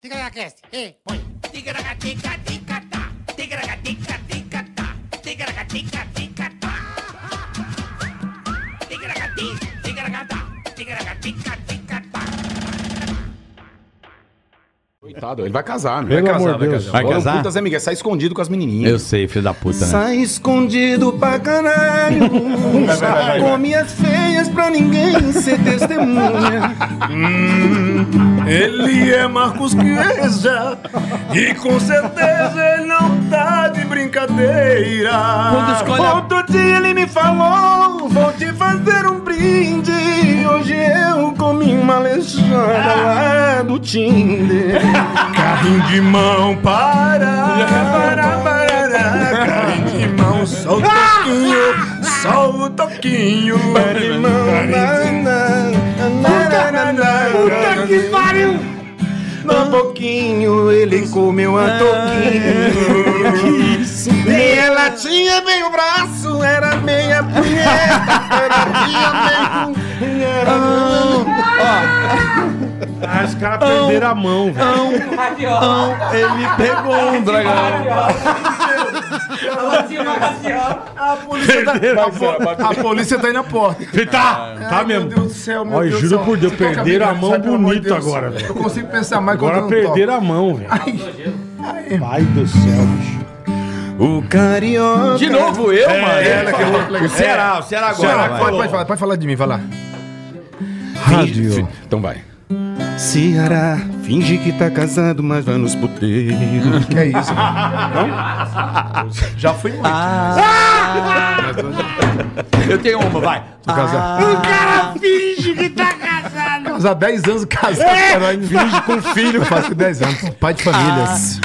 Ticaracast, ei, põe. Ticaracatica-ticatá, ticaracatica-ticatá, Coitado, ele vai casar, meu. Pelo vai casar, amor Deus. casar. Vai casar? puta Zé Miguel, sai escondido com as menininhas. Eu sei, filho da puta, né? Sai escondido pra caralho. Com minhas feias pra ninguém ser testemunha. Hum, ele é Marcos Queja. E com certeza ele não tá brincadeira. A- Outro dia ele me falou: Vou te fazer um brinde. Hoje eu comi uma lejada lá do Tinder. Carrinho de mão para, para, para, carrinho de mão, só o toquinho, só o toquinho. De mão, Puta que pariu! No pouquinho ele comeu a toquinho. Isso? E ela tinha bem o braço, era meia punheta, era meia meio. Era Ah, os caras perderam a mão, velho. Ele pegou um dragão. A polícia, tá, a, po- a polícia tá aí na porta. Tá, tá Ai, mesmo. Meu Deus do céu, meu Olha, Deus do juro céu. por Deus, Você toca perderam bem, a mão sai, pelo amor de bonito Deus. agora, velho. Eu consigo pensar mais Agora quando eu não perderam a mão, velho. Pai do céu, bicho. O carioca. De novo eu, mano. ela que é louco, legal. O Ceará, o Ceará agora. Ceará, pode, pode, falar, pode falar de mim, vai lá. Rádio. Então vai. Ceará, finge que tá casado, mas vai nos puteiros. Que é isso? Já fui muito. Eu tenho uma, vai. casar. O cara finge que tá casado. Casar 10 anos casado, aí finge com filho. Faz com 10 anos. Pai de famílias.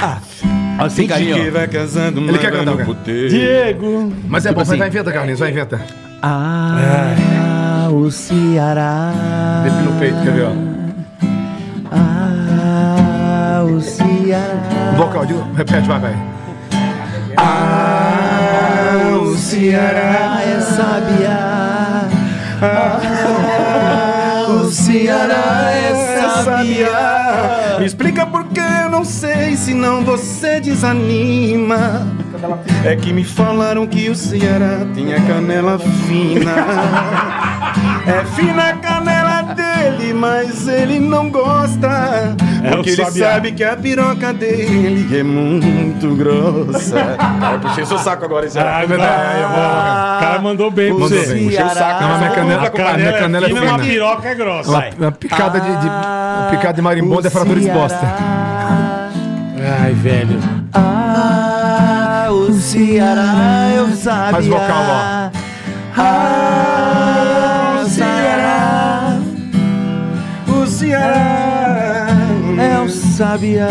Assim, carinho. vai casando, Ele quer cantar, cara. Diego. Mas é bom, vai, vai, inventa, Carlinhos, vai, inventa. Ah, o Ceará. Dele no peito, quer ver, ó. Ah, o Ceará. Vocal, de- repete, vai, vai. Ah, o Ceará é sabiá. Ah, o Ceará é sabiá. Me explica por que eu não sei, senão você desanima. É que me falaram que o Ceará tinha canela fina. É fina canela dele, mas ele não gosta. É Porque ele sabiá. sabe que a piroca dele é muito grossa. Cara, eu puxei seu saco agora, esse Ah, É verdade, eu vou- O cara mandou bem pra Mandou você. bem. Puxei o saco. Não, minha canela, A canela, minha canela é fina, é mas a fina. piroca é grossa. Uma, uma picada de, de- uma picada de marimbondo é fratura exposta. Ai, velho. Ah, o Ceará é o sabiá. Faz vocal, ó. Ah, É o sabiá.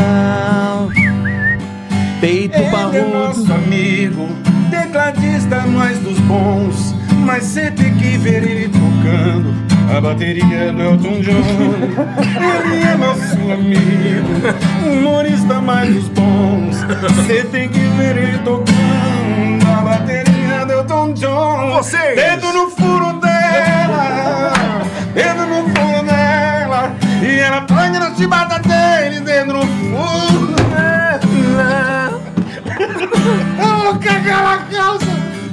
Peito Ele é parrudo. nosso amigo, tecladista mais dos bons. Mas cê tem que ver ele tocando a bateria do Elton John. Ele é nosso amigo, humorista mais dos bons. Cê tem que ver ele tocando a bateria do Elton John. Vocês! Dedo no furo na chibata dele, furo dela. Eu vou cagar na calça,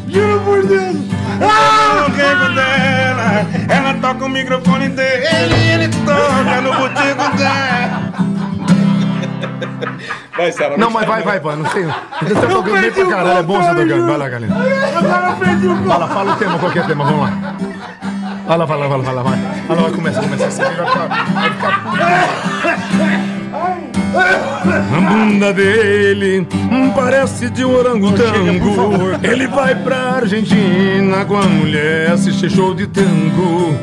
juro por Deus. Ah, no dela, ela toca o microfone dele e ele toca no botico dela. Vai, Sara. Não, mas vai, vai, vai, não sei. Você tá tocando bem pra caralho, é bom você tocando. Vai lá, galera. Agora eu perdi o Fala, fala o tema, qualquer tema, vamos lá. Vai lá, vai lá, vai lá, vai lá, vai. Vai lá, vai, começa, começa. Vai ficar, vai ficar A bunda dele parece de um orangotango. Ele vai pra Argentina com a mulher assistir show de tango.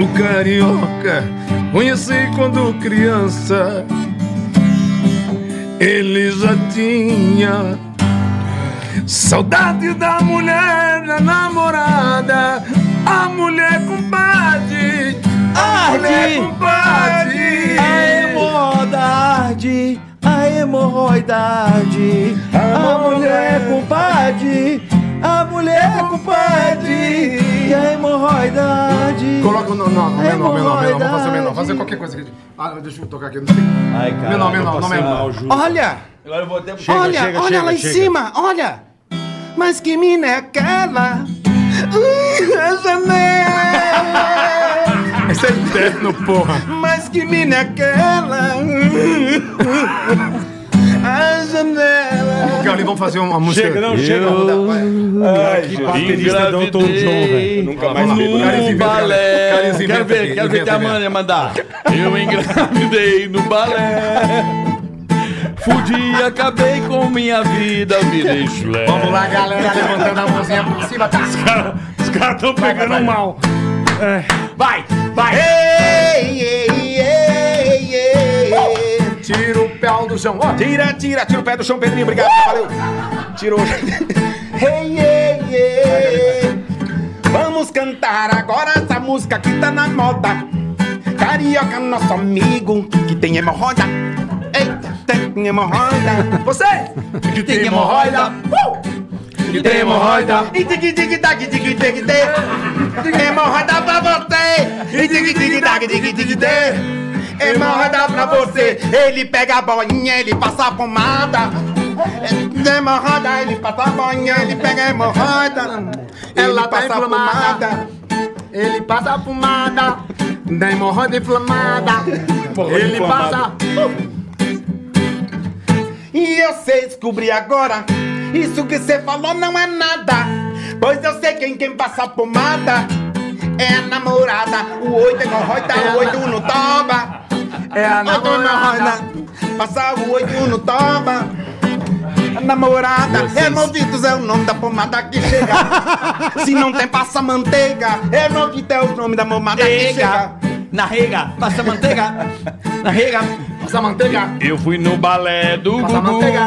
O carioca conheci quando criança. Ele já tinha saudade da mulher, da namorada, a mulher compadre, a mulher compadre. A hemorroida arde, a hemorroida arde. A mulher compadre, a mulher compadre. E a hemorroidade. Coloca o no- no- no menor, menor, menor. Vamos fazer o menor. Fazer qualquer coisa aqui. Ah, deixa eu tocar aqui. Não sei. Ai, cara. Menor, menor, não menor. Olha, Agora eu vou até... Chega, olha, chega, olha chega, lá em chega. cima, olha. Mas que mina é aquela? Ui, a janela. Esse é eterno, porra. Mas que mina é aquela? A janela. Carlinhos, vamos fazer uma música. Chega, não, chega. Que baterista do Elton John, velho. Nunca mais bebo. Né? inventa, balé. Quero ver, aqui, quero ver que a. Amanda mandar. Eu engravidei no balé. Fudi, acabei com minha vida, virei chulé. Vamos lá, galera, levantando a mãozinha por cima. Tá. Os caras estão pegando mal. Vai, vai. Ei, ei, ei, ei. Tira o pé do chão. Ó, tira, tira, tira o pé do chão, Pedrinho. Obrigado, valeu. Tirou. Hey, hey, hey. Vamos cantar agora essa música que tá na moda. Carioca, nosso amigo, que tem hemorroida. Eita, tem hemorroida. Você que tem hemorroida. Uh! Que tem hemorroida. E tig tig tag tig tig tig. Hemorroida pra você. E tig tig tag tig tig tig. Hemorroida pra você. Ele pega a bolinha, ele passa a pomada. Hemorroida, ele passa a bolinha, ele pega a hemorroida. Ela passa a pomada. Ele passa a fumada. Da hemorroida inflamada. Ele passa. E eu sei descobrir agora. Isso que você falou não é nada. Pois eu sei quem quem passa pomada é a namorada. O oito é hemorroida, o oito no toba. É a hemorroida. Passa o oito no toba. A namorada, Hermovitos é o nome da pomada que chega. Se não tem, passa manteiga. Hermovitos é o nome da pomada que chega. Na rega, passa manteiga. Na rega. Passa manteiga. Eu fui no balé do Passa Gugu. manteiga.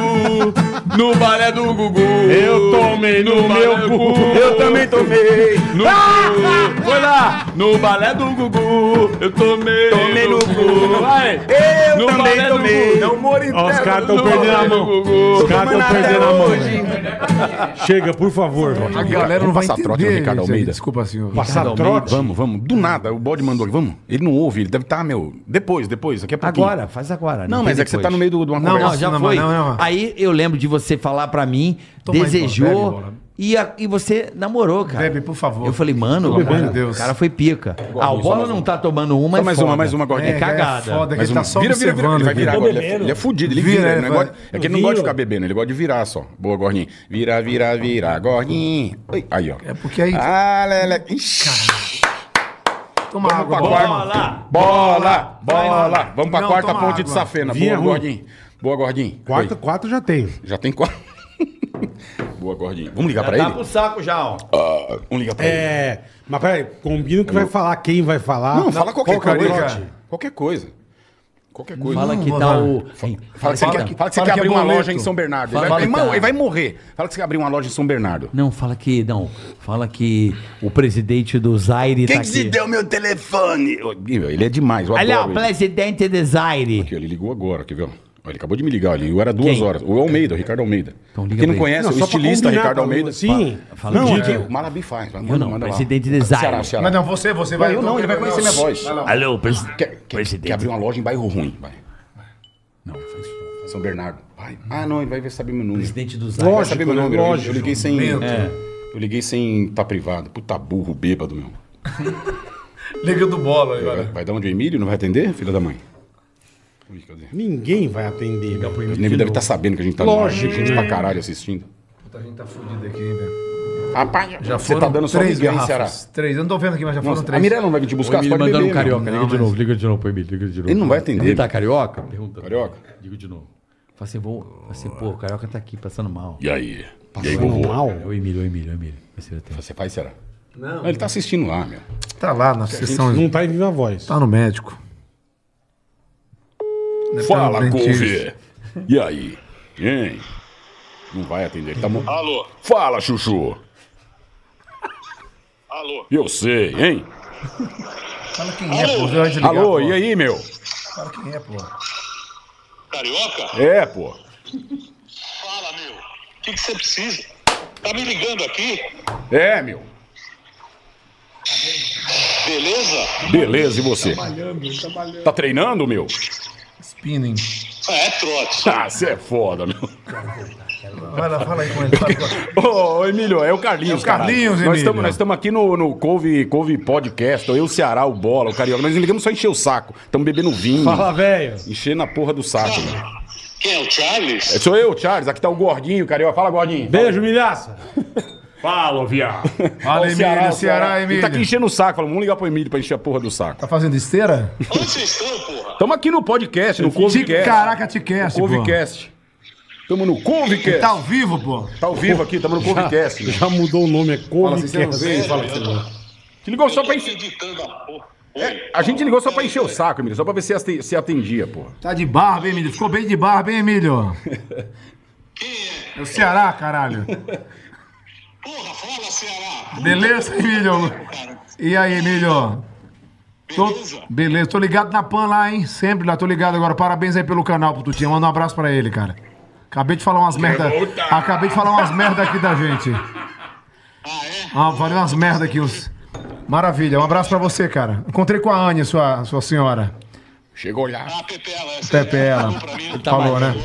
No balé do Gugu. Eu tomei no balé meu cu. Gugu. Eu também tomei. No Gugu. Foi lá. No balé do Gugu. Eu tomei. Tomei no Gugu. Vai. Eu No também balé do tomei. Gugu. Não moro Ó, os caras estão No perdendo a mão. Os caras estão perdendo a mão. Chega, por favor. A galera não vai passar trote no. Ricardo. Almeida. Desculpa, senhor. Passar trote? Vamos, vamos. Do nada, o bode mandou. Vamos. Ele não ouve, ele deve estar, meu. Depois, depois, daqui a pouquinho. Agora, faz agora. Não, mas é que você tá no meio do- de uma Não, conversa. Não, já Não, foi. não, não. Aí eu lembro de você falar pra mim, Toma desejou bebe, bola. e, a- e você namorou, cara. Bebe, por favor. Eu falei, mano, cara, de Deus. o cara foi pica. Ah, o Bola não tá tomando uma, Só é mais foda. uma, mais uma gordinha. É cagada. É foda, que Mais ele tá só vira, vira, vira. Ele vai virar agora. Ele é, ele é fudido, ele vira. Vira, ele não vai. gosta- é que ele não gosta de ficar bebendo, ele gosta de virar só. Boa, gordinha. Vira, vira, vira, gordinha. Aí, ó. É porque aí. Ah, lele. Ixi. Toma Vamos água, pra bola. quarta. Bola, bola. Vamos pra Não, quarta ponte de água. safena. Vinha Boa, ruim. gordinho. Boa, gordinho. Quatro, Oi. quatro já tenho. Já tem quatro. Boa, gordinho. Vamos ligar Já pra tá ele? pro saco já, ó. Ah, vamos ligar pra ele. É. Mas peraí, combina que vai falar quem vai falar. Não, fala qualquer qual que é coisa. Qualquer coisa. Qualquer coisa. Fala que tá o. Fala que você Fala- quer, fala que você fala quer que é abrir uma boleto. loja em São Bernardo. Ele vai, que tá. ele vai morrer. Fala que você quer abrir uma loja em São Bernardo. Não, fala que. Não. Fala que o presidente do Zaire tá aqui. meu telefone? Ô, Guilherme, Ele é demais. Olha, o presidente do Zaire. Aqui, ele ligou agora, quer ver? Ele acabou de me ligar, ele ligou, era duas Quem? horas. O Almeida, o Ricardo Almeida. Então liga Quem não conhece, Não, o estilista Ricardo Almeida. Sim. Fala não, de- é que- O Marabi faz. Manda, Eu não, manda lá. presidente de Ceará, Zaire. Ceará. Mas não, você, você vai. Vai, eu não, ele vai conhecer minha voz. Vai lá. Alô, presi- Quer, quer, presidente. quer abrir uma loja em bairro ruim, vai. Não, faz isso. São Bernardo. Vai. Ah, não, ele vai ver saber meu número. Presidente do Vai Zaire. Lógico, saber meu né? número. Eu- Lógico. Eu liguei sem. É. Eu liguei sem tá privado. Puta burro, bêbado, meu. Liga do bola aí, Vai, vai dar onde o Emílio não vai atender, filha da mãe? Cadê? Ninguém vai atender. meu. O nego deve estar sabendo que a gente tá Lógico, gente né? pra caralho assistindo. Puta, a gente tá fudido aqui, velho. Rapaz, Já você tá dando só três hein, garrafas. Três. Eu não tô vendo aqui, mas já foram Nossa, três. a Mirella não vai vir te buscar, você pode mandando beber, um carioca. meu. Liga de novo, liga de novo pro Emílio, liga de novo. Ele não vai atender. Ele tá carioca? Pergunta. Carioca? Digo de novo. Fala assim, vou. Fala assim, pô, o carioca tá aqui passando mal. E aí? E aí, Passando vovô? mal. É o Emílio, o Emílio, o Emílio. Você faz, será? Não. Ele tá assistindo lá, meu. Tá lá na sessão. Não tá em viva voz. Tá no médico. Deve Fala, tá couve. E aí? Hein? Não vai atender. Ele tá mo... Alô? Fala, Chuchu. Alô? Eu sei, hein? Fala quem é, pô. Você vai desligar, Alô, pô. e aí, meu? Fala quem é, pô. Carioca? É, pô. Fala, meu. O que que você precisa? Tá me ligando aqui? É, meu. Beleza? Beleza, e você? Tá treinando, meu? Spinning. É, trote. Ah, você é foda, meu. Vai lá, fala aí como é que tá. Ô, ô, Emílio, é o Carlinhos. É o Carlinhos, caralho. Emílio. estamos nós estamos aqui no, no Couve, Couve Podcast, eu, o Ceará, o Bola, o Carioca. Nós ligamos só encher o saco. Estamos bebendo vinho. Fala, velho. Enchendo a porra do saco, meu. Quem é o Charles? É, Sou eu, Charles. Aqui tá o Gordinho, Carioca. Fala, Gordinho. Beijo, milhaça. Fala, viado. Fala, Emílio, Ceará, Ele tá aqui Emílio. enchendo o saco. Falamos, vamos ligar pro Emílio pra encher a porra do saco. Tá fazendo esteira? Onde vocês estão, porra? Estamos aqui no podcast, no Couve-Cast. Caraca, te cast, pô. Couve-Cast. Estamos no Couve-Cast. Tá ao vivo, pô. Tá ao vivo aqui, estamos no Couve-Cast. meu. Já mudou o nome, é Fala assim, você fala não. Te ligou só pra encher. Editando a porra. É, a gente ligou só pra encher o saco, Emílio. Só pra ver se se atendia, porra. Tá de barba, hein, Emílio? Ficou bem de barba, hein, Emílio? Quem é? É o Ceará, caralho. Porra, fala, Ceará. Beleza, Emílio? E aí, Emílio? Tô- Beleza? Beleza, tô ligado na PAN lá, hein? Sempre lá, tô ligado agora. Parabéns aí pelo canal pro Tutinha. Manda um abraço pra ele, cara. Acabei de falar umas merda. Acabei de falar umas merda aqui da gente. Ah, é? Ah, falei umas merda aqui. Uns... Maravilha, um abraço pra você, cara. Encontrei com a Ania, sua, sua senhora. Chegou lá. Ah, Pepela. Essa Pepela. falou pra mim no Falou, né?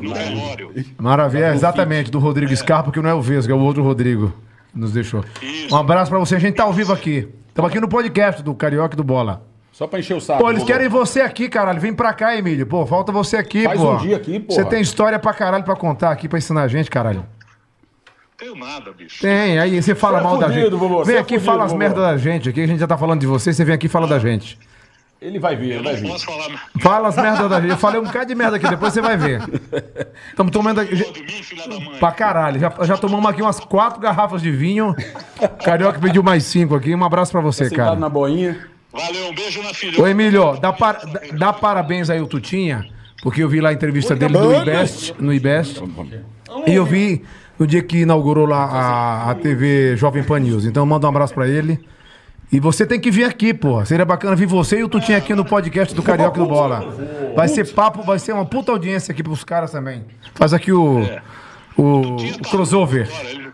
velório, né? Maravilha, é, exatamente, do Rodrigo Scarpa, que não é o Vesga, é o outro Rodrigo. que Nos deixou. Um abraço pra você. A gente tá ao vivo aqui. Estamos aqui no podcast do Carioca e do Bola. Só pra encher o saco. Pô, eles querem você aqui, caralho. Vem pra cá, Emílio. Pô, falta você aqui, Faz pô. um dia aqui, porra. Você tem história pra caralho pra contar aqui, pra ensinar a gente, caralho. Tenho nada, bicho. Tem, aí você fala Você é mal da fudido, gente. vovô, você Vem é aqui e fudido, fala as merdas da gente aqui. A gente já tá falando de você, você vem aqui e fala da gente. Ele vai vir, ele Eu vai posso falar Fala as merdas da gente. Eu falei um bocado de merda aqui, depois você vai ver. Estamos tomando aqui. Pra caralho. Já, já tomamos aqui umas quatro garrafas de vinho. Carioca pediu mais cinco aqui. Um abraço pra você, Sentado cara. na boinha. Valeu, um beijo na filha. Ô, Emílio, dá, par- dá- dá parabéns aí ao Tutinha, porque eu vi lá a entrevista dele no IBEST, no IBEST. E eu vi no dia que inaugurou lá a, a TV Jovem Pan News. Então manda um abraço pra ele. E você tem que vir aqui, porra. Seria bacana vir você e o Tutinha aqui no podcast do Carioca e do Bola. Vai ser papo, vai ser uma puta audiência aqui pros caras também. Faz aqui o, o, o crossover. Agora, ele-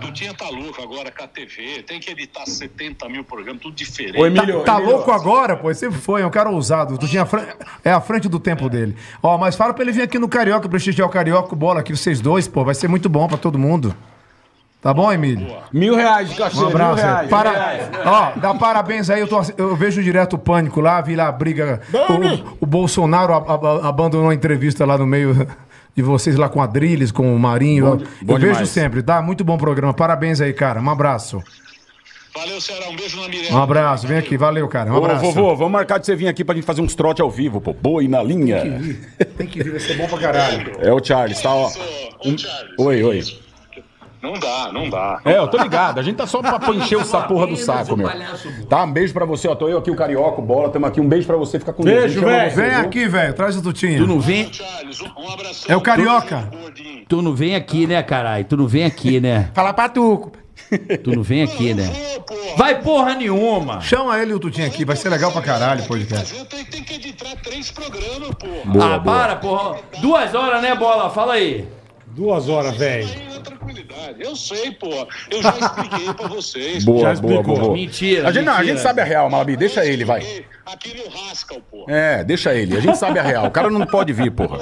Tutinha tá louco agora com a TV. Tem que editar 70 mil programas, tudo diferente. Ô, Emílio. Tá Emílio, louco agora, pô? Ele sempre foi, é um cara ousado. Tu tinha fran- É a frente do tempo dele. Ó, mas fala pra ele vir aqui no Carioca, prestigiar o Carioca, o bola aqui, vocês dois, pô. Vai ser muito bom pra todo mundo. Tá bom, Emílio? Mil reais de cachê, Um abraço. mil aí. reais. Para... mil reais. Ó, dá parabéns aí. Eu, tô- eu vejo direto o pânico lá, vi lá a briga. O, o Bolsonaro a- a- abandonou a entrevista lá no meio de vocês, lá com a Driles, com o Marinho. Bom- bom eu vejo demais. sempre, tá? Muito bom programa. Parabéns aí, cara. Um abraço. Valeu, Ceará. Um beijo na Mirella. Um abraço. Vem aqui. Valeu, cara. Um Ô, abraço. vovô, vamos marcar de você vir aqui pra gente fazer uns trote ao vivo, pô. Boi na linha. Tem que vir, vai ser bom pra caralho. É o Charles, tá, ó. Charles. Oi, oi. Não dá, não dá. É, eu tô ligado. A gente tá só pra pra encher essa porra do saco, meu. Tá, um beijo pra você, ó. Tô eu aqui, o Carioca, o Bola. Tamo aqui. Um beijo pra você. Fica com Deus. Beijo, velho. Vem viu? aqui, velho. Traz o Tutinho. Tu não vem, um. É o Carioca. Tu não vem aqui, né, caralho? Tu não vem aqui, né? Fala pra tu. Tu não vem aqui, né? Vai porra nenhuma. Chama ele e o Tutinho aqui. Vai ser legal pra caralho o podcast. Tem, tem que editar três programas, porra. Ah, para, porra. Duas horas, né, bola? Fala aí. Duas horas, velho. Tranquilidade. Eu sei, porra. Eu já expliquei pra vocês. Boa, Já boa, explicou. vovô. Mentira, A gente, não, a gente sabe a real, Malabi. Deixa ele, vai. No Rascal, porra. É, deixa ele. A gente sabe a real. O cara não pode vir, porra.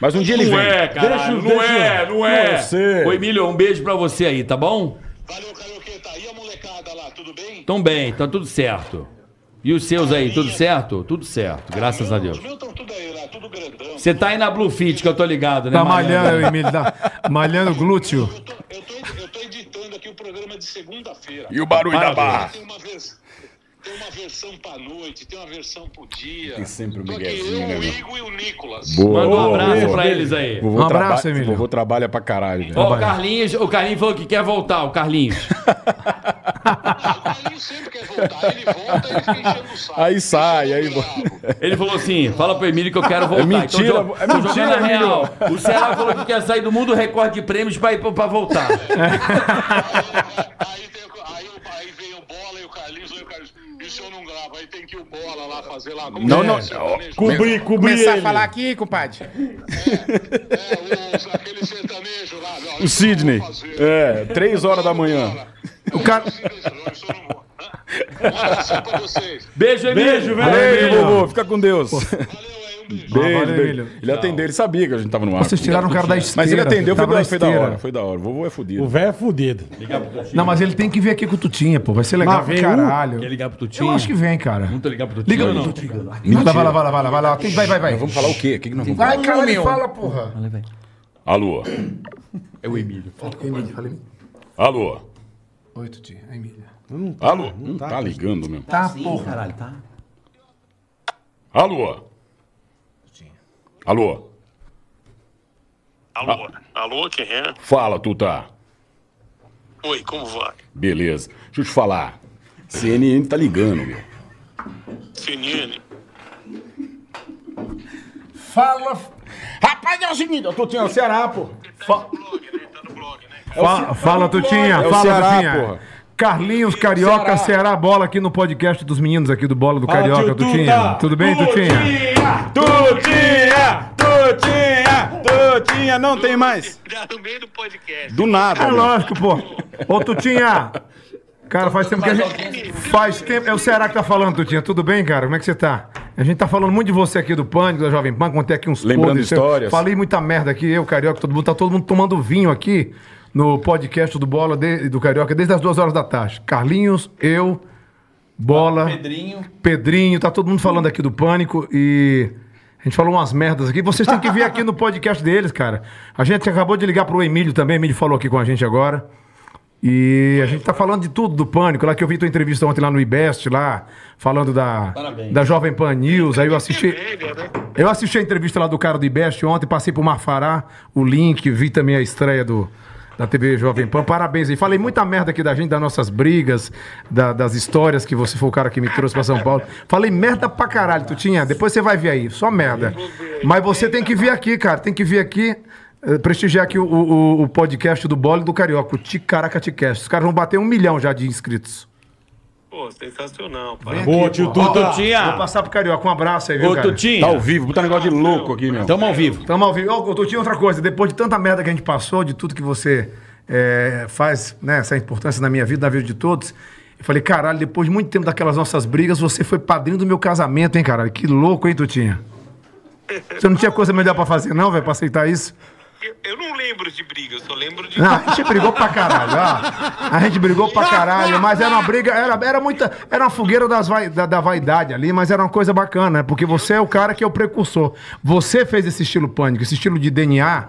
Mas um dia ele Não vem. é, caralho. Não é, não é. Eu sei. Ô, Emílio, um beijo pra você aí, tá bom? Valeu, Carioqueta. E a molecada lá, tudo bem? Tão bem, tá tudo certo. E os seus aí, tudo certo? Tudo certo, graças a Deus. Os meus estão tudo. Você tá aí na Blue Fit, que eu tô ligado, né? Tá malhando, Emílio. Tá malhando glúteo. Eu tô, eu, tô, eu tô editando aqui o programa de segunda-feira. E o barulho da Parabéns. barra. Tem uma, vers... tem uma versão pra noite, tem uma versão pro dia. Tem sempre o aqui Miguelzinho, eu, né, o? Igor e o Nicolas. Boa. Manda um abraço boa. pra eles aí. Vovô Um abraço, traba- Emílio. Vovô trabalha pra caralho. velho. Ó, o Carlinhos, o Carlinhos falou que quer voltar, o Carlinhos. O Carlinhos sempre quer voltar. Ele volta e ele fica enchendo o saco. Aí sai, aí Bravo. Ele falou assim: fala pro Emílio que eu quero voltar. mentira, então, é mentira, jogando a Emílio. real. O Ceará falou que quer sair do mundo recorde de prêmios pra, ir, pra, pra voltar. O- aí, o- aí vem o Bola e o Carlinhos, aí o Carlinhos. Isso eu não gravo, aí tem que ir o Bola lá fazer lá. Como Não, é não. o sertanejo? Cobrir, cobrir Começar ele. a falar aqui, compadre. É, os, aquele sertanejo lá. Não, O Sidney. É, três horas da manhã. O cara-. Um abração pra vocês. Beijo, Emílio. Beijo, velho. Beijo, Vovô. Fica com Deus. Valeu beijo. Beijo, valeu. Emílio. Ele atendeu, ele sabia que a gente tava no ar. Vocês tiraram o cara da esteira. Mas ele atendeu, foi da, foi da hora. Foi da hora. O vovô é fudido. O velho é fudido. Não, mas ele tem que vir aqui com o Tutinha, pô. Vai ser legal pra caralho. Quer ligar pro Tutinho? Eu acho que vem, cara. Não tô ligado pro Tutinho. Liga não. no Tutinha. Vai lá, vai lá, vai lá, vai lá, vai Vai, vai, vai. Vamos falar o quê? O que, que nós vamos Vai, falar? cara, ele fala, porra. Alô? É o Emílio. Fala em mim. Alô? Oi, Tutinha. É Emília. Alô? Não tá ligando, meu. Tá, porra. Caralho, tá? Alô? Alô? Alô? Alô, quem é? Fala, Tuta. Oi, como vai? Beleza. Deixa eu te falar. CNN tá ligando, meu. CNN. Fala. Rapaz, é o seguinte, eu tô tinha o Ceará, pô. Tá no blog, né? Tá no blog, né? Fala, fala Tutinha. É Fala, Ceará, Tutinha. porra. Carlinhos, Carioca, Ceará. Ceará. Bola aqui no podcast dos meninos aqui do Bola do Fala, Carioca, tio Tutinha. Tuta. Tudo bem, Tutinha? Tutinha! Tutinha! Tutinha! Não tem mais. Já no meio do podcast. Do nada, É meu. lógico, pô. Ô, Tutinha. Cara, faz tempo que a gente. Faz tempo. É o Ceará que tá falando, Tutinha. Tudo bem, cara? Como é que você tá? A gente tá falando muito de você aqui do Pânico, da Jovem Pan, contei aqui uns Lembrando podres. histórias. Falei muita merda aqui, eu, Carioca, todo mundo. Tá todo mundo tomando vinho aqui no podcast do Bola de- do Carioca desde as duas horas da tarde. Carlinhos, eu, Bola. Pedrinho. Pedrinho, tá todo mundo falando aqui do Pânico e a gente falou umas merdas aqui. Vocês têm que vir aqui no podcast deles, cara. A gente acabou de ligar pro Emílio também, o Emílio falou aqui com a gente agora. E a gente tá falando de tudo do Pânico, lá que eu vi tua entrevista ontem lá no IBEST, lá, falando da, Parabéns. da Jovem Pan News. Aí eu assisti. Né? Eu assisti a entrevista lá do cara do IBEST ontem, passei pro Marfará o link, vi também a estreia do, da TV Jovem Pan. Parabéns aí. Falei muita merda aqui da gente, das nossas brigas, da- das histórias que você foi o cara que me trouxe pra São Paulo. Falei merda pra caralho, tu tinha. Depois você vai ver aí, só merda. Mas você tem que vir aqui, cara. Tem que vir aqui. eh, Prestigiar aqui o, o- o podcast do Bola e do Carioca, o Ticaracaticast. Os caras vão bater um milhão já de inscritos. Pô, sensacional, pai. Boa, tio Ó, Tuta. Vou Tutinha. passar pro Carioca. Um abraço aí, viu, Ô, cara? Tutinha. Tá ao vivo, puta negócio de louco aqui, meu. Tamo ao vivo. Tamo ao vivo. Ô, eu tinha outra coisa. Depois de tanta merda que a gente passou, de tudo que você é, faz, né, essa importância na minha vida, na vida de todos, eu falei, caralho, depois de muito tempo daquelas nossas brigas, você foi padrinho do meu casamento, hein, caralho? Que louco, hein, Tutinha? Você não tinha coisa melhor pra fazer, não, velho, pra aceitar isso? Eu, não lembro de briga, eu só lembro de. Não, a gente brigou pra caralho, ó. A gente brigou pra caralho, mas era uma briga, era, era muita. Era uma fogueira das vai- da, da vaidade ali, mas era uma coisa bacana, né? Porque você é o cara que é o precursor. Você fez esse estilo pânico, esse estilo de DNA.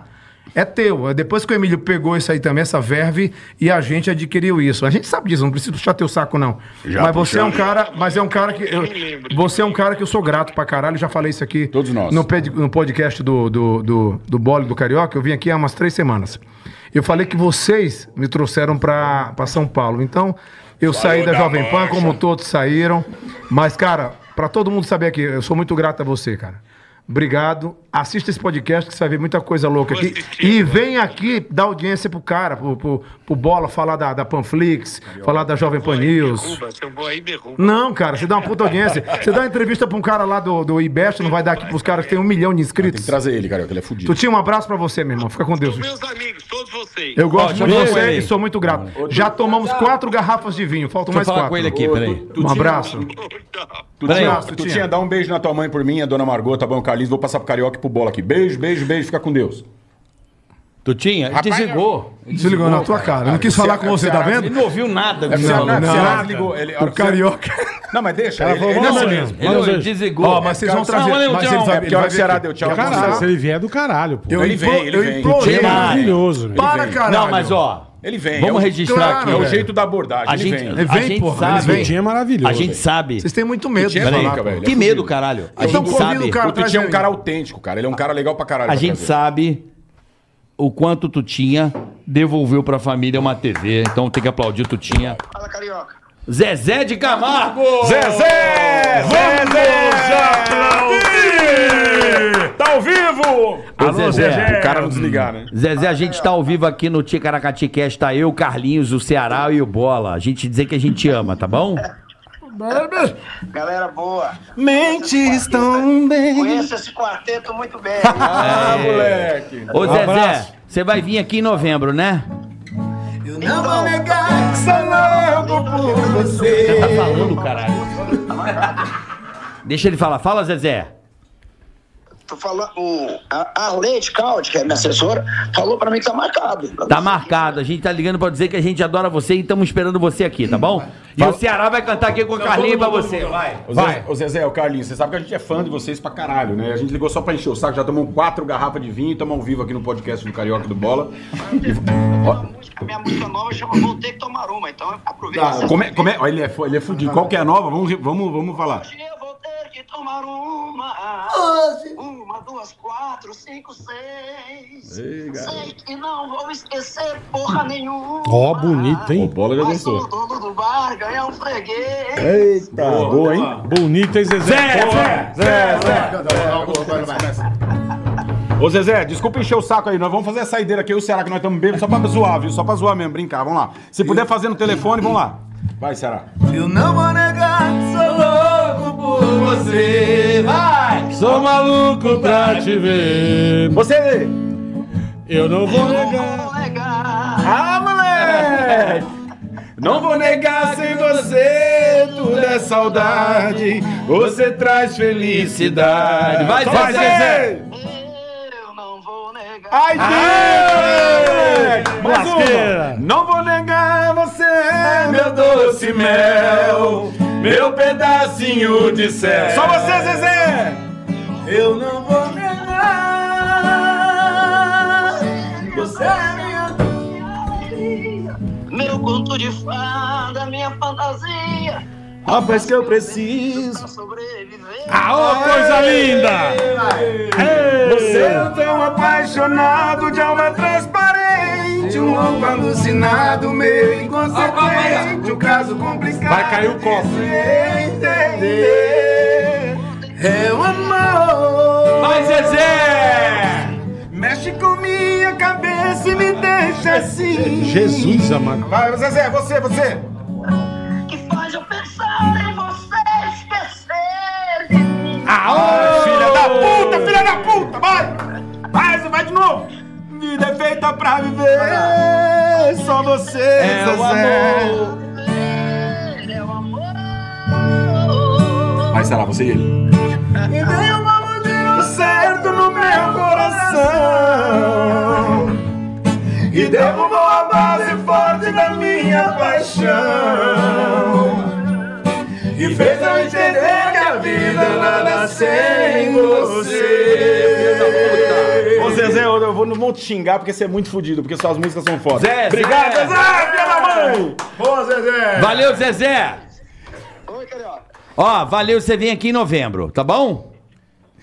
É teu. Depois que o Emílio pegou isso aí também, essa verve, e a gente adquiriu isso. A gente sabe disso, não precisa puxar teu saco, não. Já mas você é um cara. Mas é um cara que. eu- você é um cara que eu sou grato pra caralho. Já falei isso aqui. Todos nós. No, ped- no podcast do, do, do, do Bole do Carioca, eu vim aqui há umas três semanas. Eu falei que vocês me trouxeram pra, pra São Paulo. Então, eu saí da da Jovem Pan, mancha. como todos saíram. Mas, cara, pra todo mundo saber aqui, eu sou muito grato a você, cara. Obrigado. Assista esse podcast que você vai ver muita coisa louca aqui. assistir, E vem aqui dar audiência pro cara, pro, pro, pro Bola, falar da, da Panflix, falar da Jovem Pan News. Derruba, se eu vou aí, derruba. Não, cara, você dá uma puta audiência. Você dá uma entrevista pra um cara lá do, do IBEST, não vai dar aqui pros caras que tem um milhão de Tem que inscritos. trazer ele, cara, que ele é fudido. Tu tinha um abraço pra você, meu irmão. Fica com Deus. Meus amigos, todos vocês. Eu gosto muito de você e sou muito grato. Já tomamos quatro garrafas de vinho, faltam mais quatro. com ele aqui, peraí. Um abraço. Tu tinha, Abraço, tu Tutinha. tinha, dá um beijo na tua mãe por mim, a dona Margot, tá bom, Carlinhos, vou passar pro Carioca pro Bola aqui. Beijo, beijo, beijo, fica com Deus. Tutinha, ele desligou. Desligou na tua cara. Não quis falar com você, tá Ele vendo? não ouviu nada. É, do Ceará- não, não. Ceará desligou. Ele, O carioca. Não, mas deixa. Ele, falou, ele- ele- mesmo. Ele desligou. Ó, mas vocês vão trazer. mas ele Mas ele vai É porque a hora que o Ceará deu tchau. Eu- Caralho, se ele vier é do caralho, pô. Eu Ele vem, ele eu vem. implorei. É Vai. maravilhoso, velho. Para, caralho. Não, mas ó. Ele vem. Vamos é o- registrar Claro, aqui. É o jeito da abordagem. A ele gente, vem. Ele a vem, gente porra, sabe. ele Tutinha é maravilhoso. A gente velho. sabe. Vocês têm muito medo de é falar. pica, pô. velho. Que é medo, caralho. A Então gente sabe. o cara. O Tutinha é um ele. cara autêntico, cara. Ele é um cara legal pra caralho. A pra gente trazer. sabe o quanto Tutinha devolveu pra família uma TV. Então tem que aplaudir o Tutinha. Fala, carioca. Zezé de Camargo! Zezé! Zezé! Tá ao vivo! Alô, Zezé. O cara não desligar, né? Zezé, a gente tá ao vivo aqui no Ticaracati Cast, tá eu, Carlinhos, o Ceará e o Bola. A gente dizer que a gente ama, tá bom? Galera boa. Mentes tão bem. Conheço esse quarteto muito bem. Ah, moleque. Ô, Zezé, você vai vir aqui em novembro, né? Não vou negar. Salão do por você. Tá falando, caralho. Deixa ele falar. Fala, Zezé. Tô falando, o, a, a Leite Caldi, que é minha assessora, falou pra mim que tá marcado. Tá marcado. A gente tá ligando pra dizer que a gente adora você e estamos esperando você aqui, tá bom? E o Ceará vai cantar aqui com a Carlinha pra você. Vai. Ô, Zé, ô Zezé, o Carlinhos, você sabe que a gente é fã de vocês pra caralho, né? A gente ligou só pra encher o saco, já tomamos quatro garrafas de vinho e estamos ao vivo aqui no podcast do Carioca do Bola. E- A minha música nova chama Que Tomar Uma, então aproveita. tá, como é, como é, ele é, ele é fudido. Qual que é a nova? Vamos, vamos, vamos falar. Hoje eu que tomar uma. Uma, duas, quatro, cinco, seis. Ei. Sei que não vou esquecer porra nenhuma. Ó, bonito, O hein? Bola já Mas sou gostou. dono do bar, ganhar um freguês. Eita, boa, hein? Bonito, hein, Zezé? Zé, Zé, Zé. Ô Zezé, desculpa encher o saco aí, nós vamos fazer a saideira aqui, o Ceará, que nós estamos bebendo só pra zoar, viu? Só pra zoar mesmo, brincar, vamos lá. Se puder fazer no telefone, vamos lá. Vai, Ceará. Eu não vou negar, louco por você. Vai! Sou maluco pra te ver. Você! Eu não vou Não negar. vou negar. Ah, moleque! Não vou negar sem você, tudo é saudade. Você traz felicidade. Vai, Vai, Zezé! Eu não vou negar. Ai, Deus! Mais uma! Não vou negar, você é meu doce mel, meu pedacinho de céu. Só você, Zezé! Eu não vou negar. Você é minha. Meu conto de fada, minha fantasia. Rapaz que eu preciso. Sobreviver. Ah, coisa linda! Você é tão apaixonado de alma transparente, um louco alucinado, meio inconsequente, um caso complicado. Vai cair o copo. É o amor. Vai, Zezé! Mexe com minha cabeça e me deixa assim. Jesus amado. Vai, Zezé, você, você. Pensar em você esquecer de mim. Ai, filha da puta, filha da puta, vai! Vai, vai de novo! Vida é feita pra viver, só você, É o Zezé. amor. É o amor. Vai, será você e ele? E deu uma mordida certo no meu coração E derrubou a base forte da minha paixão E fez eu entender que a vida nada sem você Ô Zezé, eu vou, não vou te xingar porque você é muito fudido, porque suas músicas são fodas Zé, Obrigado, Zé. Zezé, da mãe! Boa, Zezé! Valeu, Zezé! Oi, Carioca. Ó, valeu, você vem aqui em novembro, tá bom?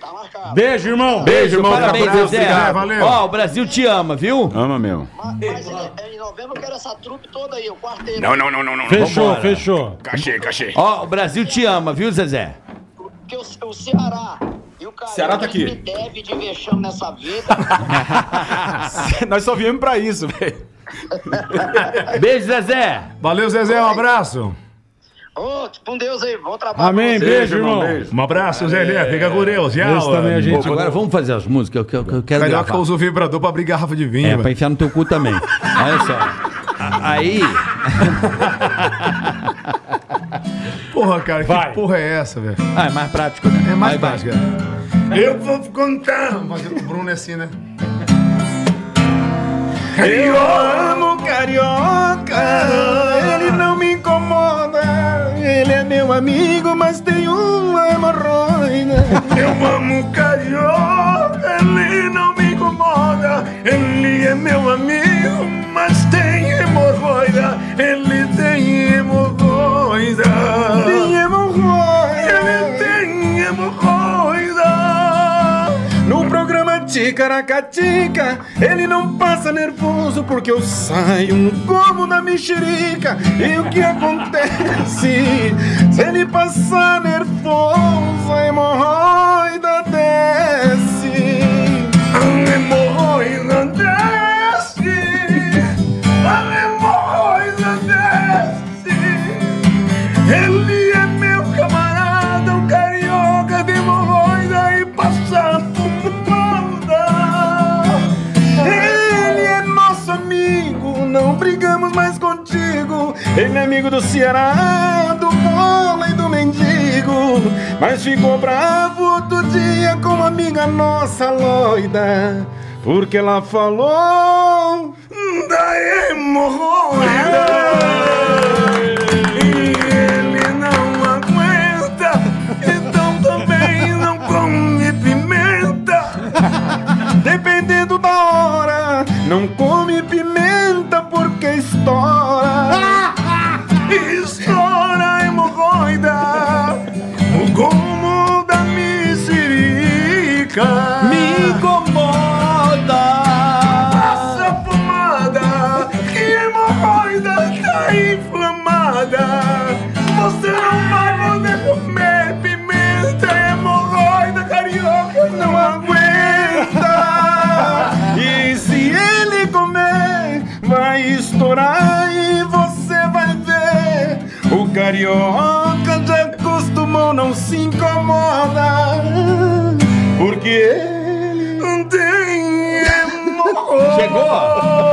Tá marcado. Beijo, irmão. Beijo, irmão, Parabéns, Deus, Zezé. obrigado, valeu. Ó, o Brasil te ama, viu? Ama mesmo Mas, mas em, em novembro eu quero essa trupe toda aí, o quarteiro. Não, não, não, não, não Fechou, Vambora. fechou. Cachê, cachê Ó, o Brasil te ama, viu, Zezé? Porque o, o Ceará e o Carioca Ceará tá aqui. me deve de vexame nessa vida. Nós só viemos pra isso, velho. Beijo, Zezé! Valeu, Zezé, um abraço. Ô, com Deus aí, bom trabalho. Amém, beijo, irmão. Um abraço, Zezé, fica com Deus. Esse também a gente. Agora vamos fazer as músicas, eu, eu, eu quero Carioca gravar. usa o vibrador pra abrir garrafa de vinho. É, velho. pra enfiar no teu cu também. Olha só. Aí. Porra, cara, Vai. que porra é essa, velho? Ah, é mais prático, né? É mais Vai, vai. prática. Eu vou contar. Mas o Bruno é assim, né? Eu amo carioca, ele não me incomoda. Ele é meu amigo, mas tem uma hemorroida. Eu amo carioca, ele não me incomoda. Ele é meu amigo, mas tem hemorroida. Ele tem hemorroida. Tem hemorroida. Ticaracatica, ele não passa nervoso porque eu saio no como da mexerica. E o que acontece? Se ele passar nervoso, a hemorroida desce. A hemorroida desce. A hemorroida desce. Ele Ele é amigo do Ceará, do bola e do mendigo. Mas ficou bravo outro dia com uma amiga nossa loida. Porque ela falou da hemorroida. E ele não aguenta, então também não come pimenta. Dependendo da hora, não come pimenta porque estoura. Hemorroida.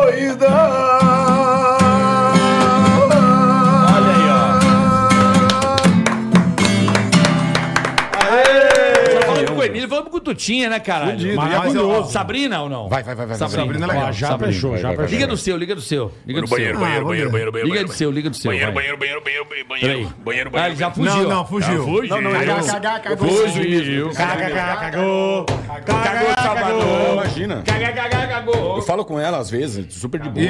Emílio, falamos com o Tutinha, né, caralho? Fudido, Maravilhoso. Sabrina ou não? Vai, vai, vai, vai. Sabrina, Sabrina é legal. Já fechou, já fechou. Liga do seu, liga do seu. Liga do seu. Banheiro, banheiro, banheiro, banheiro, banheiro, Liga do seu, liga do seu. Banheiro, banheiro, banheiro, banheiro, banheiro, banheiro, banheiro, Ah, já fugiu. Não, não, fugiu. Fugiu. Não, não, ele Cagou. cagar, cagou. Fugiu. Cagou. Cagou, Salvador. Imagina. Cagá, cagá, cagou. Eu falo com ela às vezes, super de boa.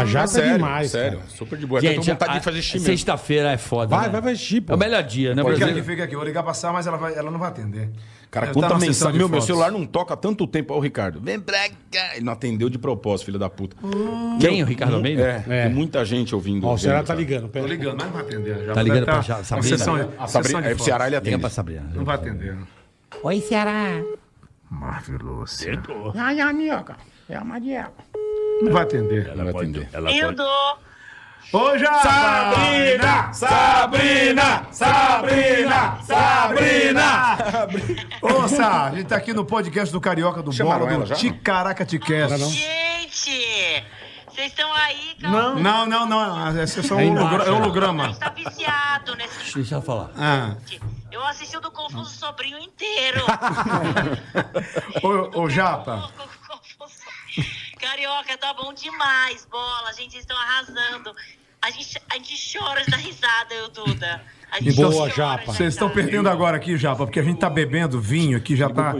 A jata é sério, demais. sério, super de boa. Gente, vontade de fazer xixi sexta-feira é foda. Vai, né? vai, vai, tipo. É o melhor dia, né, Fica Brasil? aqui, fica aqui. Vou ligar pra Sá, mas ela, vai, ela não vai atender. Cara, Ela quanta sessão mensagem. Meu, meu celular não toca há tanto tempo. Ó, o Ricardo. Vem pra cá. Ele não atendeu de propósito, filho da puta. Quem? O Ricardo Almeida? É, É. tem muita gente ouvindo. Ó, o Ceará tá ligando. Tô Pera. ligando, mas não vai atender. Já Tá ligando pra Já- a Sabrina? sessão, a A sessão Sabrina, de é pro. Ceará, ele Liga atende. pra Sabrina. Não vai atender. Oi, Ceará. Marveloso. Ai, amiga. É a Maria. Não vai atender. Não vai atender. Eu dou. Ô, já! Sabrina! Sabrina! Sabrina! Sabrina! Ô, Sá, a gente tá aqui no podcast do Carioca do Chamaram Bola, do? Ticaraca Ticast. Gente, vocês estão aí, calma. Não, não, não, não. É só É um é né? holograma. A gente tá viciado nesse Deixa ela falar. Ah. Eu assisti o do Confuso Sobrinho inteiro. Ô, ô, Japa. Carioca, tá bom demais, bola. A gente estão arrasando. A gente, a gente chora da risada, eu, Duda. A gente Boa, Japa. Vocês estão perdendo agora aqui, Japa, porque a gente tá bebendo vinho aqui, já tá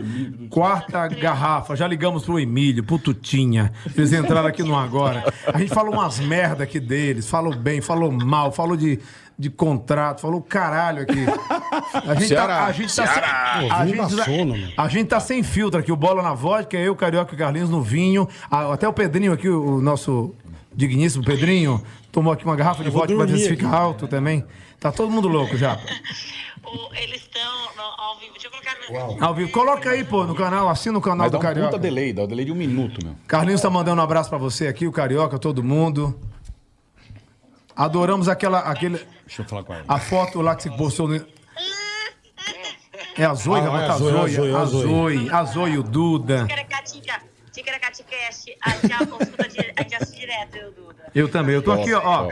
quarta garrafa. Já ligamos pro Emílio, pro Tutinha. Eles entraram aqui no agora. A gente falou umas merda aqui deles, falou bem, falou mal, falou de, de contrato, falou caralho aqui. A gente Ceará. tá, a gente tá sem, Pô, a gente, dá tá- a gente tá sem filtro aqui, o Bola na vodka, eu, Carioca e Carlinhos no vinho. Até o Pedrinho aqui, o nosso digníssimo Pedrinho, tomou aqui uma garrafa de vodka pra ver se fica alto também. Tá todo mundo louco. O- eles estão ao vivo. Deixa eu colocar no. Ao vivo. Coloca aí, pô, no canal, assina o canal Mas dá do um Carioca. puta delay, dá um delay de um minuto, meu. Carlinhos tá mandando um abraço pra você aqui, o Carioca, todo mundo. Adoramos aquela, aquele, Deixa eu falar com ela. a foto lá que você postou no... É a Zoe, Ah, vai é a Zoe, Zoe, a Zoe, a Zoe. A Zoe o Duda. Eu, Duda. Eu também, eu tô aqui, ó,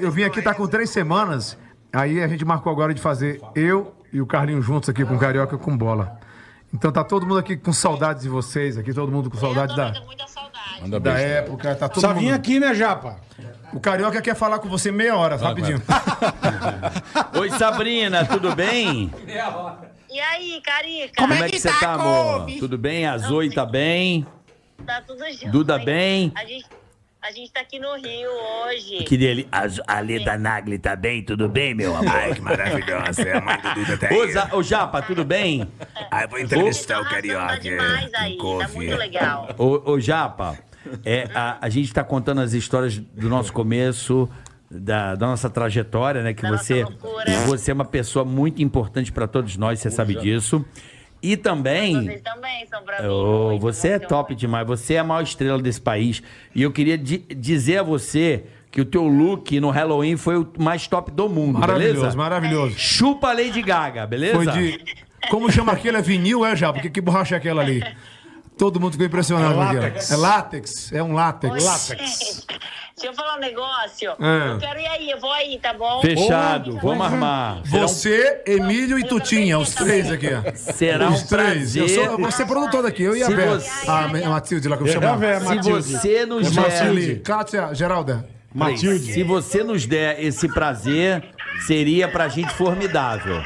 Eu vim aqui, tá com três semanas, aí a gente marcou agora de fazer eu e o Carlinhos juntos aqui com o Carioca com bola. Então tá todo mundo aqui com saudades de vocês, aqui todo mundo com saudade da, com muita saudade. Manda da beijo. época, tá todo Só mundo... vim aqui, né, Japa? O Carioca quer falar com você meia hora, rapidinho. Oi, Sabrina, tudo bem? E aí, Carica? Como é que você tá, amor? Tudo bem? A Zoe tá bem? Tá tudo jóia. Duda bem? A gente, a gente tá aqui no Rio hoje. Que dele, a, a Leda Nagli tá bem? Tudo bem, meu amor? Ai, que maravilhosa. É a mãe do Duda tá Ô, Za- ô, Japa, tudo bem? Ai, vou Tá arrasando, tá demais aí, tá muito legal. Ô, ô Japa, é, a, a gente tá contando as histórias do nosso começo, da, da nossa trajetória, né? Que Da você, loucura. você é uma pessoa muito importante pra todos nós, você sabe disso. E também. Vocês também são pra mim. Muito, você é top muito. demais, você é a maior estrela desse país. E eu queria di- dizer a você que o teu look no Halloween foi o mais top do mundo, Maravilhoso, beleza? maravilhoso. Chupa Lady Gaga, beleza? Foi de. Como chama aquele? É vinil, é, já? Porque que borracha é aquela ali? Todo mundo ficou impressionado É látex. É látex, é um látex. Látex. deixa eu falar um negócio. Ah. Eu quero ir aí, eu vou aí, tá bom? Fechado, vamos armar. Um- Você, Emílio e Tutinha, os três aqui, ó. Será um Os três. Eu, prazer. sou, vou ser produtor daqui, eu e a Vera. você- A, a Matilde lá que eu É, chamo. a Vera, Se Matilde. você nos É Matilde. der, Kátia, Geralda. Matilde. se você nos der esse prazer, seria pra gente formidável.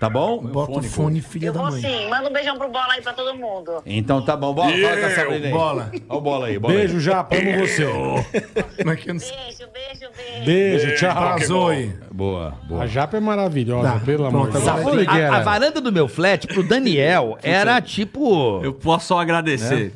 Tá bom? Bota o fone, filha Eu da vou mãe. sim. Manda um beijão pro bola aí pra todo mundo. Então tá bom. Bola, fala com a Sabrina aí. Bola. Olha o bola aí, bola Beijo, aí. Japa, amo você. Como é que eu não sei? Beijo, beijo, beijo. Beijo, tchau. Atrasou aí. Boa, boa. A Japa é maravilhosa, Tá, pelo amor de Deus. agora A, a varanda do meu flat pro Daniel era tipo. Eu posso só agradecer.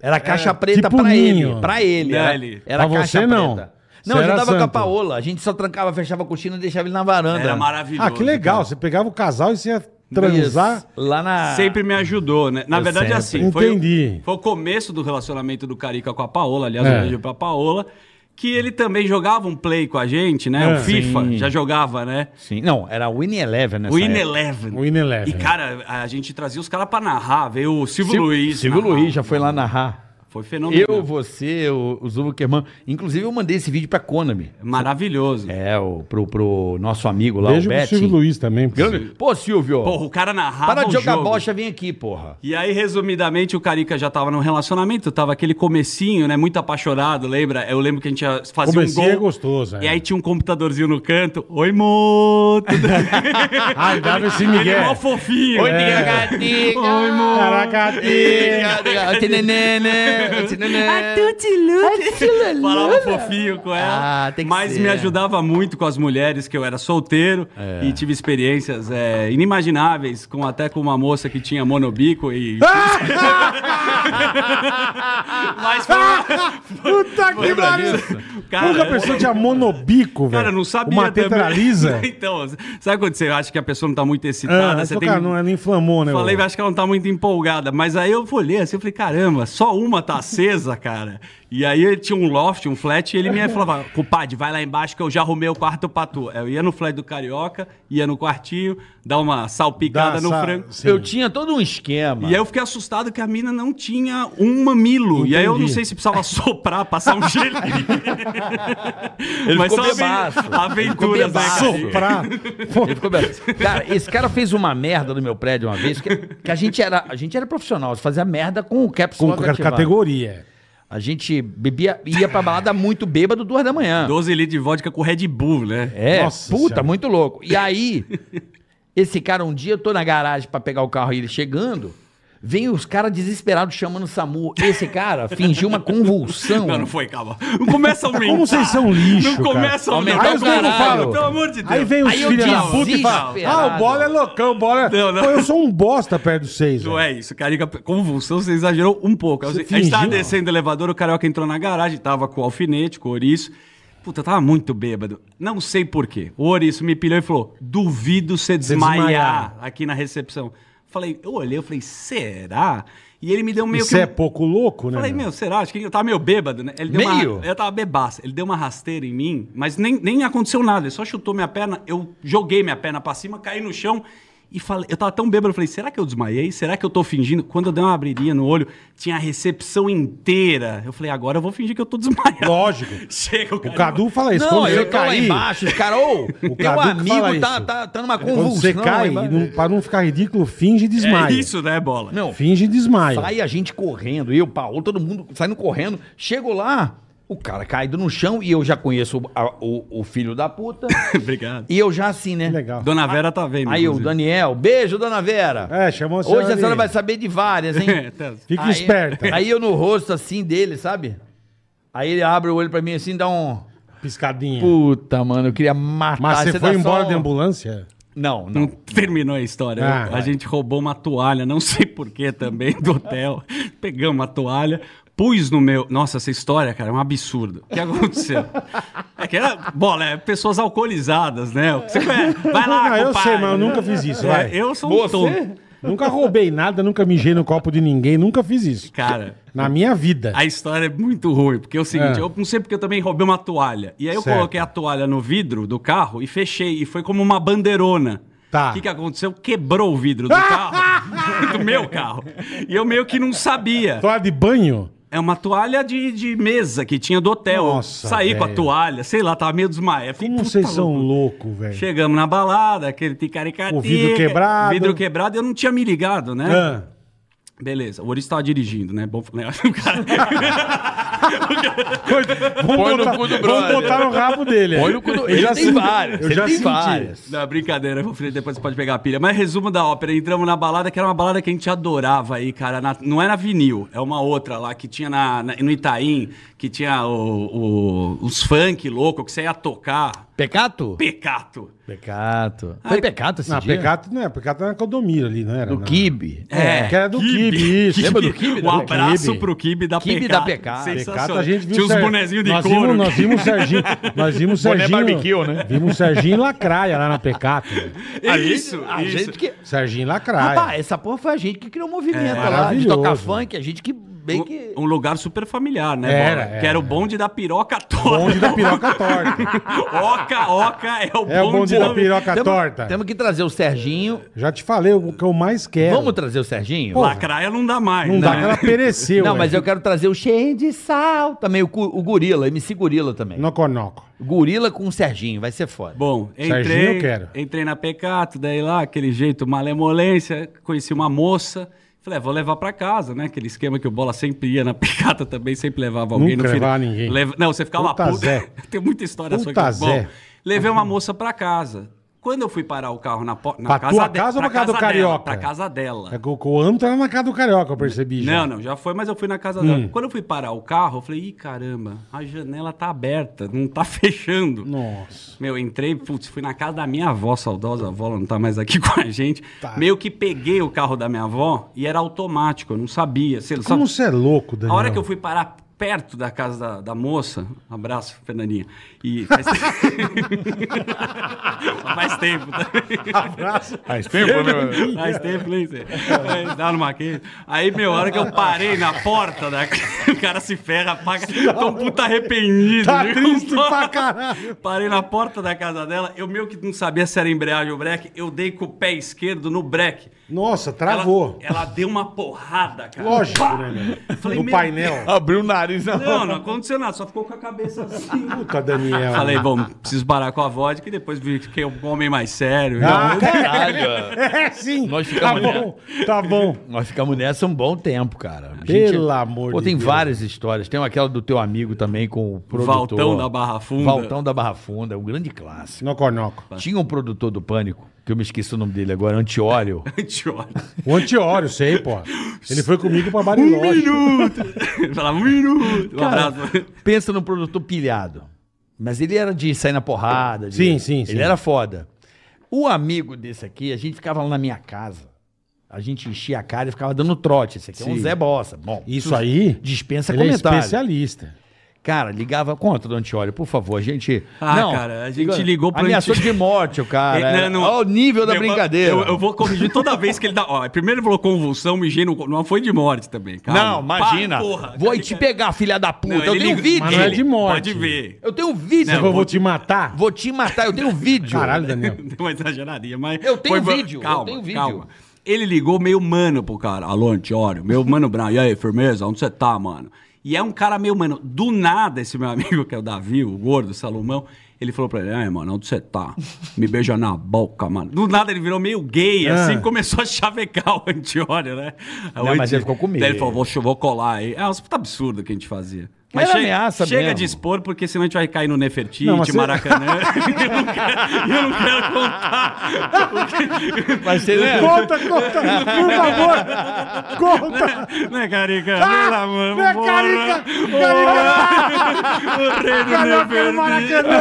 Era caixa preta tipo pra ninho. ele. Pra ele. Não, Era, ele- era Pra caixa você, não. preta. Não, Você eu ajudava com a. Paola. A gente só trancava, fechava a cortina e deixava ele na varanda. Era maravilhoso. Ah, que legal. Você pegava o casal e você ia transar. Isso. Lá na. Sempre me ajudou, né? Na Eu verdade, sempre. assim, foi, Entendi. o- foi o começo do relacionamento do Carica com a Paola, aliás, É. um beijo pra Paola, que ele também jogava um play com a gente, né? É. O FIFA, Sim. já jogava, né? Sim. Não, era Winnie Eleven nessa O In época. Eleven. O In Eleven. E, cara, a gente trazia os caras pra narrar. Veio o Silvio Silvio Luiz. Silvio narrar. Luiz já foi lá narrar. Foi fenomenal. Eu, você, o, o. Inclusive, eu mandei esse vídeo pra Konami. Maravilhoso. É, o, pro, pro nosso amigo lá, Beijo o pro Betinho. Silvio Luiz também. Grande- Pô, Silvio. Porra, o cara narrava para de jogar jogo. bocha, vem aqui, porra. E aí, resumidamente, o Carica já tava num relacionamento, tava aquele comecinho, né? Muito apaixonado, lembra? Eu lembro que a gente ia fazer Comecinho um gol. é gostoso, é. E aí tinha um computadorzinho no canto. Oi, mo! Tudo... Ai, dava esse Ele é mó fofinho. Oi, É. tia gatinha. Oi, mo! Caraca, tinenene. Falava fofinho com ela. Ah, tem que mas ser. me ajudava muito com as mulheres, que eu era solteiro e tive experiências é, inimagináveis, com, até com uma moça que tinha monobico e. mas foi, Puta que pariu. cara, Nunca a pessoa tinha monobico, velho. Cara, não sabia Uma teta também. lisa. então, sabe quando você acha que a pessoa não tá muito excitada? Ah, você tem... cara, não, não inflamou, né? Falei, acho que ela não tá muito empolgada. Mas aí eu olhei assim, eu falei, caramba, só uma tá acesa, cara. E aí ele tinha um loft, um flat, e ele me falava, compadre, vai lá embaixo que eu já arrumei o quarto pra tu. Eu ia no flat do Carioca, ia no quartinho, dar uma salpicada Dá no frango. sim. Eu tinha todo um esquema. E aí eu fiquei assustado que a mina não tinha um mamilo. E aí eu não Entendi. sei se precisava soprar, passar um gelinho. Ele Mas ficou só bebaço. aven- aventuras, né? Soprar. Ele ficou. Cara, esse cara fez uma merda no meu prédio uma vez, que, que a gente era, a gente era profissional, fazia merda com o caps Com lock ca- ativado. categoria. A gente bebia, ia pra balada muito bêbado duas da manhã. 12 litros de vodka com Red Bull, né? É, Nossa puta, Senhora. muito louco. E aí, esse cara, um dia eu tô na garagem pra pegar o carro e ele chegando, vem os caras desesperados chamando o SAMU. Esse cara fingiu uma convulsão. Não, não foi, calma. Não começa a aumentar. Como vocês são lixo, Não começa a Aumentar Aí os caralho. falam, pelo amor de Deus. Aí vem os filhos da puta e fala: desesperado. Ah, o bola é loucão, o bola é. Não, não. Pô, eu sou um bosta perto dos seis. Não é isso, Carica. Convulsão, você exagerou um pouco. Você a gente tava descendo o elevador, o Carioca entrou na garagem, tava com o alfinete, com o ouriço. Puta, eu tava muito bêbado. Não sei porquê. O ouriço me pilhou e falou: duvido você desmaiar, desmaiar. aqui na recepção. Falei, eu olhei, eu falei, será? E ele me deu meio Isso é pouco louco, né? Falei, meu? será? Acho que eu tava meio bêbado, né? Ele deu Meio? Uma, eu tava bebaça. Ele deu uma rasteira em mim, mas nem, nem aconteceu nada. Ele só chutou minha perna, eu joguei minha perna pra cima, caí no chão e falei, eu tava tão bêbado, eu falei, será que eu desmaiei? Será que eu tô fingindo? Quando eu dei uma abridinha no olho, tinha a recepção inteira. Eu falei, agora eu vou fingir que eu tô desmaiado. Lógico. Chega o O cara. Cadu fala isso. Não, quando você eu tô lá embaixo, os caras, ô, teu Cadu amigo tá, tá, tá numa Quando convulsão. você cai, não, pra não ficar ridículo, finge e desmaia. É isso, né, bola? Não, Finge e desmaia. Sai a gente correndo, eu, Paulo, todo mundo saindo correndo. Chego lá, o cara caído no chão e eu já conheço o, a- o- o filho da puta. Obrigado. e eu já assim, né? Legal. Dona Vera tá vendo. Aí o inclusive. Daniel, beijo, dona Vera. É, chamou a Hoje a senhora vai saber de várias, hein? Tá. Fica Aí- esperta. Aí eu no rosto assim dele, sabe? Aí ele abre o olho pra mim assim, dá um. Piscadinha. Puta, mano, eu queria matar. Mas você dá foi só embora um- de ambulância? Não, Não não. terminou a história. Ah, a vai. gente roubou uma toalha, não sei porquê também, do hotel. Pegamos a toalha, pus no meu. Nossa, essa história, cara, é um absurdo. O que aconteceu? É que era. Bola, é pessoas alcoolizadas, né? Você conhece? Vai lá, Não, eu sei, mas eu nunca fiz isso, É, vai. eu sou um tonto. Nunca roubei nada, nunca mijei no copo de ninguém, nunca fiz isso. Cara. Na minha vida. A história é muito ruim, porque é o seguinte, É. eu não sei porque eu também roubei uma toalha. E aí eu Certo. coloquei a toalha no vidro do carro e fechei, e foi como uma bandeirona. Tá. O que, que aconteceu? Quebrou o vidro do carro, do meu carro. E eu meio que não sabia. Toalha de banho? É uma toalha de, de mesa que tinha do hotel. Nossa, Saí com a toalha, sei lá, tava meio desmaiado. Como "Puta vocês são louco." loucos, velho. Chegamos na balada, aquele ticaricatica. O vidro quebrado. Vidro quebrado, eu não tinha me ligado, né? Ah, Beleza, o Oris tava dirigindo, né? Bom, o cara... vamos Põe no botar, cu do vamos brother. botar no rabo dele. Põe no cu do- Eu Ele já tem senti- várias, Eu já tem senti. várias. Não, brincadeira, meu filho, depois você pode pegar a pilha. Mas resumo da ópera, entramos na balada, que era uma balada que a gente adorava aí, cara. na- não é na vinil, é uma outra lá que tinha na, na- no Itaim, que tinha o- o- os funk louco, que você ia tocar. Pecato? Pecato. Pecato. Foi pecato esse Não, dia? Pecato não é. Pecato era na Codomiro ali, não era? Do. Kibe. É, que era do Kibe, isso. Lembra do Kibe? Um Do abraço Kibe. pro Kibe da Kibe Pecato. da Pecato. A gente viu Tinha uns Ser- bonezinhos de nós couro. Vimos, nós vimos o Serginho. Nós vimos o Boné Serginho. barbecue, né? Vimos o Serginho Lacraia lá na Pecato. É Isso, A isso. gente que... Serginho Lacraia. Rapaz, essa porra foi a gente que criou o movimento lá de tocar funk, a gente que bem que... Um, lugar super familiar, né, Era, era, Que era o bonde da piroca torta. Bonde da piroca torta. Oca, oca é o bonde, É o bonde da piroca Temos- torta. Temos que trazer o Serginho. Já te falei o que eu mais quero. Vamos trazer o Serginho? Lacraia não dá mais. Não né? dá, que ela pereceu. Não, mas eu quero trazer o cheio de sal. Também o, o Gorila, MC Gorila também. Noconoco. Gorila com o Serginho, vai ser foda. Bom, Serginho entrei, eu quero. entrei na Pecato, daí lá, aquele jeito, malemolência, conheci uma moça, falei, é, vou levar pra casa, né? Aquele esquema que o Bola sempre ia na Pecata também, sempre levava alguém Nunca no final. ninguém. Leva- Não, você ficava Puta. Tem muita história sua Puta aqui. Bom, levei uma moça pra casa. Quando eu fui parar o carro na, na Pra tua de- casa ou pra casa do dela, Carioca? Pra casa dela. É o- o Amo tá na casa do Carioca, eu percebi. já. Não, não, já foi, mas eu fui na casa Hum. dela. Quando eu fui parar o carro, eu falei, ih, caramba, a janela tá aberta, não tá fechando. Nossa. Meu, entrei, putz, fui na casa da minha avó, saudosa avó, ela não tá mais aqui com a gente. Tá. Meio que peguei o carro da minha avó e era automático, eu não sabia. Sei lá, só- Como você é louco, Daniel? A hora que eu fui parar perto da casa da, da moça, um abraço, Fernandinha, e faz, faz tempo também. Abraço. Faz tempo, né? Faz tempo, nem sei. Aí, Dá no maquete. Aí, meu, a hora que eu parei na porta, da... o cara se ferra, paga. Tô um puta arrependido. Tá viu? triste pra caralho. Parei na porta da casa dela, eu meio que não sabia se era embreagem ou breque, eu dei com o pé esquerdo no breque. Nossa, travou. Ela, ela deu uma porrada, cara. Lógico, né, meu? Falei, No painel. Abriu o nariz. Não, não aconteceu nada, só ficou com a cabeça assim. Puta, Daniel. Falei, bom, preciso parar com a vodka e depois vi que é um homem mais sério. Ah, Caralho. É, sim. Nós tá ficamos bom, tá bom. Nós ficamos nessa um bom tempo, cara. A Pelo amor Pô, de tem Deus. várias histórias. Tem aquela do teu amigo também com o produtor. Valtão da Barra Funda. Valtão da Barra Funda, um grande clássico. Noconoco. Tinha um produtor do Pânico, que eu me esqueci o nome dele agora, Antióleo. Idiota. O antiório, sei, pô. Ele foi comigo pra Bariloche. Falava um minuto. Um Cara, abraço. pensa no produtor pilhado. Mas ele era de sair na porrada. de- Sim, sim, sim. Ele era foda. O amigo desse aqui, a gente ficava lá na minha casa. A gente enchia a cara e ficava dando trote. Esse aqui é um Sim. Zé Bossa. Bom, Isso aí, dispensa ele é comentário. especialista. Cara, ligava contra do Antióleo, por favor, a gente. Ah, cara, a gente ligou pro Ameaçou de morte o cara. Ele- não, não. Olha o nível da Eu- brincadeira. Eu, eu vou corrigir toda vez que ele dá. Ó, primeiro ele falou convulsão, mijei no. Não foi de morte também. calma. Não, imagina. Para, porra. Vou aí te pegar, filha da puta. Não, eu tenho liga- vídeo. Mas não é de morte. Pode ver. Eu tenho vídeo. Você falou, vou vou te matar? Vou te matar, eu tenho vídeo. Caralho, Daniel. Uma exageraria, mas. Eu tenho foi- vídeo, eu Calma, tenho vídeo. calma. Ele ligou meio mano pro cara. Alô, Antiório, meu mano Brown. E aí, firmeza? Onde você tá, mano? E é um cara meio mano. Do nada, esse meu amigo, que é o Davi, o gordo, o Salomão, ele falou pra ele: Ai, mano, onde você tá? Me beija na boca, mano. Do nada ele virou meio gay, Ah. assim, começou a chavecar o Antiório, né? Aí o Não, mas ele ficou com medo. Daí ele falou: vou, vou colar aí. É um puta absurdo que a gente fazia. Mas Era chega, ameaça chega mesmo. de expor, porque senão a gente vai cair no Nefertiti, Não, você- Maracanã. eu, não quero, eu não quero contar. Mas você lembra? Conta, conta, por favor. Conta. Né, Carica? Ah, né, vambora. Carica? O rei do Nefertiti. Maracanã.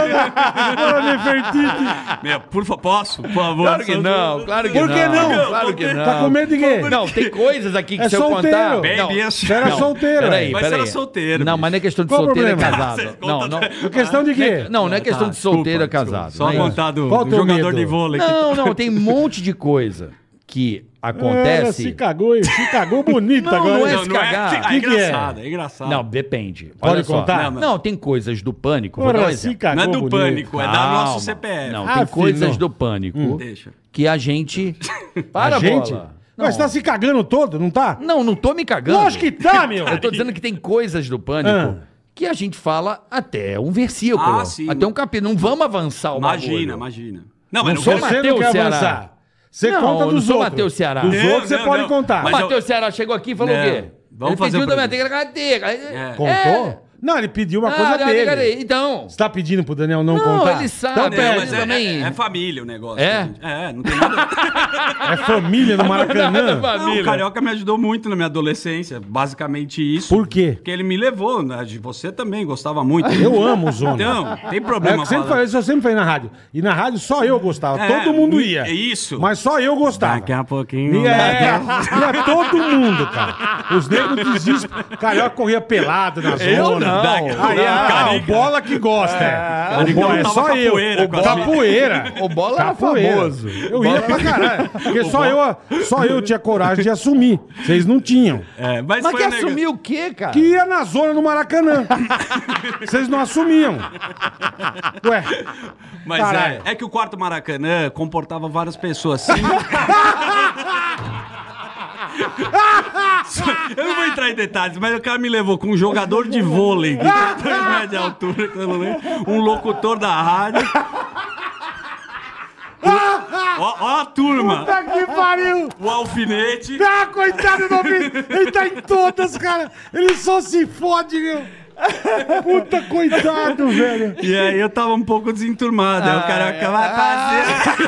Bora, Nefertiti. Meu, por favor, posso? Por favor. Claro que não, claro que Por que não? Claro que não. Tá com medo de quê? Não, tem coisas aqui que É se eu solteiro. contar... Baby, não, é- Você era não, solteiro. Peraí, velho. Mas peraí. era solteiro, Não, mas não é questão de Qual o solteiro é problema? casado. Não, não, É questão de quê? não, não é questão de solteiro é casado. Só não é contar do, Qual do teu jogador medo? de vôlei. que- Não, não, tem um monte de coisa que Ela acontece. se cagou, se cagou bonito Não, agora. não é hein? se cagar. É Que que é? engraçado, é engraçado. Não, depende. Pode Olha só. contar? Não, tem coisas do pânico. vou dar um se exemplo. cagou Não é do bonito. pânico, é da Calma. nosso CPF. Não, Ah, tem filho, coisas não. do pânico Deixa. que a gente. Para, A gente? bola. Mas você tá se cagando todo, não tá? Não, não tô me cagando. Lógico que tá, meu. Eu tô dizendo que tem coisas do pânico Ah. que a gente fala até um versículo. Ah, sim. Até um capítulo. Não vamos avançar o Imagina, imagina. Não Não, mas não sou vou- Você Mateus não quer Ceará. avançar. Você Não, conta eu não dos sou outros. Mateus Ceará. Dos Não, outros você não, pode não. contar. O Mas eu- Matheus Ceará chegou aqui e falou Não. o quê? Vamos Ele fazer pediu o da minha programa. tegra. Contou? Não, ele pediu uma coisa dele. Então. Você tá pedindo pro Daniel não, Não, contar? ele sabe. Então Não, mas é, também. é- é família o negócio. É? gente. É, não tem nada. É família no Maracanã. Não, o Carioca me ajudou muito na minha adolescência. Basicamente isso. Por quê? Porque ele me levou, né? De você também, gostava muito. Eu amo o Zona. Então, tem É problema. o que sempre falei, isso eu sempre falei na rádio. E na rádio só eu gostava. É, todo mundo ia. é isso. Mas só eu gostava. Daqui a pouquinho. E é, ia todo mundo, cara. Os negros desistem. Carioca corria pelado na zona. Eu não. Aí, ah, o bola que gosta. É, o bola, é só eu. capoeira O com a capoeira. O Bola era Capoeira. famoso. Eu ia pra caralho. Porque só eu, só eu tinha coragem de assumir. Vocês não tinham. É, mas, Mas que um assumiu o quê, cara? Que ia na zona do Maracanã. Vocês não assumiam. Ué, Mas Caralho. é, é que o quarto Maracanã comportava várias pessoas assim. eu não vou entrar em detalhes, mas o cara me levou com um jogador de vôlei que tem dois metros de altura, que eu não lembro, um locutor da rádio. Ó, ó a turma, puta que pariu. o alfinete. Ah, coitado do ouvido. Ele tá em todas, cara. Ele só se fode, meu. Puta, coitado, velho. E aí eu tava um pouco desenturmado. aí o cara vai fazer.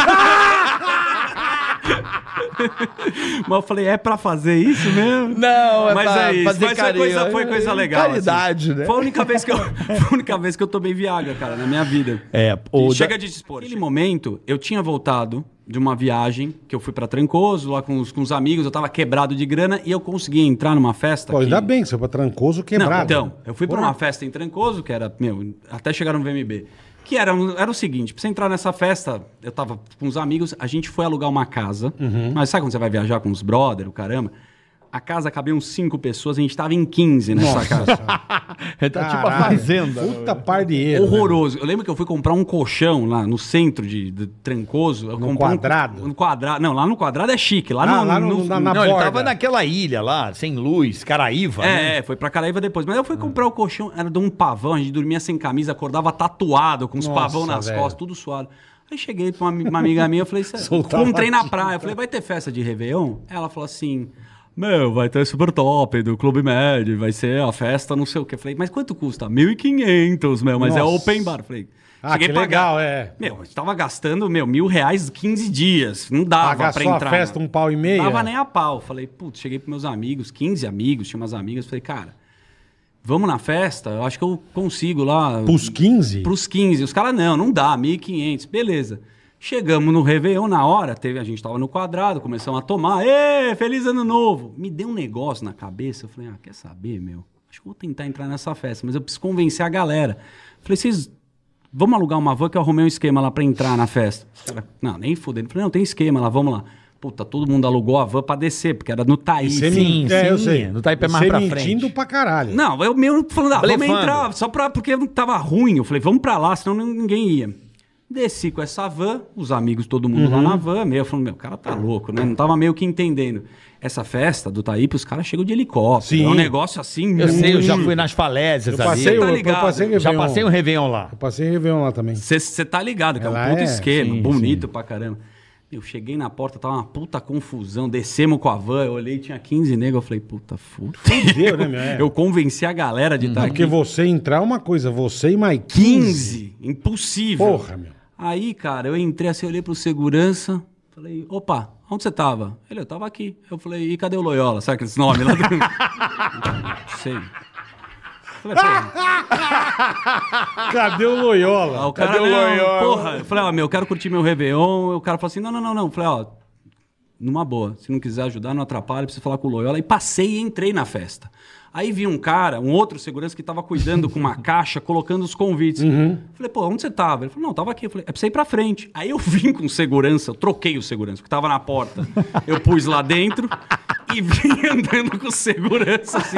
Mas eu falei, é pra fazer isso mesmo? Não, é Mas pra é isso. fazer Mas foi carinho. coisa, foi coisa legal. Caridade, assim. né? Foi a única vez que eu, foi a única vez que eu tomei Viagra, cara, na minha vida. É, o chega de dispor. Naquele momento, eu tinha voltado de uma viagem que eu fui pra Trancoso, lá com os, com os amigos, eu tava quebrado de grana e eu consegui entrar numa festa. Pô, que- ainda bem que você foi pra Trancoso quebrado. não, então, eu fui pra Porra. uma festa em Trancoso, que era, meu, até chegar no VMB. Que era, era o seguinte, pra você entrar nessa festa, eu tava com os amigos, a gente foi alugar uma casa. Uhum. Mas sabe quando você vai viajar com os brother, o caramba? A casa cabiam cinco pessoas, a gente tava em 15 nessa casa. Ele tá tipo a fazenda. Puta pardieira. Horroroso. Eu lembro que eu fui comprar um colchão lá no centro de, de Trancoso. Eu No comprei um- quadrado? no quadrado. Não, lá no quadrado é chique. Lá, Ah, no, lá no- no- na- na Não, ele borda. tava naquela ilha lá, sem luz, Caraíva. né? É, é, foi pra Caraíva depois. Mas eu fui comprar o colchão, era de um pavão, a gente dormia sem camisa, acordava tatuado, com os Nossa, pavão nas velho. costas, tudo suado. Aí cheguei pra uma, uma amiga minha, eu falei, "Cê- Soltava encontrei na praia. Eu falei, vai ter festa de Réveillon? Ela falou assim, meu, vai ter super top do Clube Med, vai ser a festa, não sei o quê. Eu falei, mas quanto custa? 1.500, meu, mas é Nossa. open bar. Falei, Ah, que a pagar- legal, é. Meu, eu tava gastando, meu, mil reais 15 dias. Não dava Pagar pra só a entrar. festa um pau e meio? Dava nem a pau. Falei, putz, cheguei pros meus amigos, 15 amigos, tinha umas amigas. Falei, cara, vamos na festa? Eu acho que eu consigo lá. Pros 15? Pros 15. Os caras, não, não dá, 1.500. Beleza. Chegamos no Réveillon na hora, teve, a gente tava no quadrado, começamos a tomar. Ê, feliz ano novo! Me deu um negócio na cabeça. Eu falei, ah, quer saber, meu? Acho que eu vou tentar entrar nessa festa, mas eu preciso convencer a galera. Falei, vocês vamos alugar uma van que eu arrumei um esquema lá pra entrar na festa. Cara, não, nem fudendo. Falei, não, tem esquema lá, vamos lá. Puta, todo mundo alugou a van pra descer, porque era no Taí. Sim, men- é, eu sim, sei. no Taipei mais Você pra mentindo frente. pra caralho. Não, eu meio falando, ah, vamos entrar, só pra, porque tava ruim. Eu falei, vamos pra lá, senão nin- ninguém ia. Desci com essa van, os amigos, todo mundo Uhum. lá na van, meio falando, meu, o cara tá louco, né? Não tava meio que entendendo. Essa festa do Taípe, os caras chegam de helicóptero. Sim. É um negócio assim. Eu sei, eu já muito- fui nas falésias Eu ali. passei, tá o- eu ligado. passei Já Réveillon. passei um Réveillon lá. Eu passei Réveillon lá também. Você tá ligado, que é um puto é, esquema, sim, bonito pra caramba. Eu cheguei na porta, tava uma puta confusão, descemos com a van, eu olhei, tinha 15 negros, eu falei, puta, puta. Fudeu, né, meu? É. Eu convenci a galera de estar tá Porque aqui. você entrar é uma coisa, você e mais 15. 15, impossível. Porra, meu. Aí, cara, eu entrei assim, olhei pro segurança, falei, opa, onde você tava? Ele, eu tava aqui. Eu falei, e cadê o Loyola? Sabe aqueles nomes lá? Do... Sei. Falei, Cadê o Loyola? Aí o cara, não, porra. Eu falei, ó, meu, eu quero curtir meu Réveillon. O cara falou assim, não, não, não, não. Eu falei, ó, numa boa, se não quiser ajudar, não atrapalha, precisa falar com o Loyola. E passei e entrei na festa. Aí vi um cara, um outro segurança que tava cuidando com uma caixa, colocando os convites. Falei, pô, onde você tava? Ele falou, não, tava aqui. Eu falei, é pra você ir pra frente. Aí eu vim com segurança, eu troquei o segurança, que tava na porta. Eu pus lá dentro e vim andando com segurança, assim.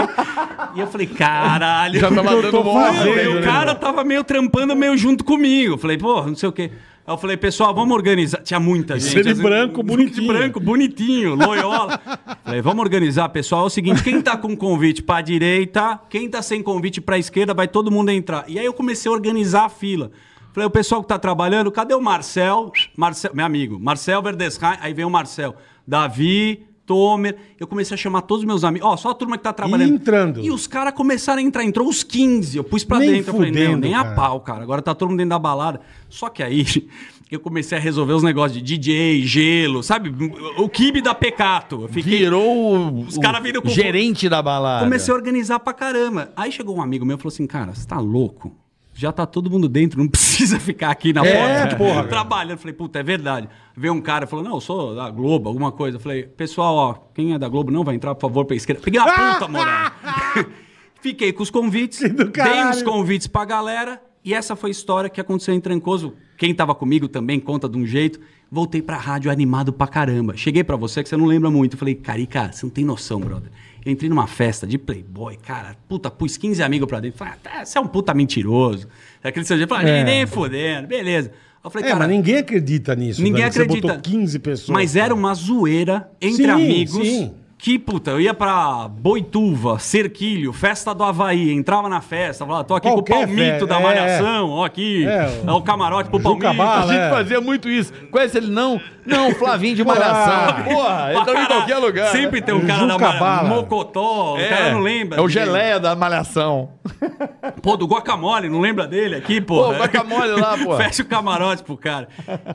E eu falei, caralho. Já tava eu dando bola. e né, o cara tava meio trampando meio junto comigo. Eu Falei, pô, não sei o quê. Aí eu falei, pessoal, vamos organizar. Tinha muita gente. Você de assim, branco, bonitinho. De branco, bonitinho, loyola. falei, vamos organizar, pessoal. É o seguinte, quem tá com convite pra direita, quem tá sem convite pra esquerda, vai todo mundo entrar. E aí eu comecei a organizar a fila. Falei, o pessoal que tá trabalhando, cadê o Marcel? Marcel, meu amigo, Marcel Verdesheim, aí vem o Marcel. Davi, Tomer. Eu comecei a chamar todos os meus amigos. Ó, só a turma que tá trabalhando. entrando. E os caras começaram a entrar. Entrou os 15. Eu pus pra Nem dentro. Eu falei, não, fudendo, nem a cara. pau, cara. Agora tá todo mundo dentro da balada. Só que aí eu comecei a resolver os negócios de DJ, gelo, sabe? O kibe da Pecato. Fiquei... Virou o, Os caras vindo com- gerente da balada. Comecei a organizar pra caramba. Aí chegou um amigo meu e falou assim: Cara, você tá louco? Já tá todo mundo dentro, não precisa ficar aqui na É, porta porra. trabalhando. Falei, puta, é verdade. Veio um cara falou: Não, eu sou da Globo, alguma coisa. Falei, pessoal, ó, quem é da Globo não vai entrar, por favor, pra esquerda. Peguei a puta, moral. Fiquei com os convites, dei os convites pra galera. E essa foi a história que aconteceu em Trancoso. Quem tava comigo também conta de um jeito. Voltei pra rádio animado pra caramba. Cheguei pra você que você não lembra muito. Falei, Carica, você não tem noção, brother. Eu entrei numa festa de playboy, cara. Puta, pus 15 amigos pra dentro. Falei, ah, tá, você é um puta mentiroso. Aquele seu jeito, falei, É. nem, fodendo, beleza. Eu falei, É, cara, mas ninguém acredita nisso. Ninguém acredita. Você botou 15 pessoas. mas era uma zoeira entre Sim, amigos. sim. Que, puta, eu ia pra Boituva, Cerquilho, festa do Havaí, entrava na festa, falava, tô aqui Qualquer com o Palmito fe- da é. Malhação, ó, aqui, É, é, o camarote pro Palmito. Bala, A gente é. fazia muito isso. Conhece ele não? Não, Flavinho de Malhação. Porra, ele tá em qualquer lugar. Sempre tem um cara Juca da Malhação. Mocotó, o cara não lembra. É o dele. geleia da Malhação. Pô, do Guacamole, não lembra dele aqui, pô? Pô, Guacamole lá, pô. Fecha o camarote pro cara.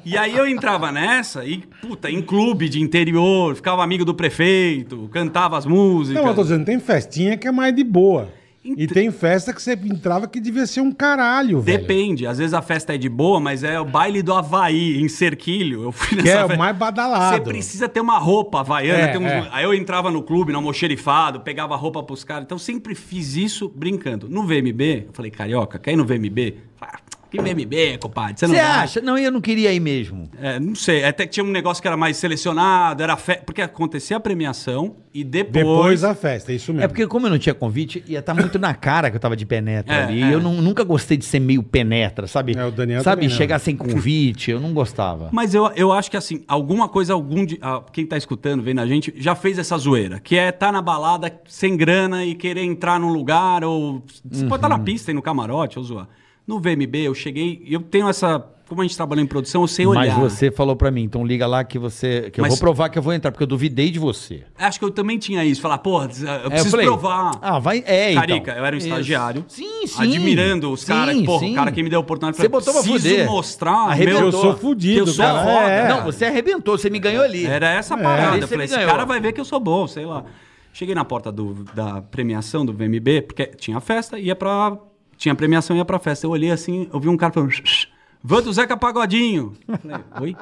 E aí eu entrava nessa e, puta, em clube de interior, ficava amigo do prefeito, cantava as músicas. Não, eu tô dizendo, tem festinha que é mais de boa. E Ent- tem festa que você entrava que devia ser um caralho, velho. Depende, às vezes a festa é de boa, mas é o baile do Havaí, em Cerquilho. Eu fui Que nessa é o festa. mais badalado. Você precisa ter uma roupa havaiana. É, uns- é. Aí eu entrava no clube, no almoxerifado, pegava roupa pros caras. Então sempre fiz isso brincando. No VMB, eu falei, carioca, quer ir no VMB? Ah, que VMB, compadre? Você não Você vai?" acha? Não, eu não queria ir mesmo. É, não sei. Até que tinha um negócio que era mais selecionado, era fe... porque acontecia a premiação e depois. Depois da festa, é isso mesmo. É porque como eu não tinha convite, ia estar muito na cara que eu tava de penetra É, ali. é. E eu não- nunca gostei de ser meio penetra, sabe? É, o Daniel sabe, também não. chegar sem convite, eu não gostava. Mas eu, eu acho que assim, alguma coisa, algum de, ah, quem tá escutando, vendo a gente, já fez essa zoeira. Que é estar na balada sem grana e querer entrar num lugar, ou. Você pode estar na pista e no camarote, ou zoar. No VMB, eu cheguei. Eu tenho essa. Como a gente trabalha em produção, eu sei olhar. Mas você falou pra mim, então liga lá que você. Que eu Mas- vou provar que eu vou entrar, porque eu duvidei de você. Acho que eu também tinha isso. Falar, porra, eu É, eu preciso falei, provar. Ah, vai. É, então. Carica, eu era um Isso. estagiário. Sim, sim. Admirando os caras. Porra, sim. o cara que me deu a oportunidade. Você botou pra preciso fuder. mostrar Arrebentou. Eu sou fudido, eu sou cara. foda. É. Não, você arrebentou, você me ganhou ali. Era essa Aí parada. você Eu falei, esse ganhou. cara vai ver que eu sou bom, sei lá. Cheguei na porta do- da premiação do VMB, porque tinha festa, ia pra. Tinha premiação, ia pra festa. Eu olhei assim, eu vi um cara falando. "Shh, shh, Van do Zeca Pagodinho. Falei, oi?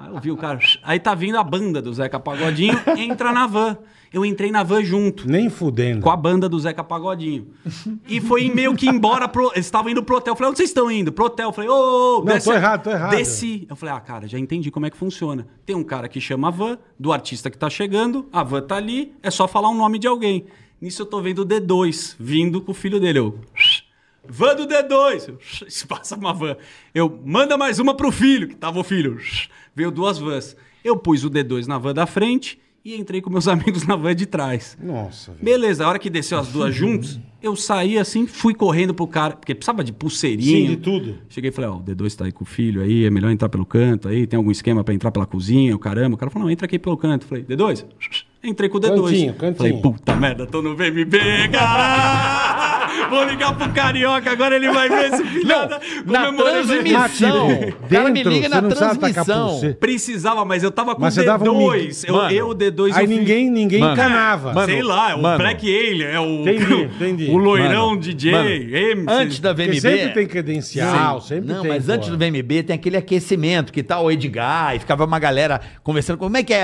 Aí eu vi o cara. Aí tá vindo a banda do Zeca Pagodinho, entra na van. Eu entrei na van junto. Nem fudendo. Com a banda do Zeca Pagodinho. E foi meio que embora pro. Eles estavam indo pro hotel. Eu falei, onde vocês estão indo? Pro hotel. Eu falei, ô, ô, Não, tô errado, tô errado. Desci. Eu falei, ah, cara, já entendi como é que funciona. Tem um cara que chama a van, do artista que tá chegando, a van tá ali, é só falar o nome de alguém. Nisso eu tô vendo o D2 vindo com o filho dele. Eu. Van do D2. Eu, Se passa uma van. Eu, manda mais uma pro filho, que tava o filho. Veio duas vans. Eu pus o D2 na van da frente e entrei com meus amigos na van de trás. Nossa, velho. Beleza, a hora que desceu as duas juntos, eu saí assim, fui correndo pro cara, porque precisava de pulseirinha. Sim, de tudo. Cheguei e falei, ó, o D2 tá aí com o filho aí, é melhor entrar pelo canto aí, tem algum esquema pra entrar pela cozinha, o caramba. O cara falou, não, entra aqui pelo canto. Falei, D2? Entrei com o D2. Cantinho, cantinho. Falei, puta merda, tô no VMB, cara! Vou ligar pro Carioca, agora ele vai ver esse filho da... Na transmissão. O cara me liga na não transmissão. Precisava, mas eu tava com Mas o você dava um D2. eu, Mano, eu, o D2 Aí eu ninguém, ninguém Mano. encanava. Mano, Sei lá, é o mano. Black Alien, é o. Entendi, entendi. O loirão Mano, DJ, mano, MC. Antes da Porque VMB. sempre tem credencial, sempre não, tem. mas pô. antes do VMB tem aquele aquecimento que tá o Edgar e ficava uma galera conversando como é que é,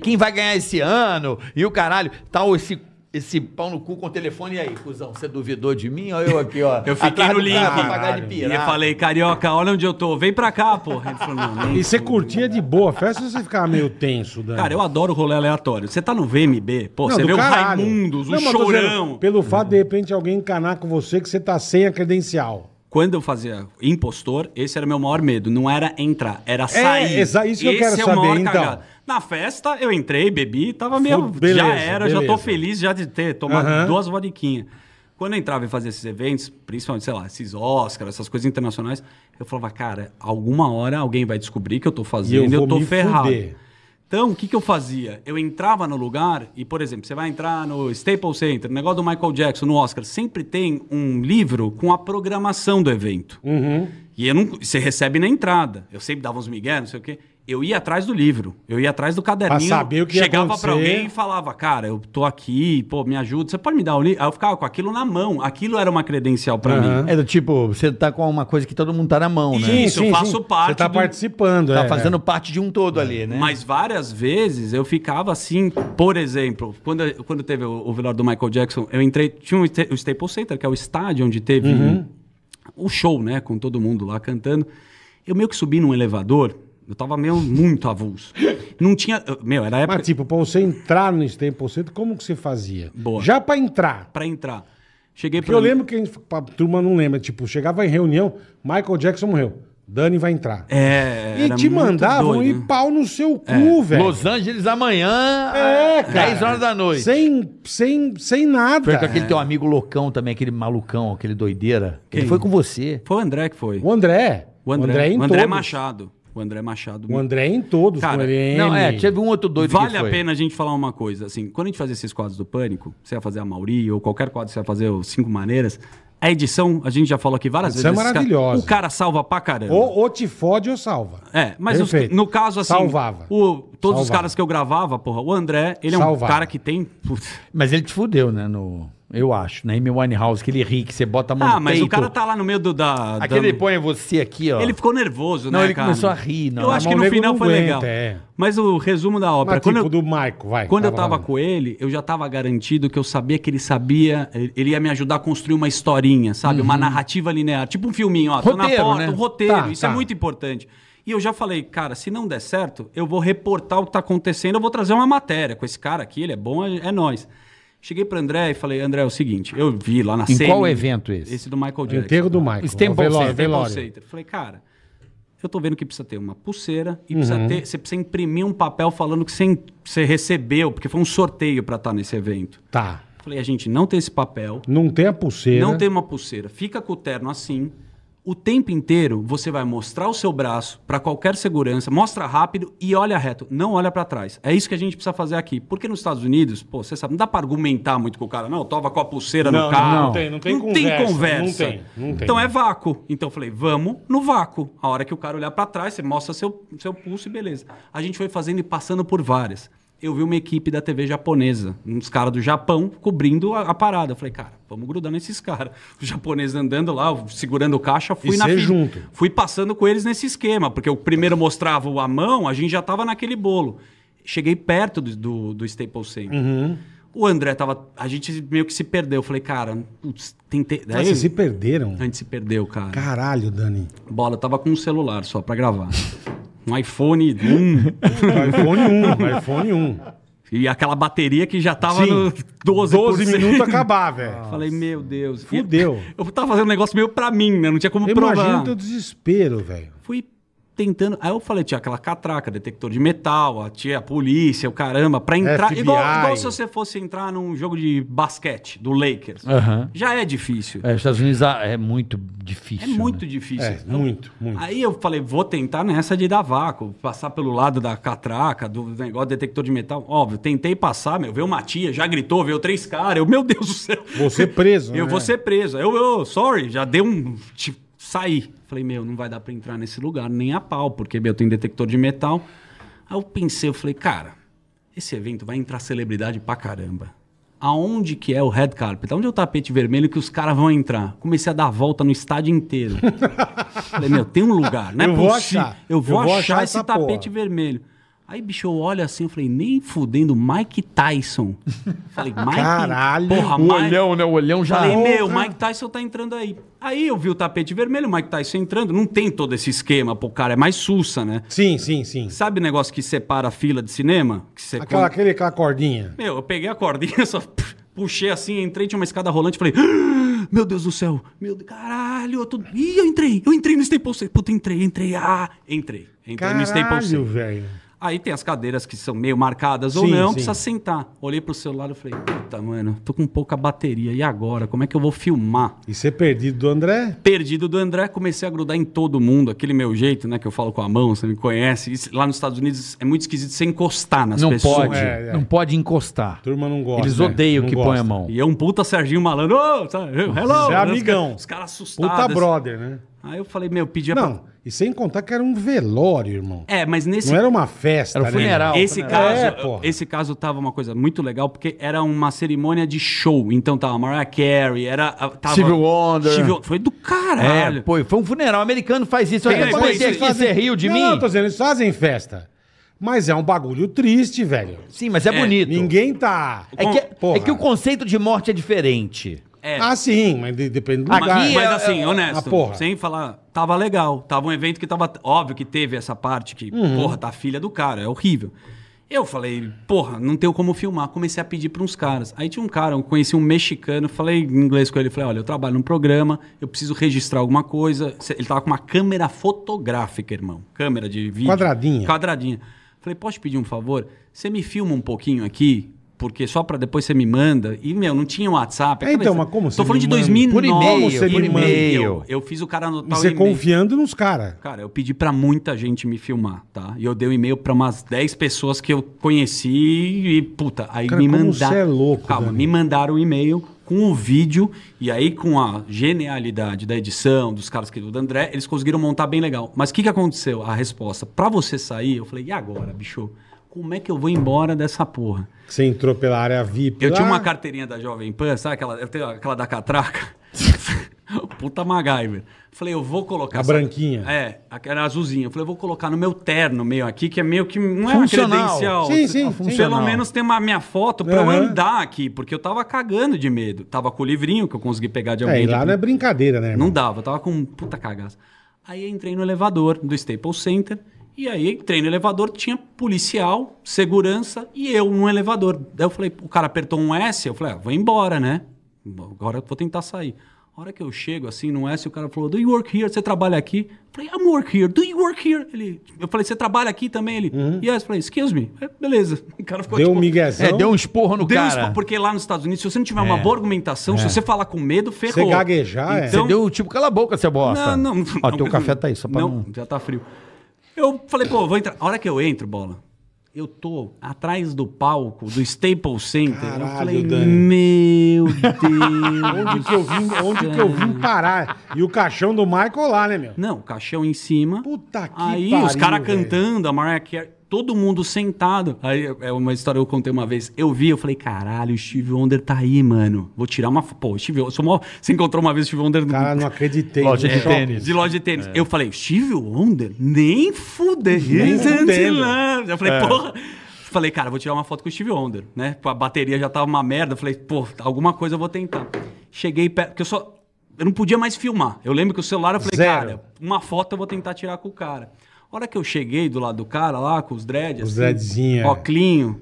quem vai ganhar esse ano e o caralho, tal esse esse pau no cu com o telefone e aí, cuzão, você duvidou de mim? Olha eu aqui, ó. Eu fiquei atrás no link. cara pra pagar de E eu falei, carioca, olha onde eu tô, vem pra cá, porra. Ele falou, não, nem E você curtia de boa a festa ou você ficava meio tenso, Dan? Cara, eu adoro rolê aleatório. Você tá no VMB, pô, Não, você vê o caralho. Raimundos, o Não, tô dizendo, Chorão. Pelo fato de, de repente, alguém encanar com você que você tá sem a credencial. Quando eu fazia impostor, esse era o meu maior medo. Não era entrar, era sair. exa- isso que eu Esse quero é o saber, então. Na festa, eu entrei, bebi, tava meio. Beleza, já era, já tô beleza. feliz já de ter tomado Aham. duas vodiquinhas. Quando eu entrava e fazia esses eventos, principalmente, sei lá, esses Oscars, essas coisas internacionais, eu falava, cara, alguma hora alguém vai descobrir que eu tô fazendo e eu, vou tô me ferrado. fuder. Então, o que, que eu fazia? Eu entrava no lugar e, por exemplo, você vai entrar no Staples Center, negócio do Michael Jackson, no Oscar, sempre tem um livro com a programação do evento. Uhum. E eu não, você recebe na entrada. Eu sempre dava uns migué, não sei o quê. Eu ia atrás do livro, eu ia atrás do caderninho. Pra saber o que ia Chegava pra acontecer. alguém e falava, cara, eu tô aqui, pô, me ajuda, você pode me dar o livro? Aí eu ficava com aquilo na mão. Aquilo era uma credencial pra Aham. mim. É do tipo, você tá com uma coisa que todo mundo tá na mão, né? Isso, eu faço parte Você tá do- participando, Tá é, fazendo parte de um todo ali, né? Mas várias vezes eu ficava assim, por exemplo, quando, quando teve o, o velório do Michael Jackson, eu entrei, tinha um, Sta- o Staples Center, que é o estádio onde teve Uhum. o show, né, com todo mundo lá cantando. Eu meio que subi num elevador, eu tava meio muito avulso. Não tinha, meu, era época Mas, tipo, pra você entrar no Staples Center, como que você fazia? Boa. Já pra entrar. pra entrar. Cheguei Porque eu lembro que a, gente, a turma não lembra. Tipo, chegava em reunião, Michael Jackson morreu. Dani vai entrar. É, e era te muito mandavam doido, ir né? pau no seu cu, velho. Los Angeles amanhã, É, cara. 10 horas da noite. Sem, sem, sem nada. Foi com aquele teu amigo loucão também, aquele malucão, aquele doideira. Ele Quem? foi com você. Foi o André que foi. O André. O André, em o André todos. Machado. O André Machado. O André em todos, Cara. Não, é, teve um outro doido Vale que a pena a gente falar uma coisa, assim, quando a gente fazia esses quadros do Pânico, você ia fazer a Mauri ou qualquer quadro que você ia fazer, os Cinco Maneiras, a edição, a gente já falou aqui várias Edição vezes. é esse cara- maravilhosa. o cara salva pra caramba. Ou, ou te fode ou salva. É, mas os- no caso, assim, Salvava. o- todos os Salvava. caras que eu gravava, porra, o André, ele é um Salvava. cara que tem... putz. Mas ele te fudeu, né? No, eu acho. Na Amy Winehouse, que ele ri, que você bota a mão Ah, no mas peito. o cara tá lá no meio do, da... da- Aquele põe você aqui, ó. Ele ficou nervoso, Não, né, ele cara? começou a rir, não. Eu acho que no final foi aguenta, legal. é. Mas o resumo da obra... Mas quando tipo eu- do Michael, vai. Quando eu Tava com ele, eu já tava garantido que eu sabia que ele sabia, ele ia me ajudar a construir uma historinha, sabe? Uma narrativa linear, tipo um filminho, ó, tô na Roteiro, porta, né? um roteiro, Tá, isso tá. é muito importante. E eu já falei, cara, se não der certo, eu vou reportar o que tá acontecendo, eu vou trazer uma matéria com esse cara aqui, ele é bom, é, é nós. Cheguei pro André e falei, André, é o seguinte, eu vi lá na Em cena- qual evento esse? Esse do Michael O Jackson. enterro do Michael. Staples o velório, Center, velório. Center. Falei, cara, eu tô vendo que precisa ter uma pulseira e precisa ter, você precisa imprimir um papel falando que você, você recebeu, porque foi um sorteio pra estar nesse evento. Tá. Falei, a gente não tem esse papel, Não tem a pulseira. não tem uma pulseira, fica com o terno assim. O tempo inteiro você vai mostrar o seu braço pra qualquer segurança, mostra rápido e olha reto, não olha pra trás. É isso que a gente precisa fazer aqui. Porque nos Estados Unidos, pô, você sabe, não dá pra argumentar muito com o cara, não, tova com a pulseira Não, no carro. não tem, não tem conversa, conversa. não tem, não tem. Então é vácuo. Então eu falei, vamos no vácuo. A hora que o cara olhar pra trás, você mostra seu, seu pulso e beleza. A gente foi fazendo e passando por várias. Eu vi uma equipe da TV japonesa, uns caras do Japão cobrindo a, a parada. Eu falei, cara, vamos grudar nesses caras. Os japoneses andando lá, segurando o caixa, fui E na fila. junto. Fui passando com eles nesse esquema, porque o primeiro mostrava a mão, a gente já tava naquele bolo. Cheguei perto do, do, do Staples Center. Uhum. O André tava. A gente meio que se perdeu. Eu falei, cara, putz, tentei. Daí, vocês se perderam. a gente se perdeu, cara. Caralho, Dani. Bola, eu tava com um celular só pra gravar. Um iPhone 1. iPhone 1, iPhone 1. e aquela bateria que já tava Sim. no 12%. 12 minutos acabar, velho. Falei, meu Deus. Fudeu. Eu, eu tava fazendo um negócio meio pra mim, né? Não tinha como Imagina provar. o teu desespero, velho. Fui tentando. Aí eu falei, tinha aquela catraca, detector de metal, a- tinha a polícia, o caramba, pra entrar. FBI. Igual, igual se você fosse entrar num jogo de basquete do Lakers. Aham. Já é difícil. É, os Estados Unidos ah, é muito difícil. É muito né? difícil. É, muito, muito. Aí eu falei, vou tentar nessa de dar vácuo, passar pelo lado da catraca, do negócio detector de metal. Óbvio, tentei passar, meu, veio uma tia, já gritou, veio três caras, eu, meu Deus do céu. Você preso, Eu né? vou ser preso. Eu, eu, sorry, já deu um. Tipo, saí. Falei, meu, não vai dar pra entrar nesse lugar, nem a pau, porque meu, tem detector de metal. Aí eu pensei, eu falei, cara, esse evento vai entrar celebridade pra caramba. Aonde que é o red carpet? Aonde é o tapete vermelho que os caras vão entrar? Comecei a dar a volta no estádio inteiro. Falei, meu, tem um lugar, não é Eu vou possível. achar. Eu vou, Eu vou achar, achar esse tapete porra. vermelho. Aí, bicho, eu olho assim, eu falei, nem fudendo, Mike Tyson. Falei, Mike... Caralho. Porra, O Mike... olhão, né? O olhão já. Falei, meu. Mike Tyson tá entrando aí. Aí eu vi o tapete vermelho, o Mike Tyson entrando. Não tem todo esse esquema, pô, cara. É mais sussa, né? Sim, sim, sim. Sabe o negócio que separa a fila de cinema? Que você Aquela, aquele, aquela cordinha. Meu, eu peguei a cordinha, só puxei assim, entrei, tinha uma escada rolante, falei, "Ah, meu Deus do céu, meu Deus, caralho, eu tô... Ih, eu entrei, eu entrei no Staples Center. Puta, entrei, entrei, ah, entrei. Entrei no Staples Caralho, Center. velho. Aí tem as cadeiras que são meio marcadas ou Sim, não, sim. precisa sentar. Olhei pro celular e falei, puta, mano, tô com pouca bateria. E agora? Como é que eu vou filmar? E ser perdido do André? Perdido do André, comecei a grudar em todo mundo, aquele meu jeito, né? Que eu falo com a mão, você me conhece. Isso, lá nos Estados Unidos é muito esquisito você encostar nas Não pessoas. pode, É, é. não pode encostar. Turma não gosta. Eles né? odeiam Não que gosta. põe a mão. E é um puta Serginho malandro. Ô, tá, hello! Você é amigão. Os caras assustados. Puta brother, né? Aí eu falei, meu, pedi Não, e sem contar que era um velório, irmão. É, mas nesse Não era uma festa, Era um né? funeral. Esse funeral. caso, É, porra. esse caso tava uma coisa muito legal porque era uma cerimônia de show. Então tava Mariah Carey, era tava Stevie Wonder. Stevie- foi do caralho. É, pô, foi um funeral. O americano faz isso. Mas comentei eles aqui, você riu de não, mim? Não, eu tô dizendo, eles fazem festa. Mas é um bagulho triste, velho. Sim, mas é, bonito. Ninguém tá... É que, é que o conceito de morte é diferente. É. Ah, sim, mas de- depende do Mas, lugar. Aqui mas é- assim, é- honesto, Ah, sem falar, tava legal. Tava um evento que tava. Óbvio que teve essa parte que, Uhum. porra, tá filha do cara, é horrível. Eu falei, porra, não tenho como filmar. Comecei a pedir pra uns caras. Aí tinha um cara, eu conheci um mexicano, falei em inglês com ele, falei, olha, eu trabalho num programa, eu preciso registrar alguma coisa. Ele tava com uma câmera fotográfica, irmão. Câmera de vídeo. Quadradinha. Quadradinha. Falei, posso te pedir um favor? Você me filma um pouquinho aqui, porque só pra depois você me manda. E, meu, não tinha WhatsApp. É, então, mas como você Tô falando de manda? 2009. Por e-mail, você por me manda? e-mail. Eu, fiz o cara anotar você o e-mail. confiando nos caras. Cara, eu pedi pra muita gente me filmar, tá? E eu dei o e-mail pra umas 10 pessoas que eu conheci e, puta, aí Cara, me mandaram. você é louco, Calma, Dani. me mandaram o e-mail com o vídeo e aí com a genialidade da edição, dos caras que do André, eles conseguiram montar bem legal. Mas o que, que aconteceu? A resposta, pra você sair, eu falei, e agora, bicho? Como é que eu vou embora dessa porra? Você entrou pela área VIP Eu lá. tinha uma carteirinha da Jovem Pan, sabe aquela, eu tenho aquela da catraca? Puta MacGyver. Falei, eu vou colocar. A branquinha. É, aquela azulzinha. Eu falei, eu vou colocar no meu terno meio aqui, que é meio que. Não é Funcional. uma credencial. Sim, sim, Pelo funcional. menos tem uma minha foto pra eu Aham. andar aqui, porque eu tava cagando de medo. Tava com o livrinho que eu consegui pegar de É, alguém. e lá de- não é brincadeira, né, irmão? não dava, eu tava com puta cagaço. Aí eu entrei no elevador do Staples Center. E aí entrei no elevador, tinha policial, segurança e eu no elevador. Daí eu falei, o cara apertou um S, eu falei, ah, vou embora, né? Agora eu vou tentar sair. A hora que eu chego assim no S, o cara falou, do you work here? Você trabalha aqui? Eu falei, I'm work here. Do you work here? Ele, eu falei, você trabalha aqui também? Ele, yes. Eu falei, excuse me. É, beleza. O cara ficou Deu um tipo, miguezão. É, deu um esporro no Deu um cara. espo- porque lá nos Estados Unidos, se você não tiver uma boa argumentação, se você falar com medo, ferrou. Você gaguejar, é. Então, Você deu tipo, cala a boca, seu bosta. não, não. Ó, não, teu café tá aí, só pra não, não... já tá frio. Eu falei, pô, vou entrar. A hora que eu entro, bola, eu tô atrás do palco do Staples Center. eu Caralho, falei, Dani. meu Deus. Onde que eu vim, onde que eu vim parar? E o caixão do Michael lá, né, meu? Não, o caixão em cima. Puta que Aí pariu, os caras cantando, a Mariah Carey, todo mundo sentado. Aí é uma história que eu contei uma vez. Eu vi, eu falei, caralho, o Steve Wonder tá aí, mano. Vou tirar uma. Pô, o Steve Wonder. sou mó- Você encontrou uma vez o Steve Wonder no- Cara, não acreditei. Loja de shopping. tênis. De loja de tênis. Eu falei, Steve Wonder? Nem fuder. Nem fudendo. Eu falei, porra. Falei, cara, vou tirar uma foto com o Steve Wonder, né? A bateria já tava uma merda. Eu falei, pô, alguma coisa eu vou tentar. Cheguei perto, porque eu só. Eu não podia mais filmar. Eu lembro que o celular, eu falei, Zero. cara, uma foto eu vou tentar tirar com o cara. A hora que eu cheguei do lado do cara lá, com os dreads. Os dreadzinho, é. Oclinho.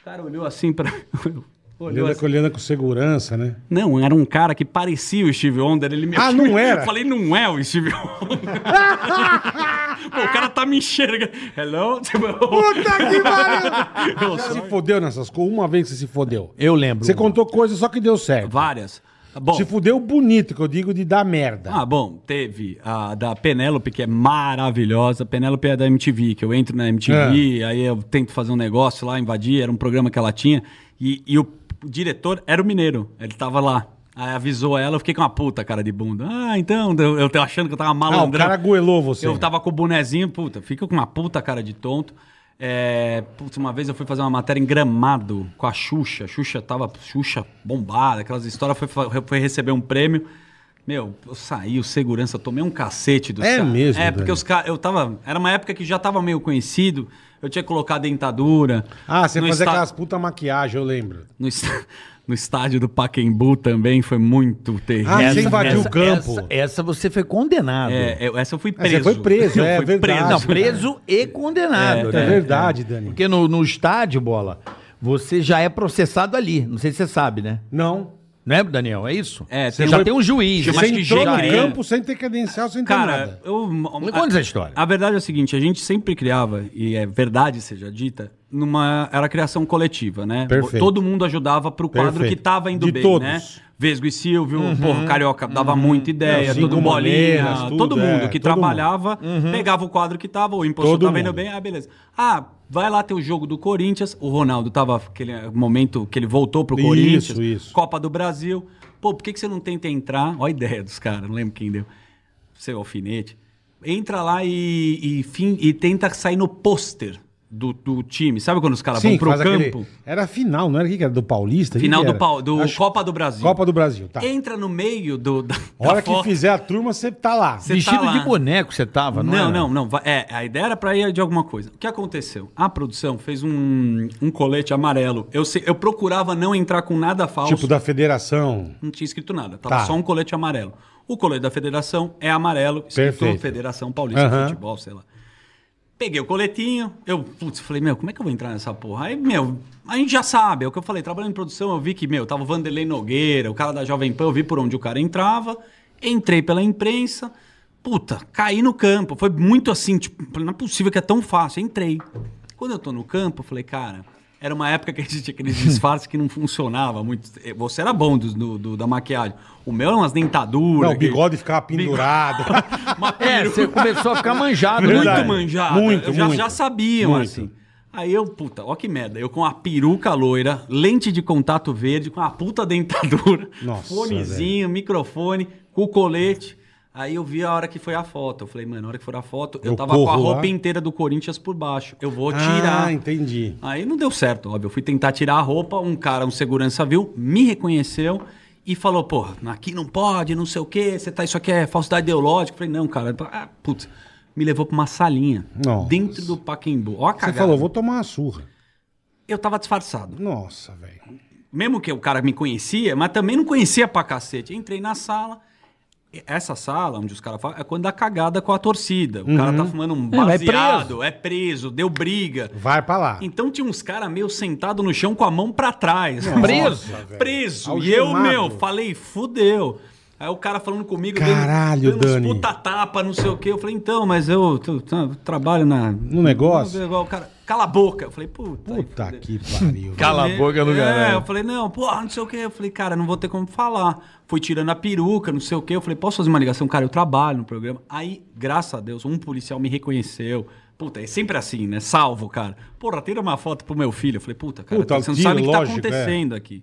O cara olhou assim pra. Olhando, assim. olhando com segurança, né? Não, era um cara que parecia o Steve Wonder. Ele me Ah, não era? Eu falei, não é o Steve Wonder. Pô, o cara tá me enxergando. Hello? Puta que pariu! Você se fodeu nessas coisas? Uma vez que você se fodeu. Eu lembro. Você contou coisas só que deu certo. Várias. Bom, Se fudeu bonito, que eu digo de dar merda. ah, bom, teve a da Penélope, que é maravilhosa. Penélope é da MTV, que eu entro na MTV, aí eu tento fazer um negócio lá, invadir, era um programa que ela tinha. E, e o diretor era o mineiro, ele tava lá. Aí avisou ela, eu fiquei com uma puta cara de bunda. Ah, então, eu, eu tô achando que eu tava ah, o malandrão. cara goelou você. Eu tava com o bonezinho, puta, fica com uma puta cara de tonto. É, putz, uma vez eu fui fazer uma matéria em Gramado com a Xuxa. Xuxa tava Xuxa bombada, aquelas histórias. Foi, foi receber um prêmio. Meu, eu saí, o segurança, tomei um cacete dos É caras. mesmo, É, porque os caras. Eu tava. Era uma época que já tava meio conhecido. Eu tinha que colocar dentadura. Ah, você fazia esta- aquelas puta maquiagem, eu lembro. no, no estádio do Paquembu também foi muito terrível. Ah, você invadiu o campo. Essa, essa você foi condenado. É, eu- essa eu fui Ah, você preso. foi preso, Eu é fui verdade. Não, preso e condenado, É, né? verdade, Dani. Porque no, no estádio, bola, você já é processado ali. Não sei se você sabe, né? Não. Né, Daniel? É isso? É, Você tem já um- tem um juiz. Chama- Você que entrou no é. campo sem ter credencial, sem ter Cara, nada. eu. Me conta essa história. A verdade é o seguinte, a gente sempre criava, e é verdade seja dita, numa. Era criação coletiva, né? Perfeito. Todo mundo ajudava pro quadro Perfeito. que tava indo De bem, todos. né? Vesgo e Silvio, Uhum. porra, Carioca dava muita ideia, todo bolinha, Maneiras, tudo, todo mundo é, que todo trabalhava, pegava o quadro que tava, o impostor Todo tava indo mundo. bem, ah, beleza. Ah, vai lá ter o jogo do Corinthians, o Ronaldo tava aquele momento que ele voltou pro Isso, Corinthians, isso. Copa do Brasil. Pô, por que, que você não tenta entrar? Olha a ideia dos caras, não lembro quem deu. Seu alfinete. Entra lá e, e, fim, e tenta sair no pôster do, do time. Sabe quando os caras vão pro campo? aquele- Era final, não era o que era? Do Paulista? Final do, pau- do Acho- Copa do Brasil. Copa do Brasil, tá. Entra no meio do. Da, A hora da que foto. fizer a turma, você tá lá. Cê Vestido tá lá. de boneco você tava, não Não, era? não, não. É, a ideia era pra ir de alguma coisa. O que aconteceu? A produção fez um, um colete amarelo. Eu, sei- eu procurava não entrar com nada falso. Tipo da federação. Não tinha escrito nada. Tava Tá. só um colete amarelo. O colete da federação é amarelo, escrito Perfeito. Federação Paulista de Futebol, sei lá. Peguei o coletinho, eu, putz, falei, meu, como é que eu vou entrar nessa porra? Aí, meu, a gente já sabe, é o que eu falei, trabalhando em produção, eu vi que, meu, tava o Vanderlei Nogueira, o cara da Jovem Pan, eu vi por onde o cara entrava, entrei pela imprensa, puta, caí no campo, foi muito assim, tipo, não é possível que é tão fácil, entrei. Quando eu tô no campo, eu falei, cara, era uma época que a gente tinha aqueles disfarces que não funcionava muito. Você era bom do, do- do- da maquiagem. O meu era umas dentaduras. Não, o bigode ficava pendurado. É, você começou a ficar manjado. né, Muito Verdade. cara? manjado. Muito, já, muito. já sabiam, Muito. assim. Aí eu, puta, ó que merda. Eu com a peruca loira, lente de contato verde, com a puta dentadura, Nossa, fonezinho, microfone, com o colete. Aí eu vi a hora que foi a foto. Eu falei, mano, na hora que for a foto, eu, Eu tava com a roupa lá. inteira do Corinthians por baixo. Eu vou tirar. Ah, entendi. Aí não deu certo, óbvio. Eu fui tentar tirar a roupa, um cara, um segurança viu, me reconheceu e falou, pô, aqui não pode, não sei o quê, você tá, isso aqui é falsidade ideológica. Eu falei, não, cara, ah, putz, me levou pra uma salinha Nossa. dentro do Paquembu. Ó a Você cagada. falou, vou tomar uma surra. Eu tava disfarçado. Nossa, velho. Mesmo que o cara me conhecia, mas também não conhecia pra cacete. Entrei na sala. Essa sala, onde os caras falam, é quando dá cagada com a torcida. O cara tá fumando um É, vai baseado, é preso, deu briga. Vai pra lá. Então tinha uns caras meio sentados no chão com a mão pra trás. Preso? velho. Preso. E eu, Algemado. meu, falei, fudeu. Aí o cara falando comigo, Caralho, dando, dando puta tapa, não sei o quê. Eu falei, então, mas eu, eu trabalho na... No negócio? O cara, cala a boca. Eu falei, puta. aí Puta fudeu. que pariu. Cala a boca no É, caralho. eu falei, não, porra, não sei o quê. Eu falei, cara, não vou ter como falar. Fui tirando a peruca, não sei o quê. Eu falei, posso fazer uma ligação? Cara, eu trabalho no programa. Aí, graças a Deus, um policial me reconheceu. Puta, é sempre assim, né? Salvo, cara. Porra, tira uma foto pro meu filho. Eu falei, puta, cara, Puta, você não sabe o que tá é. acontecendo aqui.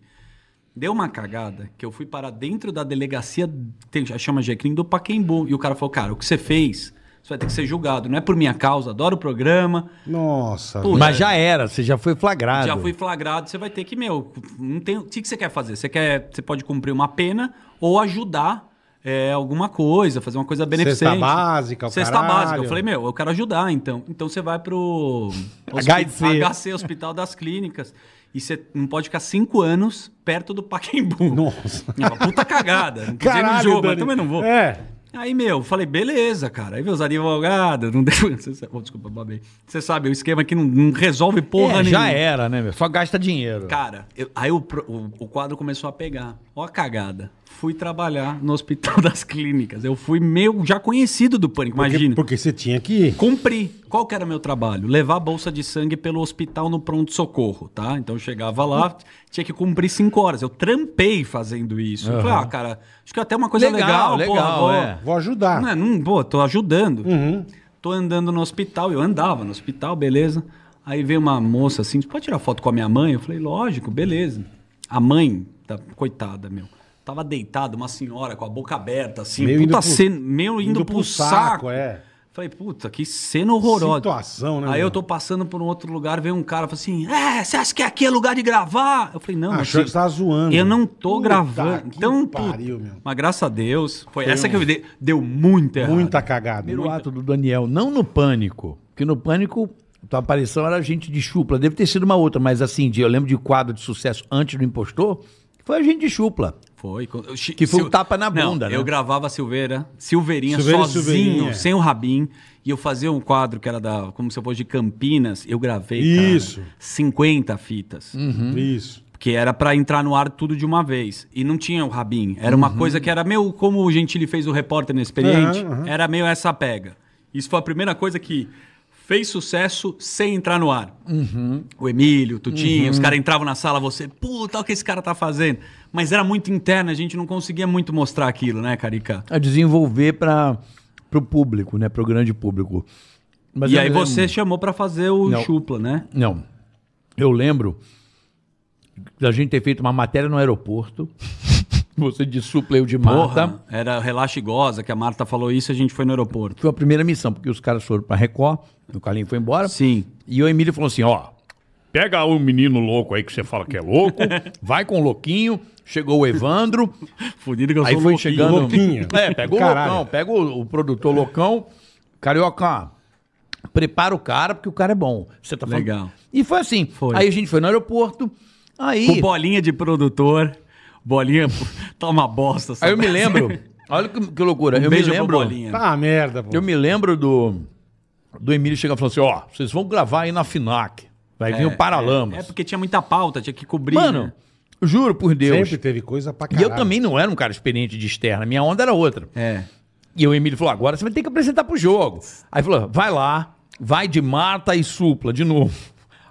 Deu uma cagada que eu fui para dentro da delegacia, tem, chama Jecrim, do Paquembu. E o cara falou, cara, o que você fez, você vai ter que ser julgado. Não é por minha causa, adoro o programa. Nossa, velho. Mas já era, você já foi flagrado. Já fui flagrado, você vai ter que, meu, não tem, o que, que você quer fazer? Você quer, você pode cumprir uma pena ou ajudar é, alguma coisa, fazer uma coisa beneficente. Cesta básica, o Cesta caralho. básica. Eu falei, meu, eu quero ajudar, então. Então você vai pro HC. HC, Hospital das Clínicas. E você não pode ficar cinco anos perto do Paquembu. Nossa. É uma puta cagada. Não Caralho, jogo, mas Dani. também não vou. É. Aí, meu, falei, beleza, cara. Aí meus advogados, não deu. Oh, desculpa, babei. Você sabe, o esquema aqui não, não resolve porra É, nenhuma. já era, né, meu? Só gasta dinheiro. Cara, eu- aí o, o, o quadro começou a pegar. Ó a cagada. Fui trabalhar no Hospital das Clínicas. Eu fui meio já conhecido do Pânico, Porque, imagina. porque você tinha que ir. Cumpri. Qual que era meu trabalho? Levar a bolsa de sangue pelo hospital no pronto-socorro, tá? Então eu chegava lá, tinha que cumprir cinco horas. Eu trampei fazendo isso. Eu falei, ah, cara, acho que é até uma coisa Legal, legal, legal, porra, vou- é. Vou ajudar. não, é, não, pô, tô ajudando. Uhum. Tô andando no hospital, eu andava no hospital, beleza. Aí veio uma moça assim, você pode tirar foto com a minha mãe? Eu falei, lógico, beleza. A mãe, da, coitada, meu, tava deitada, uma senhora com a boca aberta, assim, Meio puta indo pro- cena, meio indo, pro, saco. é. Falei, puta, que cena horrorosa. Situação, né, Aí meu? eu tô passando por um outro lugar, veio um cara, falou assim, é, você acha que aqui é lugar de gravar? Eu falei, não, Achou meu que você tava zoando. eu não tô Puta gravando. que Então, pariu, puta, meu. mas graças a Deus, foi, essa que eu dei, deu muito errado. Muita cagada. Primeiro ato do Daniel, não no Pânico. Porque no Pânico, tua aparição era gente de chupla. Deve ter sido uma outra, mas assim, eu lembro de quadro de sucesso antes do Impostor, foi a gente de chupla. Foi. Que foi um tapa na Não, bunda, né? Eu gravava Silveira, Silveirinha, Silveira sozinho, Silveirinha. sem o Rabin. E eu fazia um quadro que era da, como se eu fosse de Campinas. Eu gravei, Isso. cara, 50 fitas. Isso. Que era pra entrar no ar tudo de uma vez. E não tinha o Rabin. Era uma coisa que era meio como o Gentili fez o repórter inexperiente. Aham. Era meio essa pega. Isso foi a primeira coisa que fez sucesso sem entrar no ar. O Emílio, o Tutinho, Uhum. os caras entravam na sala, você, puta, olha o que esse cara tá fazendo. Mas era muito interno, a gente não conseguia muito mostrar aquilo, né, Carica? A desenvolver para o público, né? Para o grande público. Mas e aí lembro- você chamou pra fazer o Não. chupla, né? Não. Eu lembro da gente ter feito uma matéria no aeroporto. Você de supla, eu de Marta. Porra, era Relaxa e Goza, que a Marta falou isso, a gente foi no aeroporto. Foi a primeira missão, porque os caras foram pra Record, o Carlinho foi embora. Sim. E o Emílio falou assim: ó, pega o menino louco aí que você fala que é louco, vai com o louquinho. Chegou o Evandro. Fudido que eu aí sou foi louquinho. chegando. Louquinho. É, pega o Caralho. loucão, pega o, o produtor loucão. Carioca, prepara o cara, porque o cara é bom. Você tá falando. Legal. E foi assim. Foi. Aí a gente foi no aeroporto. Aí. Com bolinha de produtor, bolinha tá uma bosta. Aí eu me lembro. Olha que, que loucura. Um eu me lembro. bolinha. Tá merda, pô. Eu me lembro do. Do Emílio chegar e falar assim: ó, vocês vão gravar aí na FINAC. Vai vir o Paralamas. É porque tinha muita pauta, tinha que cobrir. Mano, né? juro por Deus. Sempre teve coisa pra E caralho. eu também não era um cara experiente de externa. Minha onda era outra. É. E o Emílio falou: agora você vai ter que apresentar pro jogo. Aí falou: vai lá, vai de Marta e supla de novo.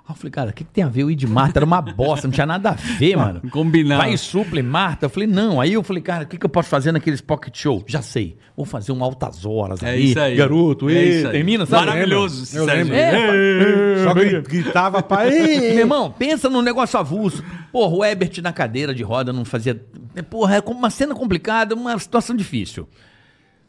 Aí eu falei, cara, o que, que tem a ver o ir de Marta? Era uma bosta, não tinha nada a ver, mano. Combinado. Vai e supla e Marta. Eu falei, não. Aí eu falei, cara, o que, que eu posso fazer naqueles pocket show? Já sei. Vou fazer um altas horas É aí. isso aí. Garoto, É ei, isso aí. termina, sabe? Maravilhoso, esse Eu lembro. É, Só gri- gritava pra Meu irmão, pensa num negócio avulso. Porra, o Ebert na cadeira de roda não fazia. Porra, é uma cena complicada, uma situação difícil.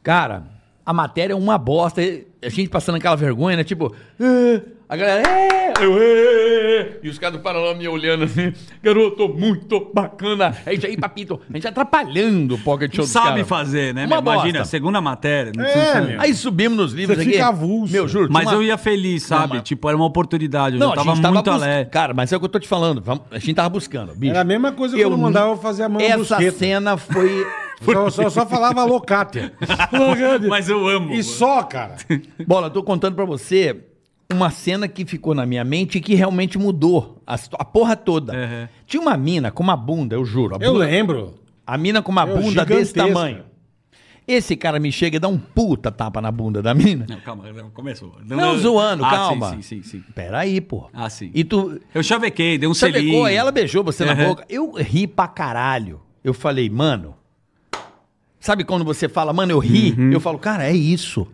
Cara, a matéria é uma bosta. A gente passando aquela vergonha, né? Tipo, "É", a galera, é, eu, "É", e os caras do Paraná me olhando assim, garoto, muito bacana. A gente aí, papito, a gente atrapalhando o pocket show Não sabe fazer, né? Uma meu? Imagina, bosta. segunda matéria. não É, meu. Aí subimos nos livros Você aqui. fica avulso. Meu, juro. Mas uma- eu ia feliz, sabe? mas- Tipo, era uma oportunidade. Eu Não, já a tava gente tava muito bus- alegre. Cara, mas é o que eu tô te falando. A gente tava buscando, bicho. Era a mesma coisa Eu quando nu- mandava eu fazer a mão Essa brusqueta. cena foi. Só, só, só falava locátia. Locátia. Mas eu amo. E só, cara. Bola, eu tô contando pra você uma cena que ficou na minha mente e que realmente mudou a, a porra toda. Uhum. Tinha uma mina com uma bunda, eu juro. A, Eu bunda- lembro. a mina com uma Eu, bunda desse tamanho. Esse cara me chega e dá um puta tapa na bunda da mina. Não, calma, não, começou. Não, zoando, Ah, calma. Sim, sim, sim, sim. Peraí, pô. Ah, sim. E tu. Eu chavequei, dei um Você selinho. aí ela beijou você na Uhum. boca. Eu ri pra caralho. Eu falei, mano. Sabe quando você fala, mano, eu ri? Uhum. Eu falo, cara, é isso.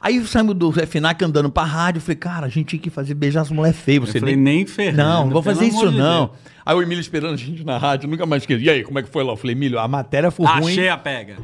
Aí saímos do FNAC andando pra rádio. Eu falei, cara, a gente tinha que fazer beijar as mulheres feias. Você Eu falei, nem ferrando, Não, não vou pelo fazer isso de não. Deus. Aí o Emílio esperando a gente na rádio, nunca mais esqueci. E aí, como é que foi lá? Eu falei, Emílio, a matéria foi ruim. Achei a pega.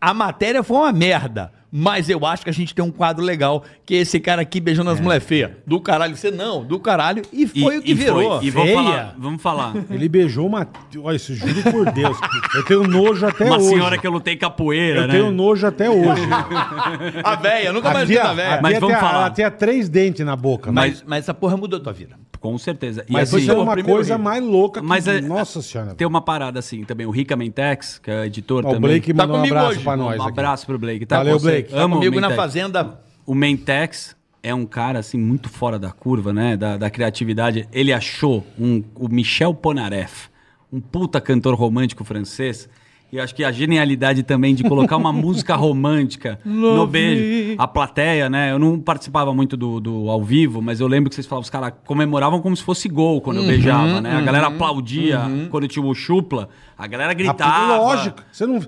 A matéria foi uma merda. Mas eu acho que a gente tem um quadro legal, que é esse cara aqui beijando as mulheres feias. Do caralho, você não, do caralho. E foi E- o que e virou. foi. E vamos Feia. falar, vamos falar. Ele beijou uma. Olha, isso juro por Deus. Eu tenho nojo até Uma hoje. senhora que eu lutei capoeira, Eu né? tenho nojo até hoje. A véia, nunca mais vi a véia. Mas vamos tinha- falar. Ela tinha três dentes na boca. Mas, Mas, mas essa porra mudou tua vida. Com certeza. E mas assim, isso é uma coisa rio. mais louca que. Mas é- Nossa senhora. tem uma parada assim também. O Rica Mentex, que é editor Ó, o também. Blake Tá mandou um abraço hoje. pra nós. um aqui. abraço pro Blake. Tá Valeu, com Blake. Tá Amo o Comigo na fazenda. O Mentex é um cara assim muito fora da curva, né? Da, da criatividade. Ele achou um, o Michel Ponaref, um puta cantor romântico francês. E eu acho que a genialidade também de colocar uma música romântica no beijo. A plateia, né? Eu não participava muito do, do ao vivo, mas eu lembro que vocês falavam, os caras comemoravam como se fosse gol quando eu beijava, né? A galera aplaudia quando tinha o chupla. A galera Ah, gritava. Lógico. Você não.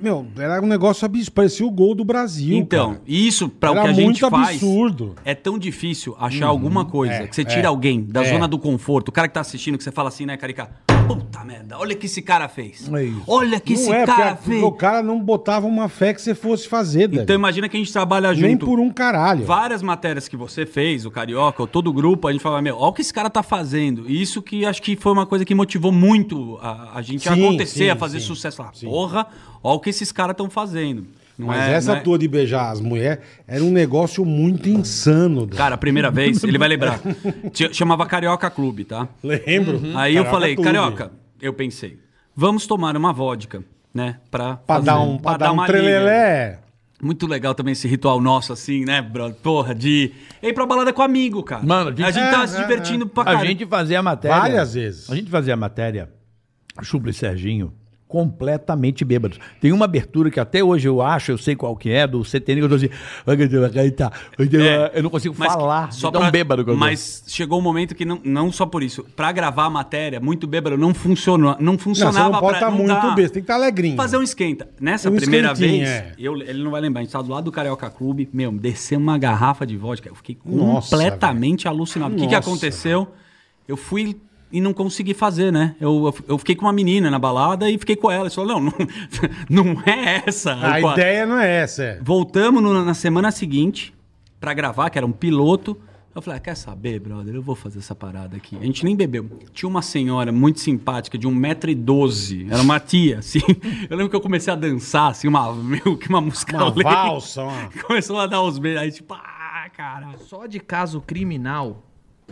Meu, era um negócio absurdo. Parecia o gol do Brasil. Então, cara. isso, para o que a gente faz, absurdo. é tão difícil achar alguma coisa É, que você é, tira alguém da é. zona do conforto. O cara que tá assistindo, que você fala assim, né, Carica? Puta merda, olha o que esse cara fez. É isso. Olha o que Não esse é, cara porque fez. o cara não botava uma fé que você fosse fazer, Então imagina que a gente trabalha junto. Nem por um caralho. Várias matérias que você fez, o Carioca, ou todo o grupo, a gente fala, meu, olha o que esse cara tá fazendo. E isso que acho que foi uma coisa que motivou muito a, a gente a Sim, acontecer, sim, a fazer sim. sucesso lá. Porra, olha o que esses caras estão fazendo. Não Mas é- essa não é- tua de beijar as mulheres era um negócio muito insano. Cara, a primeira vez, ele vai lembrar. Chamava Carioca Clube, tá? Lembro. Aí eu Carioca falei, Clube. Carioca, eu pensei, vamos tomar uma vodka, né? Pra, Pra fazer- dar um, pra dar um trelelé. Muito legal também esse ritual nosso, assim, né, brother? Porra, de ir pra balada com amigo, cara. Mano, a gente é, tava é, se divertindo pra A caralho. gente fazia a matéria. Várias vezes. A gente fazia a matéria, Chupla e Serginho, completamente bêbados. Tem uma abertura que até hoje eu acho, eu sei qual que é, do CTN, que eu tô assim. Eu não consigo falar. só tão pra- bêbado que. Mas chegou um momento que não, não só por isso. Pra gravar a matéria, muito bêbado, não funcionou. Não Não, funcionava você não pode estar não muito dá. besta, tem que estar alegrinho. Fazer um esquenta. Nessa Um primeira vez, é. eu, ele não vai lembrar, a gente tava do lado do Carioca Clube, meu, desceu uma garrafa de vodka. Eu fiquei Nossa, completamente alucinado. O que, que aconteceu? Eu fui e não consegui fazer, né? Eu, eu, fiquei com uma menina na balada e fiquei com ela. Ele falou, não, não, não é essa. A Eu- ideia não é essa, é. Voltamos no- na semana seguinte pra gravar, que era um piloto. Eu falei, ah, quer saber, brother? Eu vou fazer essa parada aqui. A gente nem bebeu. Tinha uma senhora muito simpática, de 1,12m. Era uma tia, assim. Eu lembro que eu comecei a dançar, assim, uma, meio que uma música Uma valsa. Começou a dar uns beijos. Aí, tipo, ah, cara. Só de caso criminal.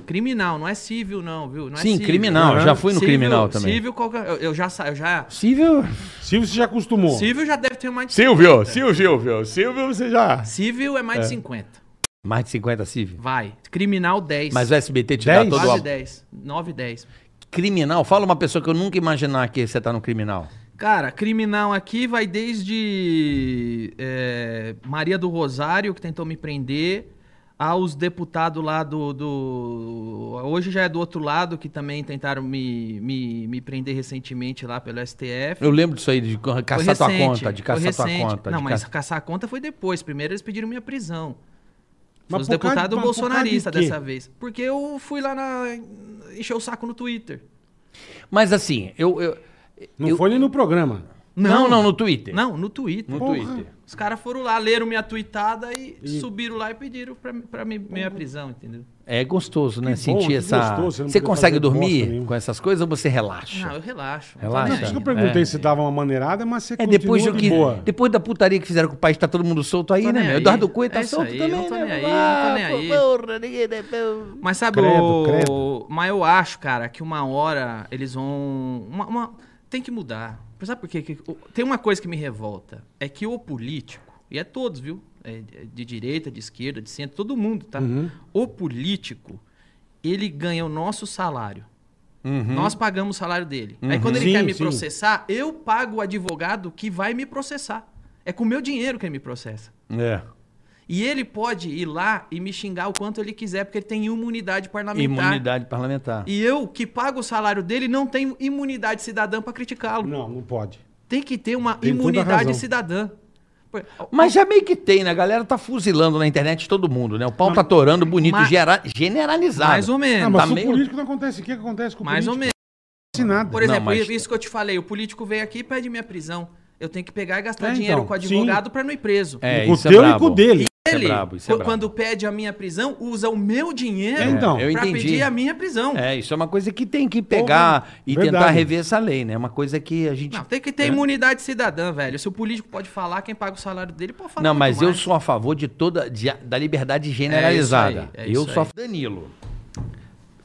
Criminal, não é civil, não, viu? Não é Sim, civil. criminal, já fui no criminal também. Civil, qualquer, eu, eu já sa- eu já. Cível. Silvio, você já acostumou. Civil já deve ter mais de Silvio, 50. Silvio, Silvio, Silvio, você já. Civil é mais de 50. Mais de 50 civil. Vai. Criminal 10. Mas o SBT te 10? dá todo Quase o. 10. 9, 10. Criminal, fala uma pessoa que eu nunca imaginar que você tá no criminal. Cara, criminal aqui vai desde é, Maria do Rosário, que tentou me prender, aos deputados lá do, do- Hoje já é do outro lado, que também tentaram me, me, me prender recentemente lá pelo STF. Eu lembro disso aí, de caçar tua recente, conta, de caçar tua conta. Não, de mas caçar- caçar a conta foi depois. Primeiro eles pediram minha prisão. Mas Os deputados de bolsonaristas quê? dessa vez. Porque eu fui lá na. encher o saco no Twitter. Mas assim, eu. eu- Não eu- foi nem no programa. Não, não, no Twitter. Não, no Twitter. No Porra. Twitter. Os caras foram lá, leram minha tweetada e, subiram lá e pediram pra, pra mim, minha prisão, entendeu? É gostoso, né? Que bom, Sentir que essa. gostoso, você não você consegue dormir com essas coisas ou você relaxa? Não, eu relaxo. não Relaxa. nem Por isso que eu perguntei É. se dava uma maneirada, mas você É depois do continua que. de boa. Depois da putaria que fizeram com o país, tá todo mundo solto aí, né? aí. Eduardo Cunha tá É solto aí, também, não tô né? nem aí, Ah, não tô nem aí. porra, ninguém- Mas sabe, Credo, o... credo. mas eu acho, cara, que uma hora eles vão. Uma, uma- Tem que mudar. Sabe por quê? Tem uma coisa que me revolta. É que o político, e é todos, viu? É de direita, de esquerda, de centro, todo mundo, tá? Uhum. O político, ele ganha o nosso salário. Nós pagamos o salário dele. Aí quando ele Sim, quer me sim. processar, eu pago o advogado que vai me processar. É com o meu dinheiro que ele me processa. É. E ele pode ir lá e me xingar o quanto ele quiser, porque ele tem imunidade parlamentar. Imunidade parlamentar. E eu, que pago o salário dele, não tenho imunidade cidadã pra criticá-lo. Não, não pode. Tem que ter uma Tem imunidade cidadã. Mas já meio que tem, né? A galera tá fuzilando na internet todo mundo, né? O pau tá torando bonito, Mas- gera- generalizado. Mais ou Ah, menos. mas Tá com meio- o político não acontece. O que que acontece com o mais ou político? menos. Não acontece nada. Por exemplo, mas- isso que eu te falei, o político veio aqui e pede minha prisão. Eu tenho que pegar e gastar É, dinheiro então, com o advogado pra não ir preso. É, Com o é teu e brabo. com o dele. Isso é Ele, brabo, isso é quando pede a minha prisão, usa o meu dinheiro É, então. Eu pra entendi. pedir a minha prisão. É, isso é uma coisa que tem que pegar e verdade. tentar rever essa lei, né? É uma coisa que a gente. Não, tem que ter imunidade cidadã, velho. Se o político pode falar, quem paga o salário dele pode falar. Não, mas eu mais. sou a favor de toda de- da liberdade generalizada. É isso aí, é eu sou a aí. Danilo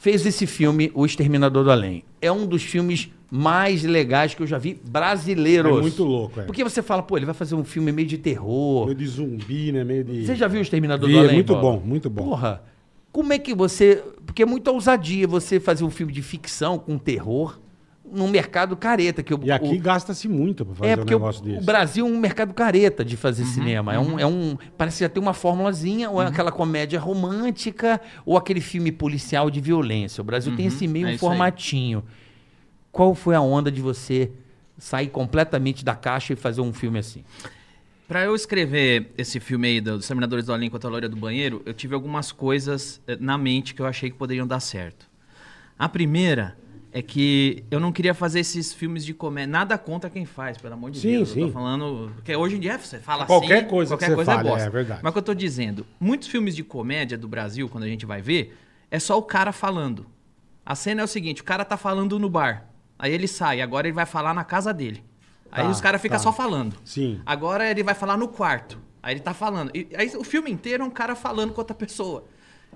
fez esse filme O Exterminador do Além. É um dos filmes mais legais que eu já vi brasileiros. É muito louco, é. Porque você fala, pô, ele vai fazer um filme meio de terror. Meio de zumbi, né? Meio de... Você já viu O Exterminador Vi, do é Além? muito Bola? bom, muito bom. Porra, como é que você... Porque é muita ousadia você fazer um filme de ficção com terror num mercado careta. Que o, E aqui o- gasta-se muito pra fazer é um porque o, negócio o desse. Brasil é um mercado careta de fazer cinema. É um, é um. Parece que já tem uma formulazinha, ou é aquela comédia romântica, ou aquele filme policial de violência. O Brasil tem esse meio é um isso aí. formatinho. Qual foi a onda de você sair completamente da caixa e fazer um filme assim? Pra eu escrever esse filme aí dos Exterminadores do Além contra a Loira do Banheiro, eu tive algumas coisas eh, na mente que eu achei que poderiam dar certo. A primeira é que eu não queria fazer esses filmes de comédia. Nada contra quem faz, pelo amor de Sim, Deus. Eu sim. tô falando. Porque hoje em dia você fala Qualquer assim. coisa que qualquer coisa fale, é bosta. é verdade. Mas o que eu tô dizendo, muitos filmes de comédia do Brasil, quando a gente vai ver, é só o cara falando. A cena é o seguinte: o cara tá falando no bar. Aí ele sai, agora ele vai falar na casa dele. Aí Tá, os caras ficam tá. só falando. Sim. Agora ele vai falar no quarto. Aí ele tá falando. E aí o filme inteiro é um cara falando com outra pessoa.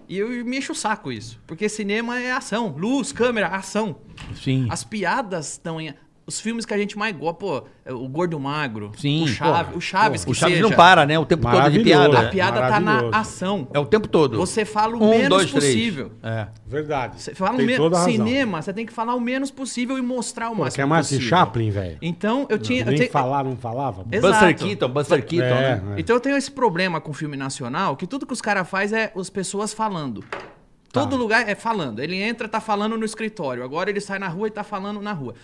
E eu me encho o saco isso. Porque cinema é ação. Luz, câmera, ação. Sim. As piadas estão em. Os filmes que a gente mais gosta, pô, é o Gordo Magro, Sim, o Chaves, porra, o Chaves porra. que O Chaves seja. não para, né? O tempo todo de piada. A piada tá na ação. É o tempo todo. Você fala o Um, menos dois, três. possível. É. Verdade. Você fala o Tem menos. a razão. Cinema, você tem que falar o menos possível e mostrar o Pô, máximo quer mais possível. Chaplin, velho? Então, eu tinha... eu Nem falar, não falava? Exato. Buster Keaton, Buster Keaton, É, né? é. Então eu tenho esse problema com filme nacional, que tudo que os caras faz é as pessoas falando. Tá. Todo lugar é falando. Ele entra, tá falando no escritório. Agora ele sai na rua e tá falando na rua.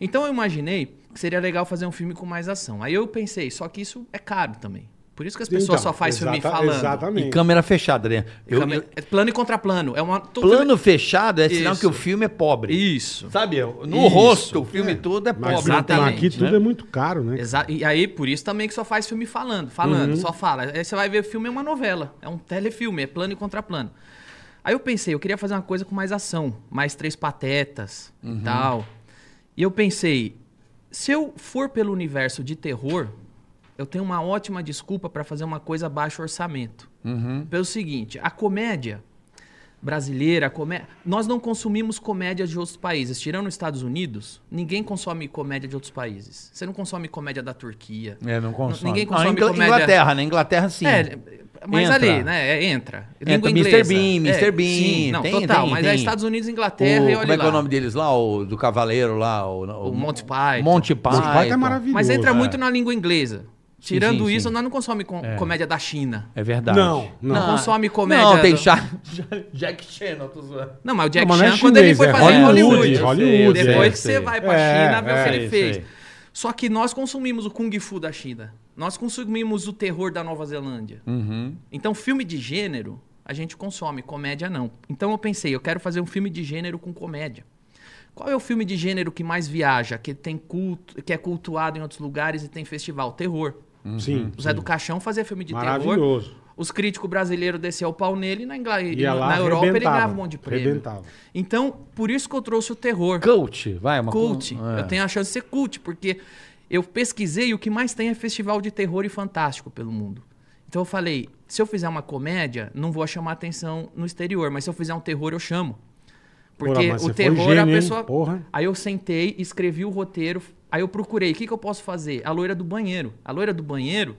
Então eu imaginei que seria legal fazer um filme com mais ação. Aí eu pensei, só que isso é caro também. Por isso que as pessoas Então, só fazem filme falando. Exatamente. E câmera fechada, né? Eu, Câmera- é plano e contraplano. É uma plano filme- fechado é sinal Isso. que o filme é pobre. Isso. Sabe? No Isso. rosto, o filme todo é Mas pobre. Exatamente, aqui tudo né? é muito caro, né? Exa e aí, por isso também que só faz filme falando, falando, Uhum. só fala. Aí você vai ver o filme é uma novela, é um telefilme, é plano e contraplano. Aí eu pensei, eu queria fazer uma coisa com mais ação, mais três patetas Uhum. e tal. E eu pensei, se eu for pelo universo de terror, eu tenho uma ótima desculpa para fazer uma coisa baixo orçamento. Uhum. Pelo seguinte, a comédia brasileira, comé... nós não consumimos comédia de outros países. Tirando os Estados Unidos, ninguém consome comédia de outros países. Você não consome comédia da Turquia. É, não consome. Ninguém Ah, consome Ingl- comédia... Inglaterra, né? Inglaterra sim. É, mas Entra. ali, né? é, entra. Entra Língua Mr. inglesa. Bean, Mr. É, Bean, Sim, não, tem, total. tem, mas é tem. Estados Unidos, Inglaterra O- e olha como é que é o nome deles lá? O do cavaleiro lá? O, O Monty Python. Monty Python. Monty Python é maravilhoso. Mas entra É. muito na língua inglesa. Tirando sim, isso, sim. nós não consomemos com- comédia da China. É verdade. Não, não. Não consome comédia. Não, tem do- Chá- Jack Chan, eu tô zoando. Não, mas o Jack Não, é Chan, quando ele foi é fazer em Hollywood, Hollywood. Hollywood, Depois é, que você vai pra É, China, vê o que é, ele fez. Só que nós consumimos o Kung Fu da China. Nós consumimos o terror da Nova Zelândia. Uhum. Então, filme de gênero, a gente consome, comédia não. Então eu pensei, eu quero fazer um filme de gênero com comédia. Qual é o filme de gênero que mais viaja, que tem culto, que é cultuado em outros lugares e tem festival? Terror. Sim. O Zé do Caixão fazia filme de terror. Maravilhoso. Os críticos brasileiros desciam o pau nele e na. Ia lá, na Europa ele ganhava um monte de prêmio. arrebentava. Então, por isso que eu trouxe o terror. Cult, vai, uma Cult. É. Eu tenho a chance de ser cult, porque eu pesquisei e o que mais tem é festival de terror e fantástico pelo mundo. Então eu falei, se eu fizer uma comédia, não vou chamar atenção no exterior, mas se eu fizer um terror, eu chamo. Porque Porra, o terror gênio, a pessoa. Porra. Aí eu sentei, escrevi o roteiro, aí eu procurei, o que, que eu posso fazer? A loira do banheiro. A loira do banheiro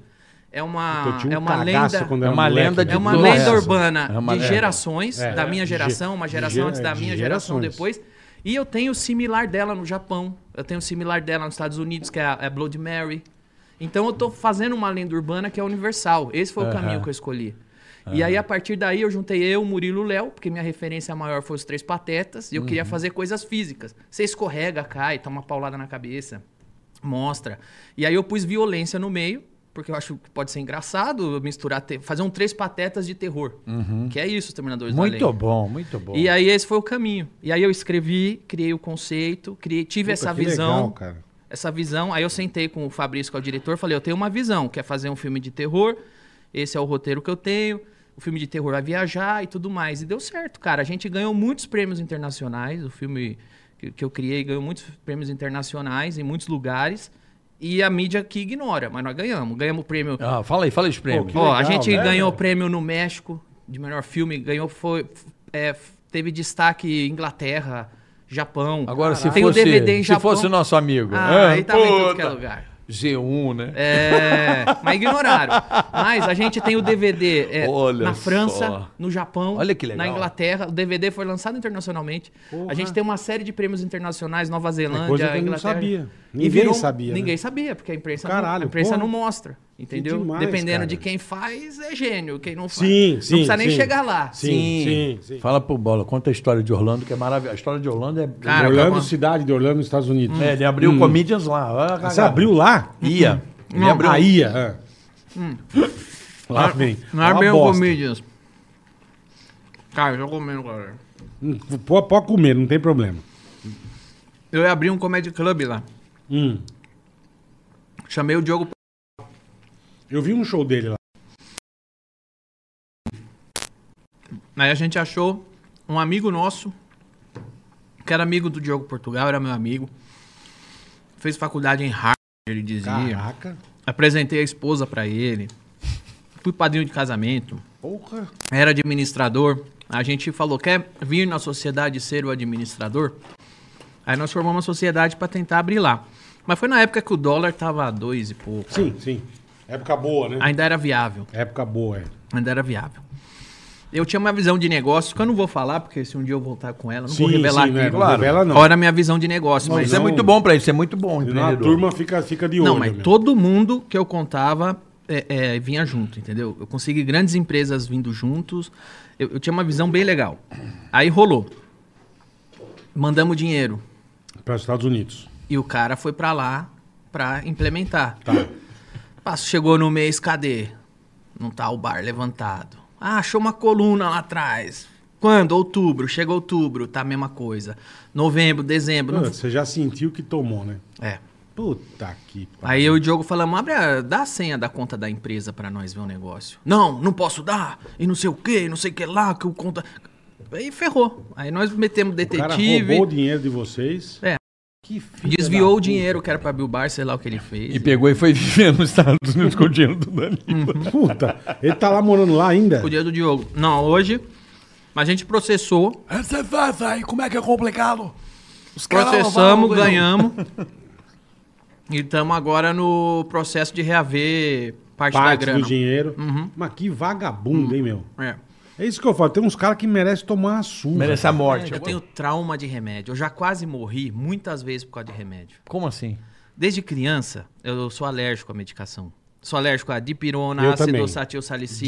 é uma, tinha um é uma lenda. É uma moleque, lenda de É uma lenda urbana É uma de lenda. gerações, É. da minha De- geração, uma de geração ge- antes da de minha geração gerações. depois. E eu tenho o similar dela no Japão. Eu tenho o similar dela nos Estados Unidos, que é a, é Blood Mary. Então eu tô fazendo uma lenda urbana que é universal. Esse foi o caminho que eu escolhi. E aí, a partir daí, eu juntei eu, Murilo e o Léo, porque minha referência maior foi os Três Patetas, e eu queria fazer coisas físicas. Você escorrega, cai, toma uma paulada na cabeça, mostra. E aí eu pus violência no meio, porque eu acho que pode ser engraçado misturar, te- fazer um Três Patetas de terror. Que é isso, os Terminadores da Lei. Muito bom, muito bom. E aí esse foi o caminho. E aí eu escrevi, criei o conceito, criei, tive essa visão. legal, cara. essa visão. Aí eu sentei com o Fabrício, que é o diretor, falei, eu tenho uma visão, que é fazer um filme de terror. Esse é o roteiro que eu tenho. O filme de terror vai viajar e tudo mais. E deu certo, cara. A gente ganhou muitos prêmios internacionais. O filme que, que eu criei ganhou muitos prêmios internacionais em muitos lugares. E a mídia que ignora, mas nós ganhamos. Ganhamos o prêmio Ah, fala aí, fala aí os prêmios. que Ó, a legal, gente né, ganhou o prêmio no México de melhor filme, ganhou foi é, teve destaque Inglaterra, Japão. Agora, se tem fosse, o DVD em se Japão. fosse o nosso amigo. Ah, aí tava em tudo puta. que é lugar. G1, né? É, mas ignoraram. Mas a gente tem o DVD é, na França, só. no Japão, na Inglaterra. O DVD foi lançado internacionalmente. A gente tem uma série de prêmios internacionais, Nova Zelândia, É coisa que eu não Inglaterra. sabia. E Ninguém virou- sabia, né? Ninguém sabia, porque a imprensa, Caralho, não, a imprensa porra. não mostra. Entendeu? demais, Dependendo cara. de quem faz, é gênio. Quem não faz. Sim, não sim, precisa nem sim. chegar lá. Sim, sim, sim. Fala pro Bola, conta a história de Orlando, que é maravilhosa. A história de Orlando é... Cara, Orlando, cidade de Orlando, nos Estados Unidos. É, ele abriu o Comedians lá. Você abriu lá? Ia. Ele Não, abriu... Ah, ia. é. Lá vem. Não é bem o. Comedians. Cara, eu tô comendo, galera. Hum, Pode, pode comer, não tem problema. Eu ia abrir um comedy club lá. Hum. Chamei o Diogo. Eu vi um show dele lá. Aí a gente achou um amigo nosso, que era amigo do Diogo Portugal, era meu amigo. Fez faculdade em Harvard, ele dizia. Caraca. Apresentei a esposa pra ele. Fui padrinho de casamento. Porra. Era administrador. A gente falou, quer vir na sociedade ser o administrador? Aí nós formamos uma sociedade pra tentar abrir lá. Mas foi na época que o dólar tava a dois e pouco. Sim, sim. Época boa, né? Ainda era viável. Época boa, é. Ainda era viável. Eu tinha uma visão de negócio que eu não vou falar, porque se um dia eu voltar com ela, não Sim, vou revelar sim, aqui. né? Não revela, não. Qual era a minha visão de negócio. mas Isso é muito bom pra isso, é muito bom, A turma fica, fica de olho. Não, mas meu. todo mundo que eu contava é, é, vinha junto, entendeu? Eu consegui grandes empresas vindo juntos. Eu, eu tinha uma visão bem legal. Aí rolou. Mandamos dinheiro. Para os Estados Unidos. E o cara foi pra lá pra implementar. Passo, chegou no mês, cadê? Não tá o bar levantado. Ah, achou uma coluna lá atrás. Quando? Outubro. Chega outubro, tá a mesma coisa. Novembro, dezembro. não- Pô, Você já sentiu que tomou, né? É. Puta que. Aí eu e o Diogo falamos, abre a, dá a senha da conta da empresa pra nós ver o negócio. Não, não posso dar, e não sei o que, não sei o que lá, que o conta... Aí ferrou. Aí nós metemos O cara detetive, roubou o dinheiro de vocês. É. Desviou da o dinheiro que era pra abrir o bar, sei lá o que ele fez. E pegou e foi viver nos Estados Unidos com o dinheiro do Danilo. Puta, ele tá lá morando lá ainda? O dia do Diogo. Não, hoje, mas a gente processou, Você faz aí, como é que é complicado? Os caras processamos, ganhamos. e estamos agora no processo de reaver parte, da Parte grana. do dinheiro. Uhum. Mas que vagabundo, hein, meu? É. É isso que eu falo. Tem uns caras que merecem tomar uma surra. Merece a morte. Eu tenho trauma de remédio. Eu já quase morri muitas vezes por causa de remédio. Como assim? Desde criança, eu sou alérgico à medicação. Sou alérgico a dipirona, Eu ácido também.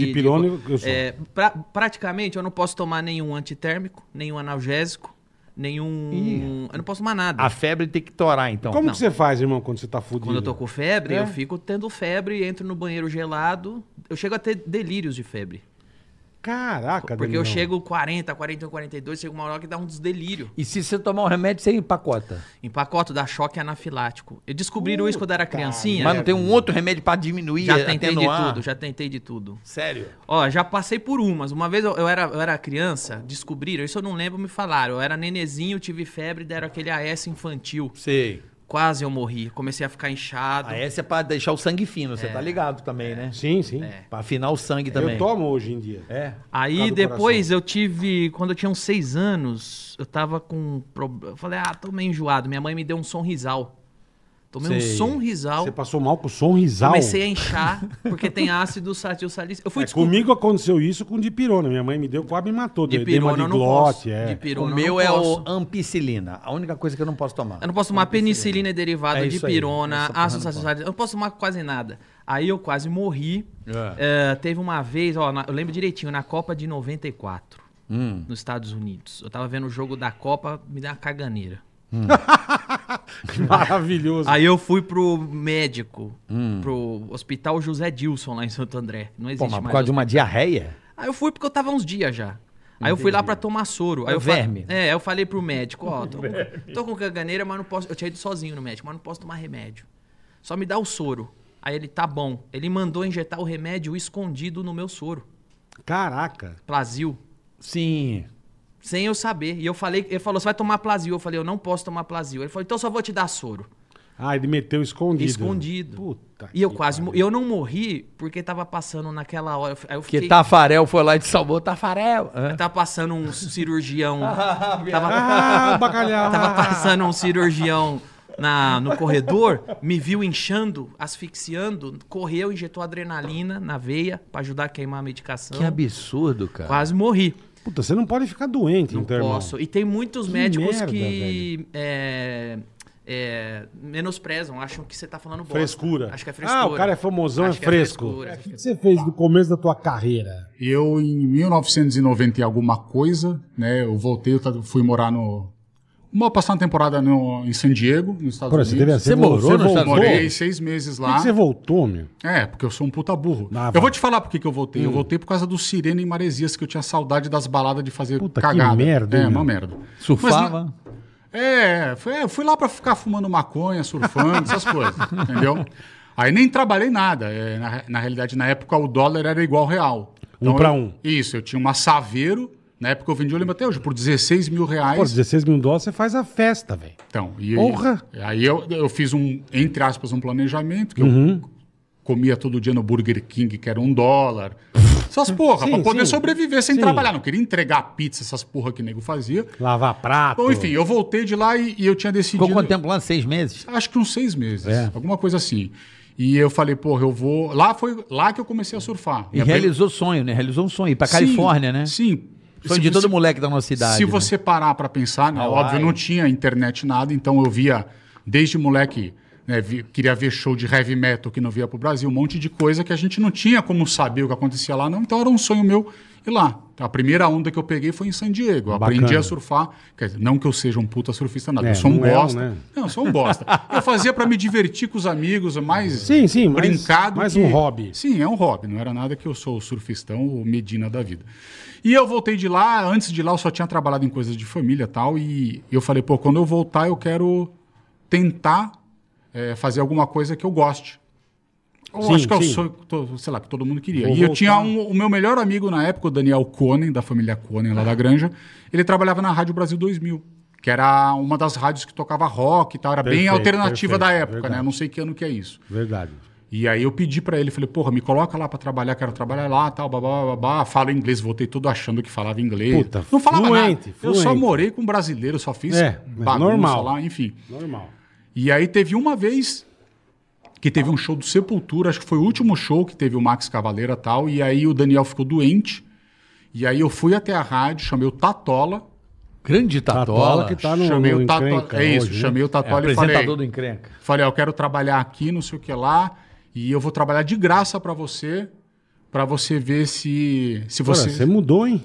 Dipirona eu- sou. É, pra- praticamente, eu não posso tomar nenhum antitérmico, nenhum analgésico, nenhum... Eu não posso tomar nada. A febre tem que torar, então. Como Não. que você faz, irmão, quando você tá fudido? Quando eu tô com febre, É? eu fico tendo febre, entro no banheiro gelado. Eu chego a ter delírios de febre. Caraca, Porque eu chego 40, 41, 42, chega uma hora que dá um desdelírio. E se você tomar um remédio, você empacota. Empacoto dá choque anafilático. Eu descobri isso quando era criancinha. Mas não tem um outro remédio pra diminuir, Já tentei de atenuar? tudo, já tentei de tudo. Sério? Ó, já passei por umas. Uma vez eu, eu era, eu era criança, descobriram, isso eu não lembro, me falaram. Eu era nenezinho, tive febre, deram aquele AS infantil. Sei. Quase eu morri. Comecei a ficar inchado. A essa é pra deixar o sangue fino, você tá ligado também, né? Sim, sim. Pra afinar o sangue também. Eu tomo hoje em dia. É. Aí depois eu tive, quando eu tinha uns seis anos, eu tava com. Eu falei, ah, tô meio enjoado. Minha mãe me deu um sonrisal. Tomei Sei. um sonrisal. Você passou mal com o sonrisal? Comecei a inchar, porque tem ácido salicílico. Eu fui É, comigo aconteceu isso com dipirona. Minha mãe me deu, quase me matou. Dipirona eu não glote, posso. é. Dipirona O eu meu é o ampicilina. A única coisa que eu não posso tomar. Eu não posso tomar penicilina derivada É de pirona, ácido salicílico. Eu não posso tomar quase nada. Aí eu quase morri. É. É, teve uma vez, ó, na- eu lembro direitinho, na Copa de 94, Hum. nos Estados Unidos. Eu tava vendo o jogo da Copa, me deu uma caganeira. Maravilhoso. Aí eu fui pro médico, Hum. pro Hospital José Dilson, lá em Santo André. Não Pô, existe mas por mais. causa de uma diarreia? Aí eu fui porque eu tava uns dias já. Aí eu fui lá pra tomar soro. Aí É eu fa- verme. É, aí eu falei pro médico, ó, tô, com- tô com caganeira, mas não posso. Eu tinha ido sozinho no médico, mas não posso tomar remédio. Só me dá o soro. Aí ele, tá bom. Ele mandou injetar o remédio escondido no meu soro. Caraca. Plasil. Sim. Sem eu saber. E eu falei, ele falou, você vai tomar Plasil. Eu falei, eu não posso tomar Plasil. Ele falou, então só vou te dar soro. Ah, ele meteu escondido. Escondido. Puta. E eu quase mo- Eu não morri porque tava passando naquela hora. Aí eu Que fiquei. Tafarel foi lá e te salvou. Tafarel. Hã? Tava passando um cirurgião. tava, Ah, bacalhau. tava passando um cirurgião na, no corredor, me viu inchando, asfixiando, correu, injetou adrenalina na veia pra ajudar a queimar a medicação. Que absurdo, cara. Quase morri. Puta, você não pode ficar doente, Não então, irmão. posso. E tem muitos Que médicos merda, que é, é, menosprezam, acham que você tá falando bosta. Frescura. Acho que é frescura. Ah, o cara é famosão, Acho é que fresco. frescura. O que você fez no começo da tua carreira? Eu, em 1990 e alguma coisa, né, eu voltei, eu fui morar no... Uma, passar uma temporada no, em San Diego, nos Estados Pô, você Unidos. teve- você Você morou nos Estados voltou? Morei Unidos? seis meses Por que lá. que você voltou, meu? É, porque eu sou um puta burro. Ah, eu vou te falar por que que eu voltei. Eu Hum. voltei por causa do Sirene em Maresias, que eu tinha saudade das baladas de fazer Puta, que cagada. merda, É, hein, uma meu? merda. Surfava? Mas, é, foi, fui lá pra ficar fumando maconha, surfando, essas coisas, entendeu? Aí nem trabalhei nada. É, na, na realidade, na época, o dólar era igual ao real. Um pra eu- um. Isso, eu tinha uma Saveiro. Na época eu vendi, eu lembro até hoje, por 16 mil reais. Pô, 16 mil dólares, você faz a festa, velho. Então, e Porra! aí eu, eu fiz um, entre aspas, um planejamento, que Uhum. eu comia todo dia no Burger King, que era um dólar. Essas porra, Sim, pra poder sim. sobreviver sem Sim. trabalhar. Não queria entregar pizza, essas porra que nego fazia. Lavar prato. Bom, enfim, eu voltei de lá e, e eu tinha decidido. Ficou quanto tempo lá? Seis meses? Acho que uns seis meses. É. Alguma coisa assim. E eu falei, porra, eu vou. Lá foi lá que eu comecei a surfar. E Minha realizou o sonho, né? Realizou um sonho. Ir pra Sim, Califórnia, né? Sim. Sonho Se de todo você- moleque da nossa cidade. Se né? você parar pra pensar, né? Hawaii. Óbvio, não tinha internet nada, então eu via desde moleque. né, vi- queria ver show de heavy metal que não via pro Brasil, um monte de coisa que a gente não tinha como saber o que acontecia lá, não. Então era um sonho meu ir lá. A primeira onda que eu peguei foi em San Diego. Aprendi a surfar. Quer dizer, não que eu seja um puta surfista, nada. É, eu sou um não é, bosta. né? Não, eu sou um bosta. eu fazia pra me divertir com os amigos, mais Sim, sim, mais- brincado. mais que- um hobby. Sim, é um hobby. Não era nada que eu sou o surfistão ou Medina da vida. E eu voltei de lá, antes de lá eu só tinha trabalhado em coisas de família e tal, e eu falei, pô, quando eu voltar eu quero tentar é, fazer alguma coisa que eu goste. Eu Sim, acho que é o sim. que to- sei lá, que todo mundo queria. Vou e eu voltar. tinha um- o meu melhor amigo na época, o Daniel Conen, da família Conen lá da Granja, ele trabalhava na Rádio Brasil 2000, que era uma das rádios que tocava rock e tal, era bem Perfeito, alternativa da perfeito, época, né? verdade. Eu não sei que ano que é isso. Verdade. E aí eu pedi pra ele, falei, porra, me coloca lá pra trabalhar, quero trabalhar lá, tal, babá, babá. Falo inglês, voltei todo achando que falava inglês. Puta, não falava fluente, nada. Eu só fluente. morei com brasileiro, só fiz É, bagunça normal. lá, enfim. Normal. E aí teve uma vez que teve um show do Sepultura, acho que foi o último show que teve o Max Cavaleira e tal, e aí o Daniel ficou doente. E aí eu fui até a rádio, chamei o Tatola. Grande Tatola que tá no, chamei no o Tatola, Encrenca é isso, hoje, né? chamei o Tatola É, e falei, apresentador do Encrenca. falei, ó, eu quero trabalhar aqui, não sei o que lá, e eu vou trabalhar de graça pra você, pra você ver se se você você mudou, hein?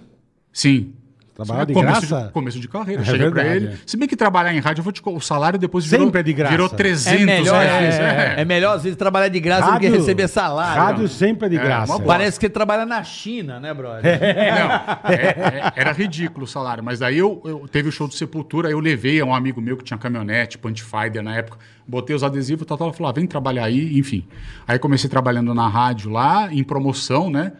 Sim. Trabalhar de começo graça? De, começo de carreira. É Cheguei pra ele. é. Se bem que trabalhar em rádio, eu vou te, o salário depois virou, Sempre é de graça. virou 300 É melhor, reais. é, é melhor às vezes trabalhar de graça do que Rádio- receber salário. Rádio sempre é de É, graça. Parece que você trabalha na China, né, brother? Não, é- é- era ridículo o salário. Mas daí eu, eu- teve o show do Sepultura, aí eu levei a um amigo meu que tinha caminhonete, Punchfinder na época, botei os adesivos, o Tatola falou: ah, vem trabalhar aí, enfim. Aí comecei trabalhando na rádio lá, em promoção, né?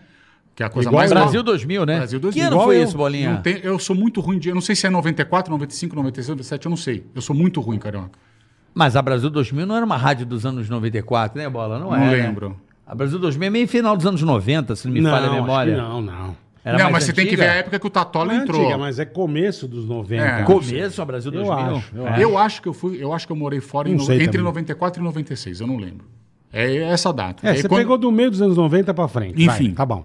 Que é a coisa Igual mais. Brasil 2000, né? Brasil Que 2000. ano Igual foi eu. isso, Bolinha? Não tem- eu sou muito ruim de. Eu não sei se é 94, 95, 96, 97, eu não sei. Eu sou muito ruim, carioca. Mas a Brasil 2000 não era uma rádio dos anos 94, né, Bola? Não, Não é, né? lembro. A Brasil 2000 é meio final dos anos 90, se não me falha a acho memória. que Não, não. Era não, mas você tem que antiga? ver a época que o Tatola Não é entrou. antiga, mas é começo dos 90. É. não Começo a Brasil Eu 2000? acho, eu É. Eu acho que eu fui, eu acho que eu morei fora em Não entre também. 94 e 96, eu não lembro. É essa data. É, Aí você quando- pegou do meio dos anos 90 pra frente. Enfim. Vai, tá bom.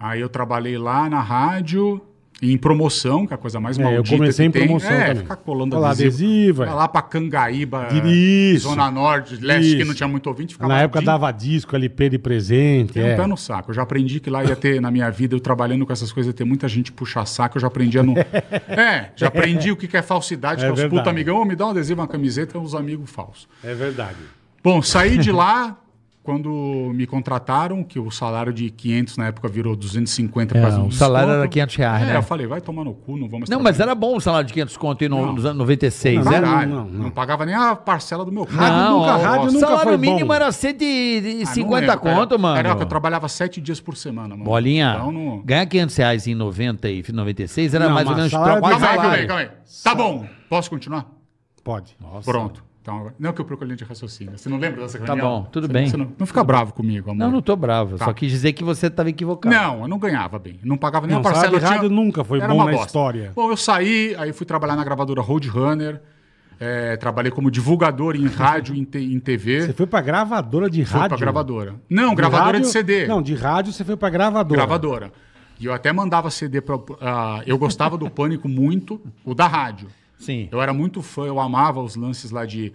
Aí eu trabalhei lá na rádio, em promoção, que é a coisa mais É, eu maldita comecei que em tem. promoção é, também. ficar colando Colar adesivo, é. Vai lá pra Cangaíba, Isso. Zona Norte, Leste, que Isso. não tinha muito ouvinte. Ficava Na época dava disco, LP de presente. Tem um É. pé no saco. Eu já aprendi que lá ia ter, na minha vida, eu trabalhando com essas coisas, ia ter muita gente puxar saco. Eu já aprendi a não. é, já aprendi o que que é falsidade, É que é os puta amigão, "Ô, me dá um adesivo, uma camiseta, uns amigos falsos. É verdade. Bom, saí de lá quando me contrataram, que o salário de 500 na época virou 250 por É, do o salário desconto. era 500 reais, é, né? eu falei, vai tomar no cu, não vamos Não, mas era bom o salário de 500 conto aí no, Não. nos anos 96, Não, era? não, não, não. pagava nem a parcela do meu carro. Não, nunca- o rádio nunca salário foi mínimo bom. era Ah, 150 não lembro, cara. conto, mano. Carioca, eu trabalhava sete dias por semana, mano. Bolinha, Então, não... ganhar 500 reais em 90 e 96 era Não, mais ou menos Calma aí, calma aí, calma aí. Tá bom, posso continuar? Pode. Pronto. Então, não que eu procurei de raciocínio. Você não lembra dessa Tá reunião? bom, tudo Você- bem. você não, não fica bravo comigo, amor. Não, não tô bravo. Tá. Só quis dizer que você estava equivocado. Não, eu não ganhava bem. Não pagava nem Não, a parcela. salário de eu tinha- rádio nunca foi Era bom uma na bosta. história. Bom, eu saí, aí fui trabalhar na gravadora Roadrunner. é, trabalhei como divulgador em rádio e em, em TV. Você foi pra gravadora de Fui rádio? pra gravadora. Não, De gravadora rádio- de CD. Não, de rádio você foi pra gravadora. Gravadora. E eu até mandava CD pra. ah, eu gostava do Pânico muito, o da rádio. Sim. Eu era muito fã, eu amava os lances lá de.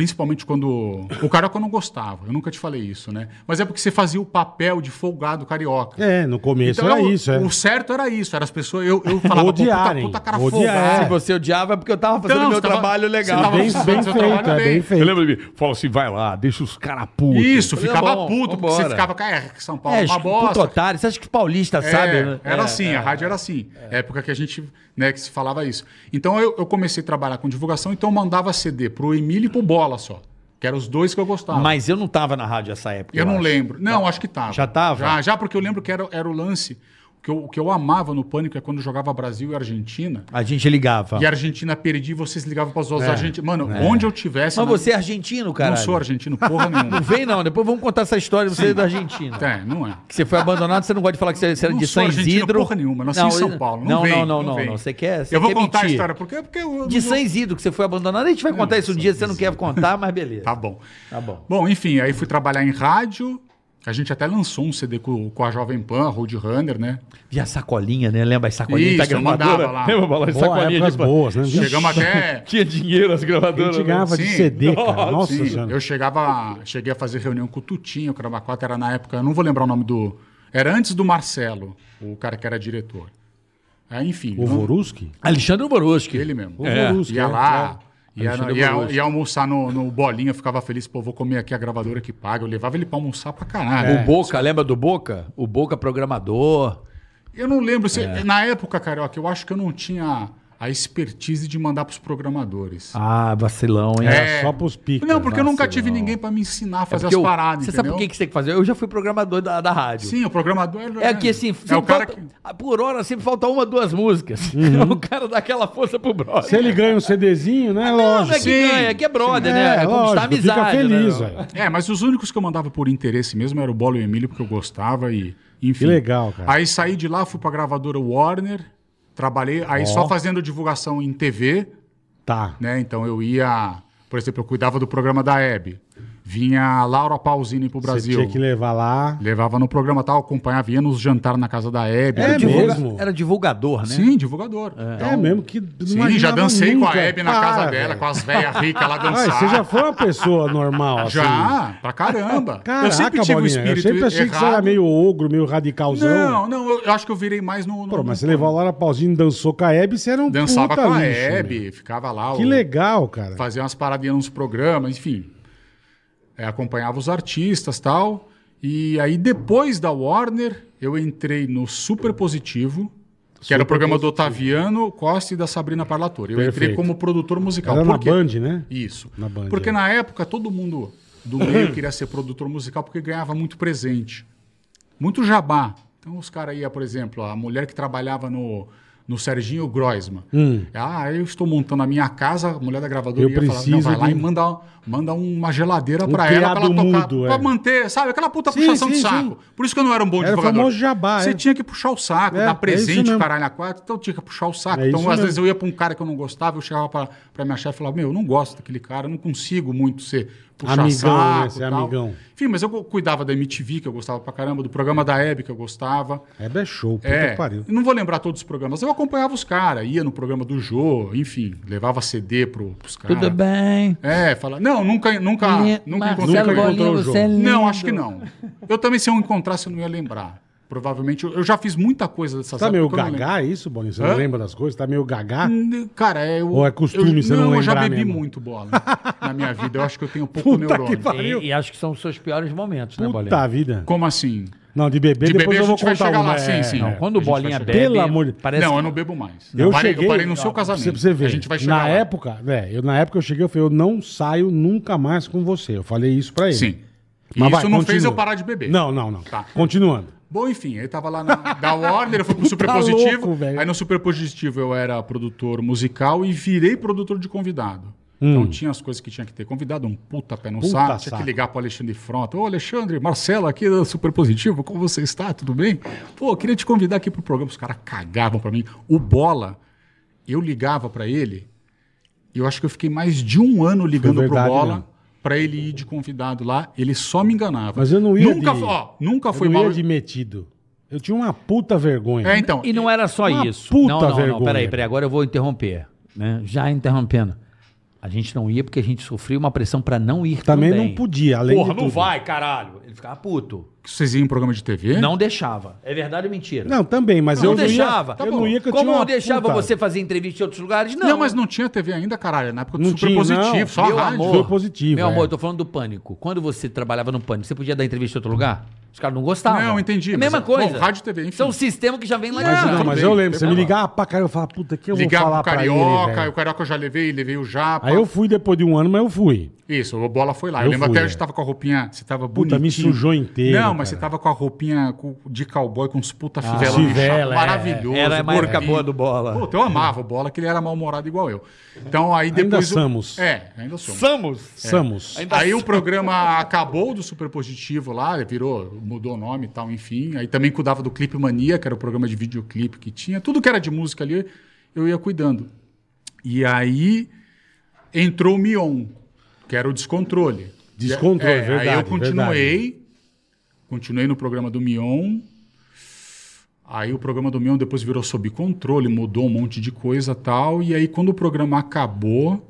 Principalmente quando. O carioca eu não gostava, eu nunca te falei isso, né? Mas é porque você fazia o papel de folgado carioca. É, no começo Então, era o- isso, é. O certo era isso, era as pessoas. Eu, eu falava, pô, puta, Odiarem, puta cara odiar, folgado. Se você odiava é porque eu tava fazendo Então, meu tava- trabalho legal. tava Bem, bem feito, trabalho é bem. bem feito. Eu lembro de mim, fala assim, vai lá, deixa os caras putos. Isso, Falei, ficava tá bom, puto, porque você vambora. ficava, cara, é, São Paulo É, é uma puto bosta. otário. Você acha que os paulistas É, sabem? né? Era É, assim, é. a rádio era assim. Época que a gente, né, que se falava isso. Então eu, eu comecei a trabalhar com divulgação, então eu mandava CD pro Emílio e pro Bola só. Que eram os dois que eu gostava. Mas eu não tava na rádio nessa época. eu não acho. lembro. Não, acho que tava. Já tava? Já, já porque eu lembro que era, era o lance. O que eu, o que eu amava no Pânico é quando jogava Brasil e Argentina. A gente ligava. E a Argentina perdia e vocês ligavam para os outros É. argentinos. Mano, É. onde eu tivesse. Mas na- você é argentino, cara? Não sou argentino, porra nenhuma. Não vem, não. Depois vamos contar essa história de você Sim. é da Argentina. É, não é. Que você foi abandonado, você não gosta de falar que você, você era Não de São Isidro. porra nenhuma, nasci em São Paulo, não Não, vem, não, não, não não, não. Você quer. Você Eu vou quer contar a mentir. história, porque, porque eu. De São Isidro, que você foi abandonado, a gente vai contar isso um dia, você não quer contar, mas beleza. Tá bom. Tá bom. Bom, enfim, aí fui trabalhar em rádio. A gente até lançou um CD com, com a Jovem Pan, Roadrunner, né? E a sacolinha, né? Lembra as sacolinhas da Isso, eu gravadora? mandava lá. Lembra, Bola? De pan- boas, né? Chegamos até. Tinha dinheiro as gravadoras. A gente ganhava de Sim. CD, cara. Nossa Sim, senhora. eu chegava, cheguei a fazer reunião com o Tutinho, o Cravacota era na época, eu não vou lembrar o nome do. Era antes do Marcelo, o cara que era diretor. Aí, enfim. O não- Voruski? Alexandre Boruski. Ele mesmo. O Voruski, Ia é, lá, é. Ia, Alexandre ia, almoçar no, no Bolinha, ficava feliz, pô, vou comer aqui a gravadora que paga. Eu levava ele pra almoçar pra caralho. O Boca, lembra do Boca? O Boca programador. Eu não lembro. Se, É. Na época, Carioca, eu acho que eu não tinha a expertise de mandar pros programadores. Ah, vacilão, hein? É. Só pros picas. Não, porque eu nunca Vacilão. tive ninguém pra me ensinar a É fazer porque as eu- paradas, Você sabe por que que você tem que fazer? Eu já fui programador da, da rádio. Sim, o programador... É que assim, É o cara falta- por hora sempre falta uma, duas músicas. Uhum. o cara dá aquela força pro brother. Se ele ganha um CDzinho, né? Não, Lógico. não é que ganha, é que é brother, Sim. né? É, É conquistar lógico, fica amizade. feliz, né? velho. É, mas os únicos que eu mandava por interesse mesmo era o Bola e o Emílio, porque eu gostava e... Enfim. Que legal, cara. Aí saí de lá, fui pra gravadora Warner, trabalhei, aí Ó. só fazendo divulgação em TV, Tá. né? Então eu ia... Por exemplo, eu cuidava do programa da Hebe. Vinha a Laura Pausini pro Você Brasil. tinha que levar lá. Levava no programa tal, acompanhava, ia nos jantar na casa da Hebe. É Divulga- mesmo? Era divulgador, né? Sim, divulgador. É mesmo que. Sim, já dancei com a nunca. Hebe na Para, casa dela, velho. com as velhas ricas lá dançando. você já foi uma pessoa normal, assim. Já, pra caramba. Caraca, eu sempre tive um espírito Eu sempre achei que você errado. era meio ogro, meio radicalzão. Não, não, eu, acho que eu virei mais no... no Pô, mas você levou a Laura Pausini, dançou com a Hebe, você era um Dançava puta com a lixo, Hebe, meu. ficava lá. Que o- legal, cara. Fazia umas paradinhas nos programas, enfim. É, acompanhava os artistas e tal. E aí, depois da Warner, eu entrei no Super Positivo, que era o Super programa do Positivo. Otaviano Costa e da Sabrina Parlatore. Eu entrei Perfeito. como produtor musical. Era na? Band, né? Isso. Na Band. Porque é. na época todo mundo do meio queria ser produtor musical porque ganhava muito presente. Muito jabá. Então os caras iam, por exemplo, a mulher que trabalhava no, no Serginho Groisman. Hum. Ah, eu estou montando a minha casa, a mulher da gravadora Eu ia falar, não, vai lá de- e manda, manda uma geladeira Um pra ela pra ela tocar. mudo, pra é. manter, sabe? Aquela puta Sim, puxação sim, de saco. sim. Por isso que eu não era um bom Era o divulgador. famoso jabá, Você é. tinha que puxar o saco, É, é dar isso presente, mesmo. caralho, a quatro. Então eu tinha que puxar o saco. É então, às mesmo. vezes, eu ia pra um cara que eu não gostava, eu chegava pra minha chefe e falava, meu, eu não gosto daquele cara, eu não consigo muito ser puxar Amigão, né? saco. Tal. amigão. Enfim, mas eu cuidava da MTV, que eu gostava pra caramba, do programa da Hebe, que eu gostava. Hebe é show, puta É, que pariu. não vou lembrar todos os programas. Eu acompanhava os caras, ia no programa do Jô, enfim, levava CD pro, pros caras. Tudo bem. É, fala. Não, nunca, nunca, Li- nunca Marcelo encontrei. Bolinha, você é. Não, acho que não. Eu também, se eu encontrasse, eu não ia lembrar. Provavelmente, eu, eu já fiz muita coisa dessas Tá meio gagá, isso, Boninho? Você Hã? não lembra das coisas? Tá meio gagá? Cara, é. Eu, Ou é costume eu, você não eu já lembrar bebi mesmo? muito bola na minha vida. Eu acho que eu tenho pouco Puta neurônio. que pariu. E, e acho que são os seus piores momentos, né, Bolinha? Puta vida. Como assim? Não, de beber, De depois beber eu a vou gente vai contar chegar uma. lá, sim, é, sim. é. Não, quando o A gente vai Bolinha chegar. bebe, Pelo amor de- parece não, que- eu não bebo mais. Eu parei, cheguei. eu parei no seu casamento. você- pra você ver. A gente vai chegar Na lá. época, é, eu, na época eu cheguei, eu falei, eu não saio nunca mais com você. Eu falei isso pra ele. Sim. Mas Isso vai, não fez continua. eu parar de beber. Não, não, não. Tá. Continuando. Bom, enfim, aí tava lá na, da Warner, eu fui pro Super Tá Positivo. louco, velho. aí no Super Positivo eu era produtor musical e virei produtor de convidado. Hum. Então tinha as coisas que tinha que ter convidado, um puta pé no Puta saco, tinha saco. que ligar pro Alexandre Frota. Ô, Alexandre, Marcelo aqui do Super Positivo, como você está? Tudo bem? Pô, queria te convidar aqui pro programa. Os caras cagavam pra mim. O Bola, eu ligava pra ele, e eu acho que eu fiquei mais de um ano ligando pro Bola. Pra ele ir de convidado lá. Ele só me enganava. Mas eu não ia Nunca, de... ó, nunca eu foi não mal. ia de metido. Eu tinha uma puta vergonha. É, então. E não era só Uma isso. puta não, não, vergonha. não, peraí, peraí, agora eu vou interromper, né? Já interrompendo. A gente não ia porque a gente sofria uma pressão pra não ir Também também. não podia, além Porra, de não vai, caralho. Ele ficava puto. Vocês iam em programa de TV? Não deixava. É verdade ou mentira? Não, também, mas não eu deixava. não ia. Eu não ia que eu Como tinha não deixava puta- você fazer entrevista em outros lugares? Não. Não, mas não tinha TV ainda, caralho. Na época do Não Super tinha, Positivo, não. só Meu a rádio. amor, Super positivo, Meu é. amor, eu tô falando do pânico. Quando você trabalhava no pânico, você podia dar entrevista em outro lugar? Os caras não gostavam. Não, entendi, É a mesma mas, coisa. bom, rádio e TV, enfim. São um sistema que já vem lá de Mas, trás. não, mas eu lembro, você me ligava pra caralho, eu falava, puta, que eu vou Ligava falar pro pra ele, Carioca, o Carioca eu já levei, levei o Japa. Aí eu fui depois de um ano, mas eu fui. Isso, o Bola foi lá. Eu, Eu lembro fui, até é. que você tava com a roupinha, você tava Puta, bonitinho. me sujou inteiro, Não, mas cara. você tava com a roupinha de cowboy com uns puta Ah, fivela fivela, é. maravilhoso. Era época gordinho. boa do Bola. Puta, eu amava o Bola, que ele era mal-humorado igual eu. Então aí Ainda depois... o- somos. É, ainda somos. Samos. Samos. Aí o programa acabou do Super Positivo lá, virou, mudou o nome e tal, enfim. Aí também cuidava do Clipe Mania, que era o programa de videoclipe que tinha. Tudo que era de música ali, eu ia cuidando. E aí entrou o Mion, que era o Descontrole. Descontrole, É, verdade, Aí eu continuei, continuei no programa do Mion. Aí o programa do Mion depois virou sob controle, mudou um monte de coisa tal. E aí quando o programa acabou,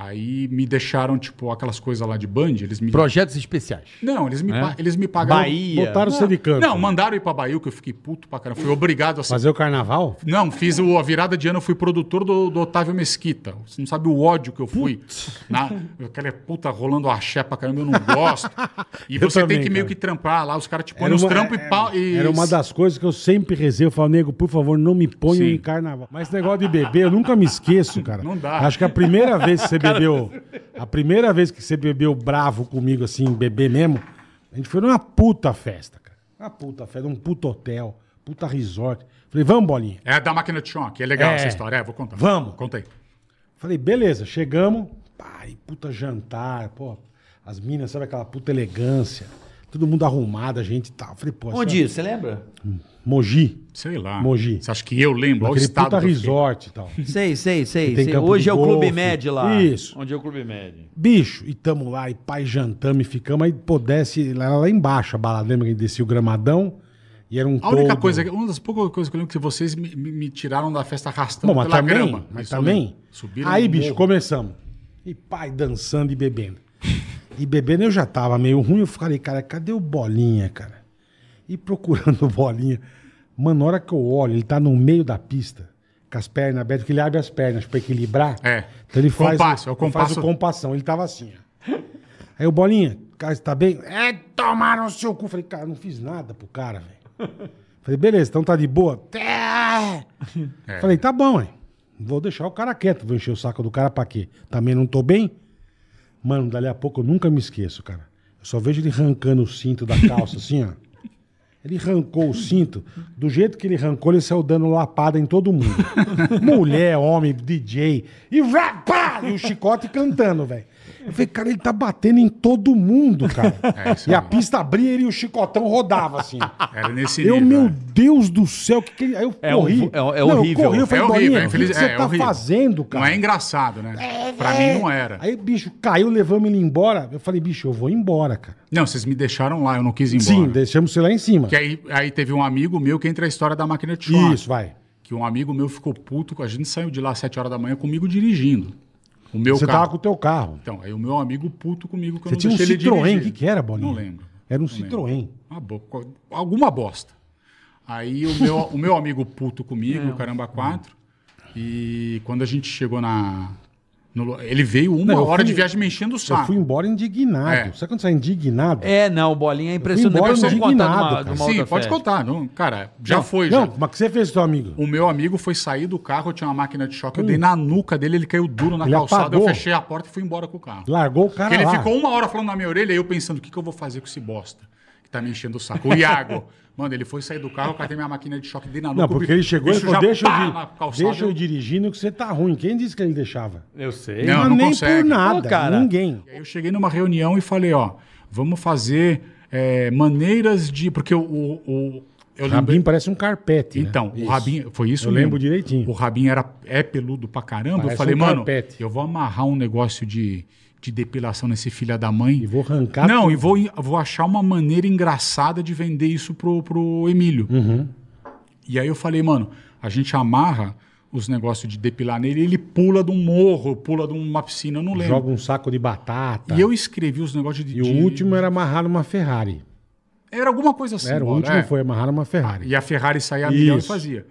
aí me deixaram, tipo, aquelas coisas lá de Band, eles me... Projetos especiais. Não, eles me, É? pa- eles me pagaram... Bahia. Botaram não, você de canto. Não, mandaram ir pra Bahia, que eu fiquei puto pra caramba. Fui obrigado a ser... Fazer o carnaval? Não, fiz o, a virada de ano, eu fui produtor do, do Otávio Mesquita. Você não sabe o ódio que eu fui. Na, aquela puta rolando axé pra caramba, eu não gosto. E você também, tem que meio cara. que trampar lá, os caras te põem uma- trampos e pau. E... Era uma das coisas que eu sempre rezei. Eu falo, nego, por favor, não me ponham Sim. em carnaval. Mas esse negócio de beber, eu nunca me esqueço, cara. Não dá. Acho que a primeira vez que você bebeu, a primeira vez que você bebeu bravo comigo, assim, beber mesmo, a gente foi numa puta festa, cara. Uma puta festa, um puta hotel, puta resort. Falei, vamos, bolinha. É da máquina de choque, é legal É. essa história. É, vou contar. Vamos. Contei. Falei, beleza, chegamos. Pai, puta jantar, pô. As minas, sabe aquela puta elegância. Todo mundo arrumado, a gente e tal. Falei, pô. Onde isso? Você lembra? Mogi. Sei lá. Mogi. Você acha que eu lembro? Aquele estado puta resort e tal. Sei, sei, sei. Sei. Hoje é o Clube. Med lá. Isso. Onde é o Clube Med. Bicho, e tamo lá, e pai jantamos e ficamos, aí pô, desce lá, lá embaixo a balada, lembra que descia o gramadão? E era um A única todo- coisa, uma das poucas coisas que eu lembro que vocês me, me- me tiraram da festa arrastando Bom, mas pela também, grama. mas também. Subiram Aí, bicho, morro. começamos. E pai dançando e bebendo. E bebendo eu já tava meio ruim, eu falei, cara, cadê o Bolinha, cara? E procurando o Bolinha. Mano, na hora que eu olho, ele tá no meio da pista, com as pernas abertas, que ele abre as pernas pra equilibrar. É. Então ele faz, Compasso, é o ele faz compasso. o compassão. Ele tava assim, ó. Aí o Bolinha, cara, você tá bem? É, tomaram o seu cu. Falei, cara, não fiz nada pro cara, velho. Falei, beleza, então tá de boa? É. É. Falei, tá bom, hein? Vou deixar o cara quieto, vou encher o saco do cara pra quê? Também não tô bem? Mano, dali a pouco eu nunca me esqueço, cara. Eu só vejo ele arrancando o cinto da calça, assim, ó. Ele arrancou o cinto. Do jeito que ele arrancou, ele saiu dando lapada em todo mundo. Mulher, homem, DJ. E, vá, pá, e o chicote cantando, velho. Eu falei, cara, ele tá batendo em todo mundo, cara. É, isso e a mesmo. pista abria ele e o chicotão rodava, assim. Era nesse Eu, nível. meu é. Deus do céu, que que ele... Aí eu É corri. um- é- é Não, horrível. Eu corri, eu falei, é horrível, Bolinha, é o que infeliz... que você é tá horrível. fazendo, cara? Não é engraçado, né? pra É. mim não era. Aí, bicho, caiu, levamos ele embora. Eu falei, bicho, eu vou embora, cara. Não, vocês me deixaram lá, eu não quis ir embora. Sim, deixamos você lá em cima. Que aí, aí teve um amigo meu que entra a história da máquina de choque. Isso, vai. Que um amigo meu ficou puto com a gente, saiu de lá às 7 horas da manhã comigo dirigindo. O meu Você carro. tava com o teu carro. Então, aí o meu amigo puto comigo que eu Você não tinha um deixei ele Citroën, o que que era, Bolinha? Não lembro. Era um Não. Citroën. Uma bo- Alguma bosta. Aí o meu, o meu amigo puto comigo, o Caramba 4, e quando a gente chegou na... no- ele veio uma Não, eu hora fui- de viagem me enchendo o Eu saco. fui embora indignado. É. Sabe quando você é indignado? É, não, Bolinha é impressionante. embora eu contar de indignado, uma, de cara. Sim, pode festa. contar. Não, cara, já Não, foi. Não, já. mas o que você fez, teu amigo? O meu amigo foi sair do carro, eu tinha uma máquina de choque, eu dei na nuca dele, ele caiu duro na Ele calçada, apagou. eu fechei a porta e fui embora com o carro. Largou o cara Porque ele lá. ficou uma hora falando na minha orelha, e eu pensando, o que, que eu vou fazer com esse bosta? Que tá me enchendo o saco. O Iago. Mano, ele foi sair do carro, eu catei minha máquina de choque, dei na nuca. Não, porque ele chegou e falou, já deixa eu, pá, na calçada, deixa eu dirigindo que você tá ruim. Quem disse que ele deixava? Eu sei. Não, Mas não nem consegue. por nada, Pô, cara. ninguém. E aí eu cheguei numa reunião e falei, ó, vamos fazer é, maneiras de... Porque o... o, o eu O Rabinho parece um carpete. né? Então, Isso. o Rabinho, foi isso Eu mesmo. lembro direitinho. O Rabinho era, é peludo pra caramba. Parece eu falei, um mano, carpete. eu vou amarrar um negócio de, de depilação nesse filho da mãe. E vou arrancar Não, tudo. e vou, vou achar uma maneira engraçada de vender isso pro, pro Emílio. Uhum. E aí eu falei, mano, a gente amarra os negócios de depilar nele e ele pula de um morro, pula de uma piscina, eu não lembro. Joga um saco de batata. E eu escrevi os negócios de... E o de- último era amarrar uma Ferrari. Era alguma coisa assim. era, o último é. foi amarrar uma Ferrari. E a Ferrari saía a milhão e fazia.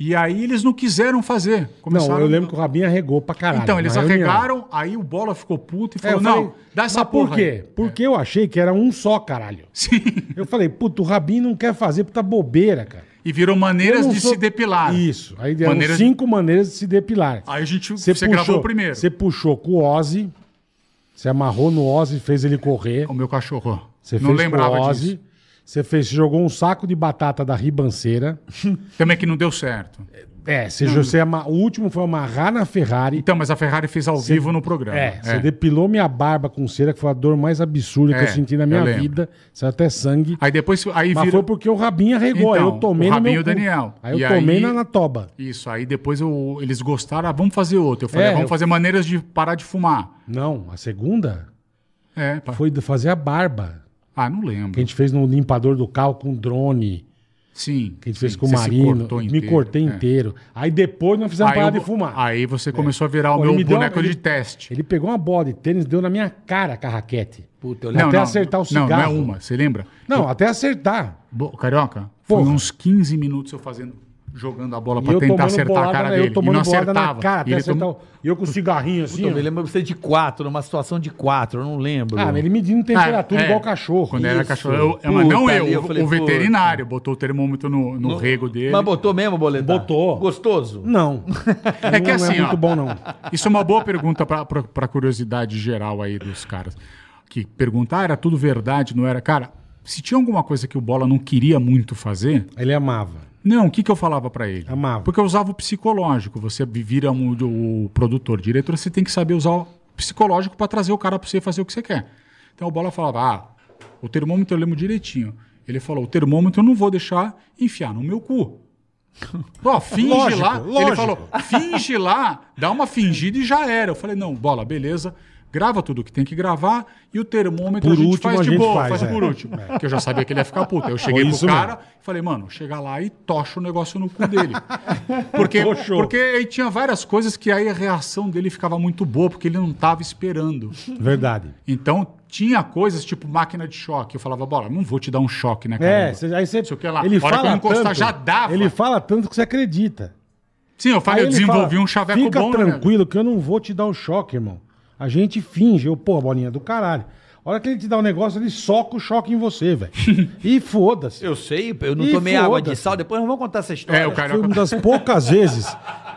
E aí eles não quiseram fazer. Não, eu lembro que o Rabinho arregou pra caralho. Então, eles arregaram, aí o Bola ficou puto e É, falou, não, falei, dá essa mas porra Por quê? aí." Porque eu achei que era um só, caralho. Sim. Eu falei, puto, o Rabinho não quer fazer puta bobeira, cara. E viram Eu maneiras não de sou- se depilar. Isso. Aí deram Maneiras cinco maneiras de se depilar. Aí a gente, você, gravou o primeiro. Você puxou com o Ozzy, você amarrou no Ozzy e fez ele correr. O meu cachorro. Você não lembrava Ozzy. disso. Você fez, você jogou um saco de batata da ribanceira. Também que não deu certo. É, você, você ama- o último foi amarrar na Ferrari. Então, mas a Ferrari fez ao Você- vivo no programa. É, você depilou minha barba com cera, que foi a dor mais absurda que É, eu senti na minha vida. Saiu até sangue. Aí depois aí Mas vira- foi porque o Rabinho arregou. aí Então, eu tomei o no Rabinho meu e o. Daniel. Aí eu E tomei aí- na, na toba. Isso, aí depois eu- eles gostaram, ah, vamos fazer outro. Eu falei, É, vamos eu- fazer maneiras de parar de fumar. Não, a segunda É, foi de fazer a barba. Ah, não lembro. Que a gente fez no limpador do carro com drone. Sim. Que a gente fez sim, com o Marino. cortou Me inteiro, cortei é. inteiro. Aí depois nós fizemos Aí parar eu- de fumar. Aí você começou a virar o Pô, meu me boneco uma- de ele- teste. Ele pegou uma bola de tênis deu na minha cara com a raquete. Puta, eu Até acertar o Não, não é cigarro. uma, você lembra? Não, até acertar. Bo- Carioca, foi Porra. uns 15 minutos eu fazendo, jogando a bola pra eu tentar acertar bolada, a cara dele. Eu tomando e não acertava. na cara, E ele. E eu com cigarrinho assim. Puta, eu lembro você de quatro, numa situação de quatro, eu não lembro. Ah, mas ele medindo temperatura Ah, é. igual cachorro. Quando era Isso. cachorro. Eu, eu- Puta, mas não eu, eu o, falei, o veterinário botou o termômetro no, no rego dele. Mas botou mesmo, boletar? Botou. Gostoso? Não. É que Não assim, é muito ó, bom, não. Isso é uma boa pergunta pra curiosidade geral aí dos caras. Que perguntar, ah, era tudo verdade, não era? Cara, se tinha alguma coisa que o Bola não queria muito fazer, Ele amava. Não, o que, que eu falava pra ele? Amava. Porque eu usava o psicológico. Você vira um, o produtor, diretor, você tem que saber usar o psicológico pra trazer o cara pra você fazer o que você quer. Então o Bola falava, ah, o termômetro eu lembro direitinho. Ele falou, o termômetro eu não vou deixar enfiar no meu cu. Ó, finge Lógico, lá. Ele lógico. falou, finge lá, dá uma fingida e já era. Eu falei, não, bola, beleza. Grava tudo que tem que gravar e o termômetro Por a gente último, faz de gente boa, faz, faz, é. por último. Porque eu já sabia que ele ia ficar puto. Aí eu cheguei Foi pro cara mesmo. e falei, mano, chega lá e tocha o negócio no cu dele. Porque, porque aí tinha várias coisas que aí a reação dele ficava muito boa, porque ele não tava esperando. Verdade. Então, tinha coisas tipo máquina de choque. Eu falava, bola, não vou te dar um choque, né, cara? É, cê- aí você. Sei o que lá. Ele que fala eu encostar, tanto, já dava. Ele fala tanto que você acredita. Sim, eu falei, eu desenvolvi fala, um chaveco Fica bom, né, tranquilo que eu não vou te dar o choque, irmão. A gente finge. Eu, pô, bolinha do caralho. A hora que ele te dá um negócio, ele soca o choque em você, velho. E foda-se. Eu sei, eu não Ih, tomei água de foda-se. sal, depois nós vamos contar essa história. É, o Foi cara. uma das poucas vezes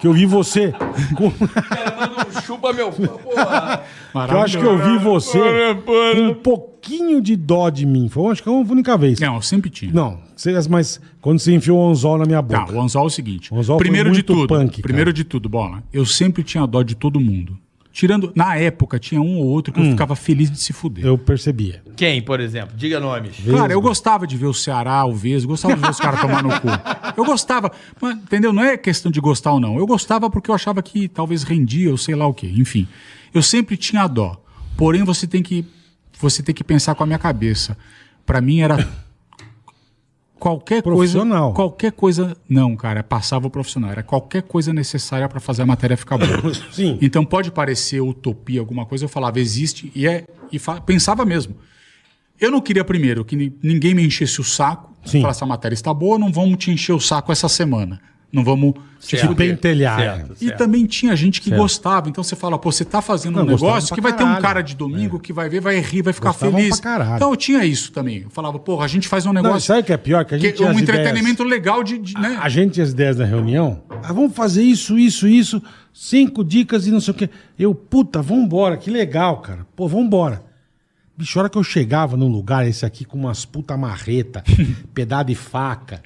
que eu vi você. com- Chupa meu... Porra. que eu acho que eu vi você com um pouquinho de dó de mim. Foi, acho que é a única vez. Não, eu sempre tinha. Não, mas quando você enfiou o anzol na minha boca. Tá, o anzol é o seguinte. O anzol foi primeiro de muito tudo, punk, primeiro cara. de tudo, bola. Eu sempre tinha dó de todo mundo. Tirando, na época tinha um ou outro que eu ficava feliz de se fuder. Hum. Eu percebia. Quem, por exemplo? Diga nomes. Cara, eu gostava de ver o Ceará, o Vesgo, gostava de ver os caras tomar no cu. Eu gostava, mas, entendeu? Não é questão de gostar ou não. Eu gostava porque eu achava que talvez rendia ou sei lá o quê. Enfim, eu sempre tinha dó. Porém, você tem que você tem que pensar com a minha cabeça. Pra mim era qualquer coisa, Profissional. qualquer coisa, não, cara, passava o profissional, era qualquer coisa necessária pra fazer a matéria ficar boa. Sim. Então pode parecer utopia alguma coisa, eu falava existe e é e pensava mesmo. Eu não queria primeiro que ni- ninguém me enchesse o saco, Sim. falasse a matéria está boa, não vamos te encher o saco essa semana. Não vamos te Te fuder. pentelhar. Certo. E também tinha gente que gostava. Então você fala, pô, você tá fazendo Não, um negócio que vai ter um cara de domingo que vai ver, vai rir, vai ficar Gostavam feliz. Então eu tinha isso também. Eu falava, porra, a gente faz um Não, negócio. sabe o que é pior? Que a gente que- um entretenimento legal de. de, né? A gente tinha as ideias na reunião. Ah, vamos fazer isso, isso, isso. Cinco dicas e não sei o quê. Eu, puta, vambora, que legal, cara. Pô, vambora. Bicho, a hora que eu chegava num lugar, esse aqui com umas puta marreta, pedaço de faca,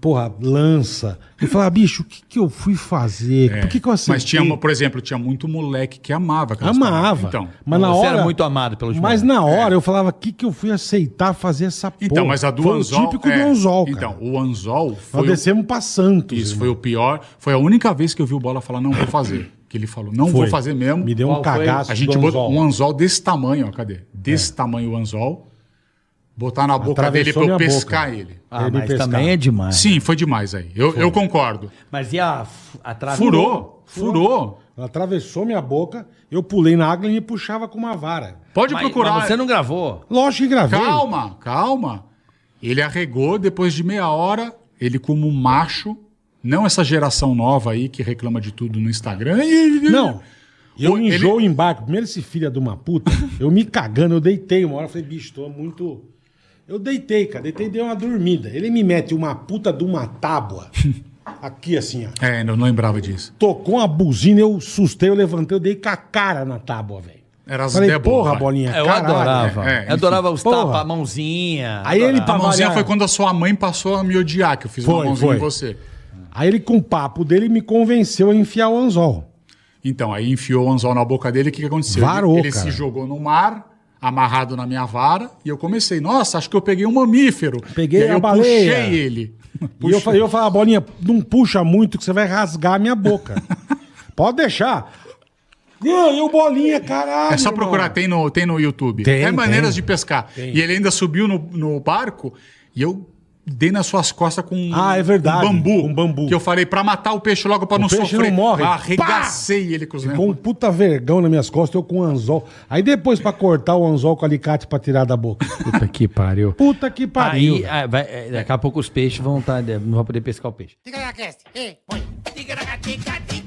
porra, lança. Eu falava, bicho, o que, que eu fui fazer? É, Por que, que eu aceitei? Mas tinha, por exemplo, tinha muito moleque que amava Amava. paradas. Então, mas na Você hora, era muito amado pelos Mas moleques. na hora eu falava, o que, que eu fui aceitar fazer essa porra? então mas a do Foi Anzol. o típico é, do Anzol, cara. Então, o Anzol Nós foi. o- descemos pra Santos. Isso irmão. foi o pior. Foi a única vez que eu vi o Bola falar, não vou fazer. Que ele falou, não Foi. vou fazer mesmo. Me deu um Qual foi? cagaço A gente botou um anzol desse tamanho, ó, cadê? Desse tamanho o anzol. Botar na boca dele Atravessou pra eu pescar boca. ele. Ah, Ele mas pescava. também é demais. Sim, foi demais aí. Eu, eu concordo. Mas e a, a? Furou, furou. Ela atravessou minha boca, eu pulei na água e me puxava com uma vara. Pode Mas, procurar. mas você não gravou? Lógico que gravei. Calma, calma. Ele arregou, depois de meia hora, ele como um macho, Não essa geração nova aí que reclama de tudo no Instagram. Não. Eu Ô, ele- enjoo em barco. Primeiro esse filho de uma puta, eu me cagando, eu deitei uma hora, eu falei, bicho, tô muito... Eu deitei, cara, deitei e dei uma dormida. Ele me mete uma puta de uma tábua, aqui assim, ó. É, eu não lembrava disso. Tocou uma buzina, eu sustei, eu levantei, eu dei com a cara na tábua, velho. Era as Falei, boas, porra, vai. bolinha, É, eu caralho. adorava. É, é, eu adorava os tapas, a mãozinha. Aí ele, adorava. pra A mãozinha variar- foi quando a sua mãe passou a me odiar, que eu fiz uma Foi, mãozinha foi. em você. Aí ele, com o papo dele, me convenceu a enfiar o anzol. Então, aí enfiou o anzol na boca dele, o que, que aconteceu? Varou, ele cara. se jogou no mar, amarrado na minha vara, e eu comecei, nossa, acho que eu peguei um mamífero. Peguei e aí a eu baleia. puxei ele. E eu falei, eu falei, bolinha, não puxa muito que você vai rasgar a minha boca. Pode deixar. E o bolinha, caralho. É só procurar, tem no, tem no YouTube. Tem, é maneiras tem. de pescar. Tem. E ele ainda subiu no, no barco e eu dei nas suas costas com Ah, é verdade, um bambu. com bambu. Que eu falei pra matar o peixe logo pra O não peixe sofrer. não morre. Arregacei ele com os Com um puta vergão nas minhas costas, eu com anzol. Aí depois pra cortar o anzol com alicate pra tirar da boca. Puta que pariu. Puta que pariu. Aí, ah, vai- é, daqui a pouco os peixes vão estar. não vão poder pescar o peixe. Ticaracast, ei, põe. Ticaracatica-ticatá, ticaracatica-ticatá,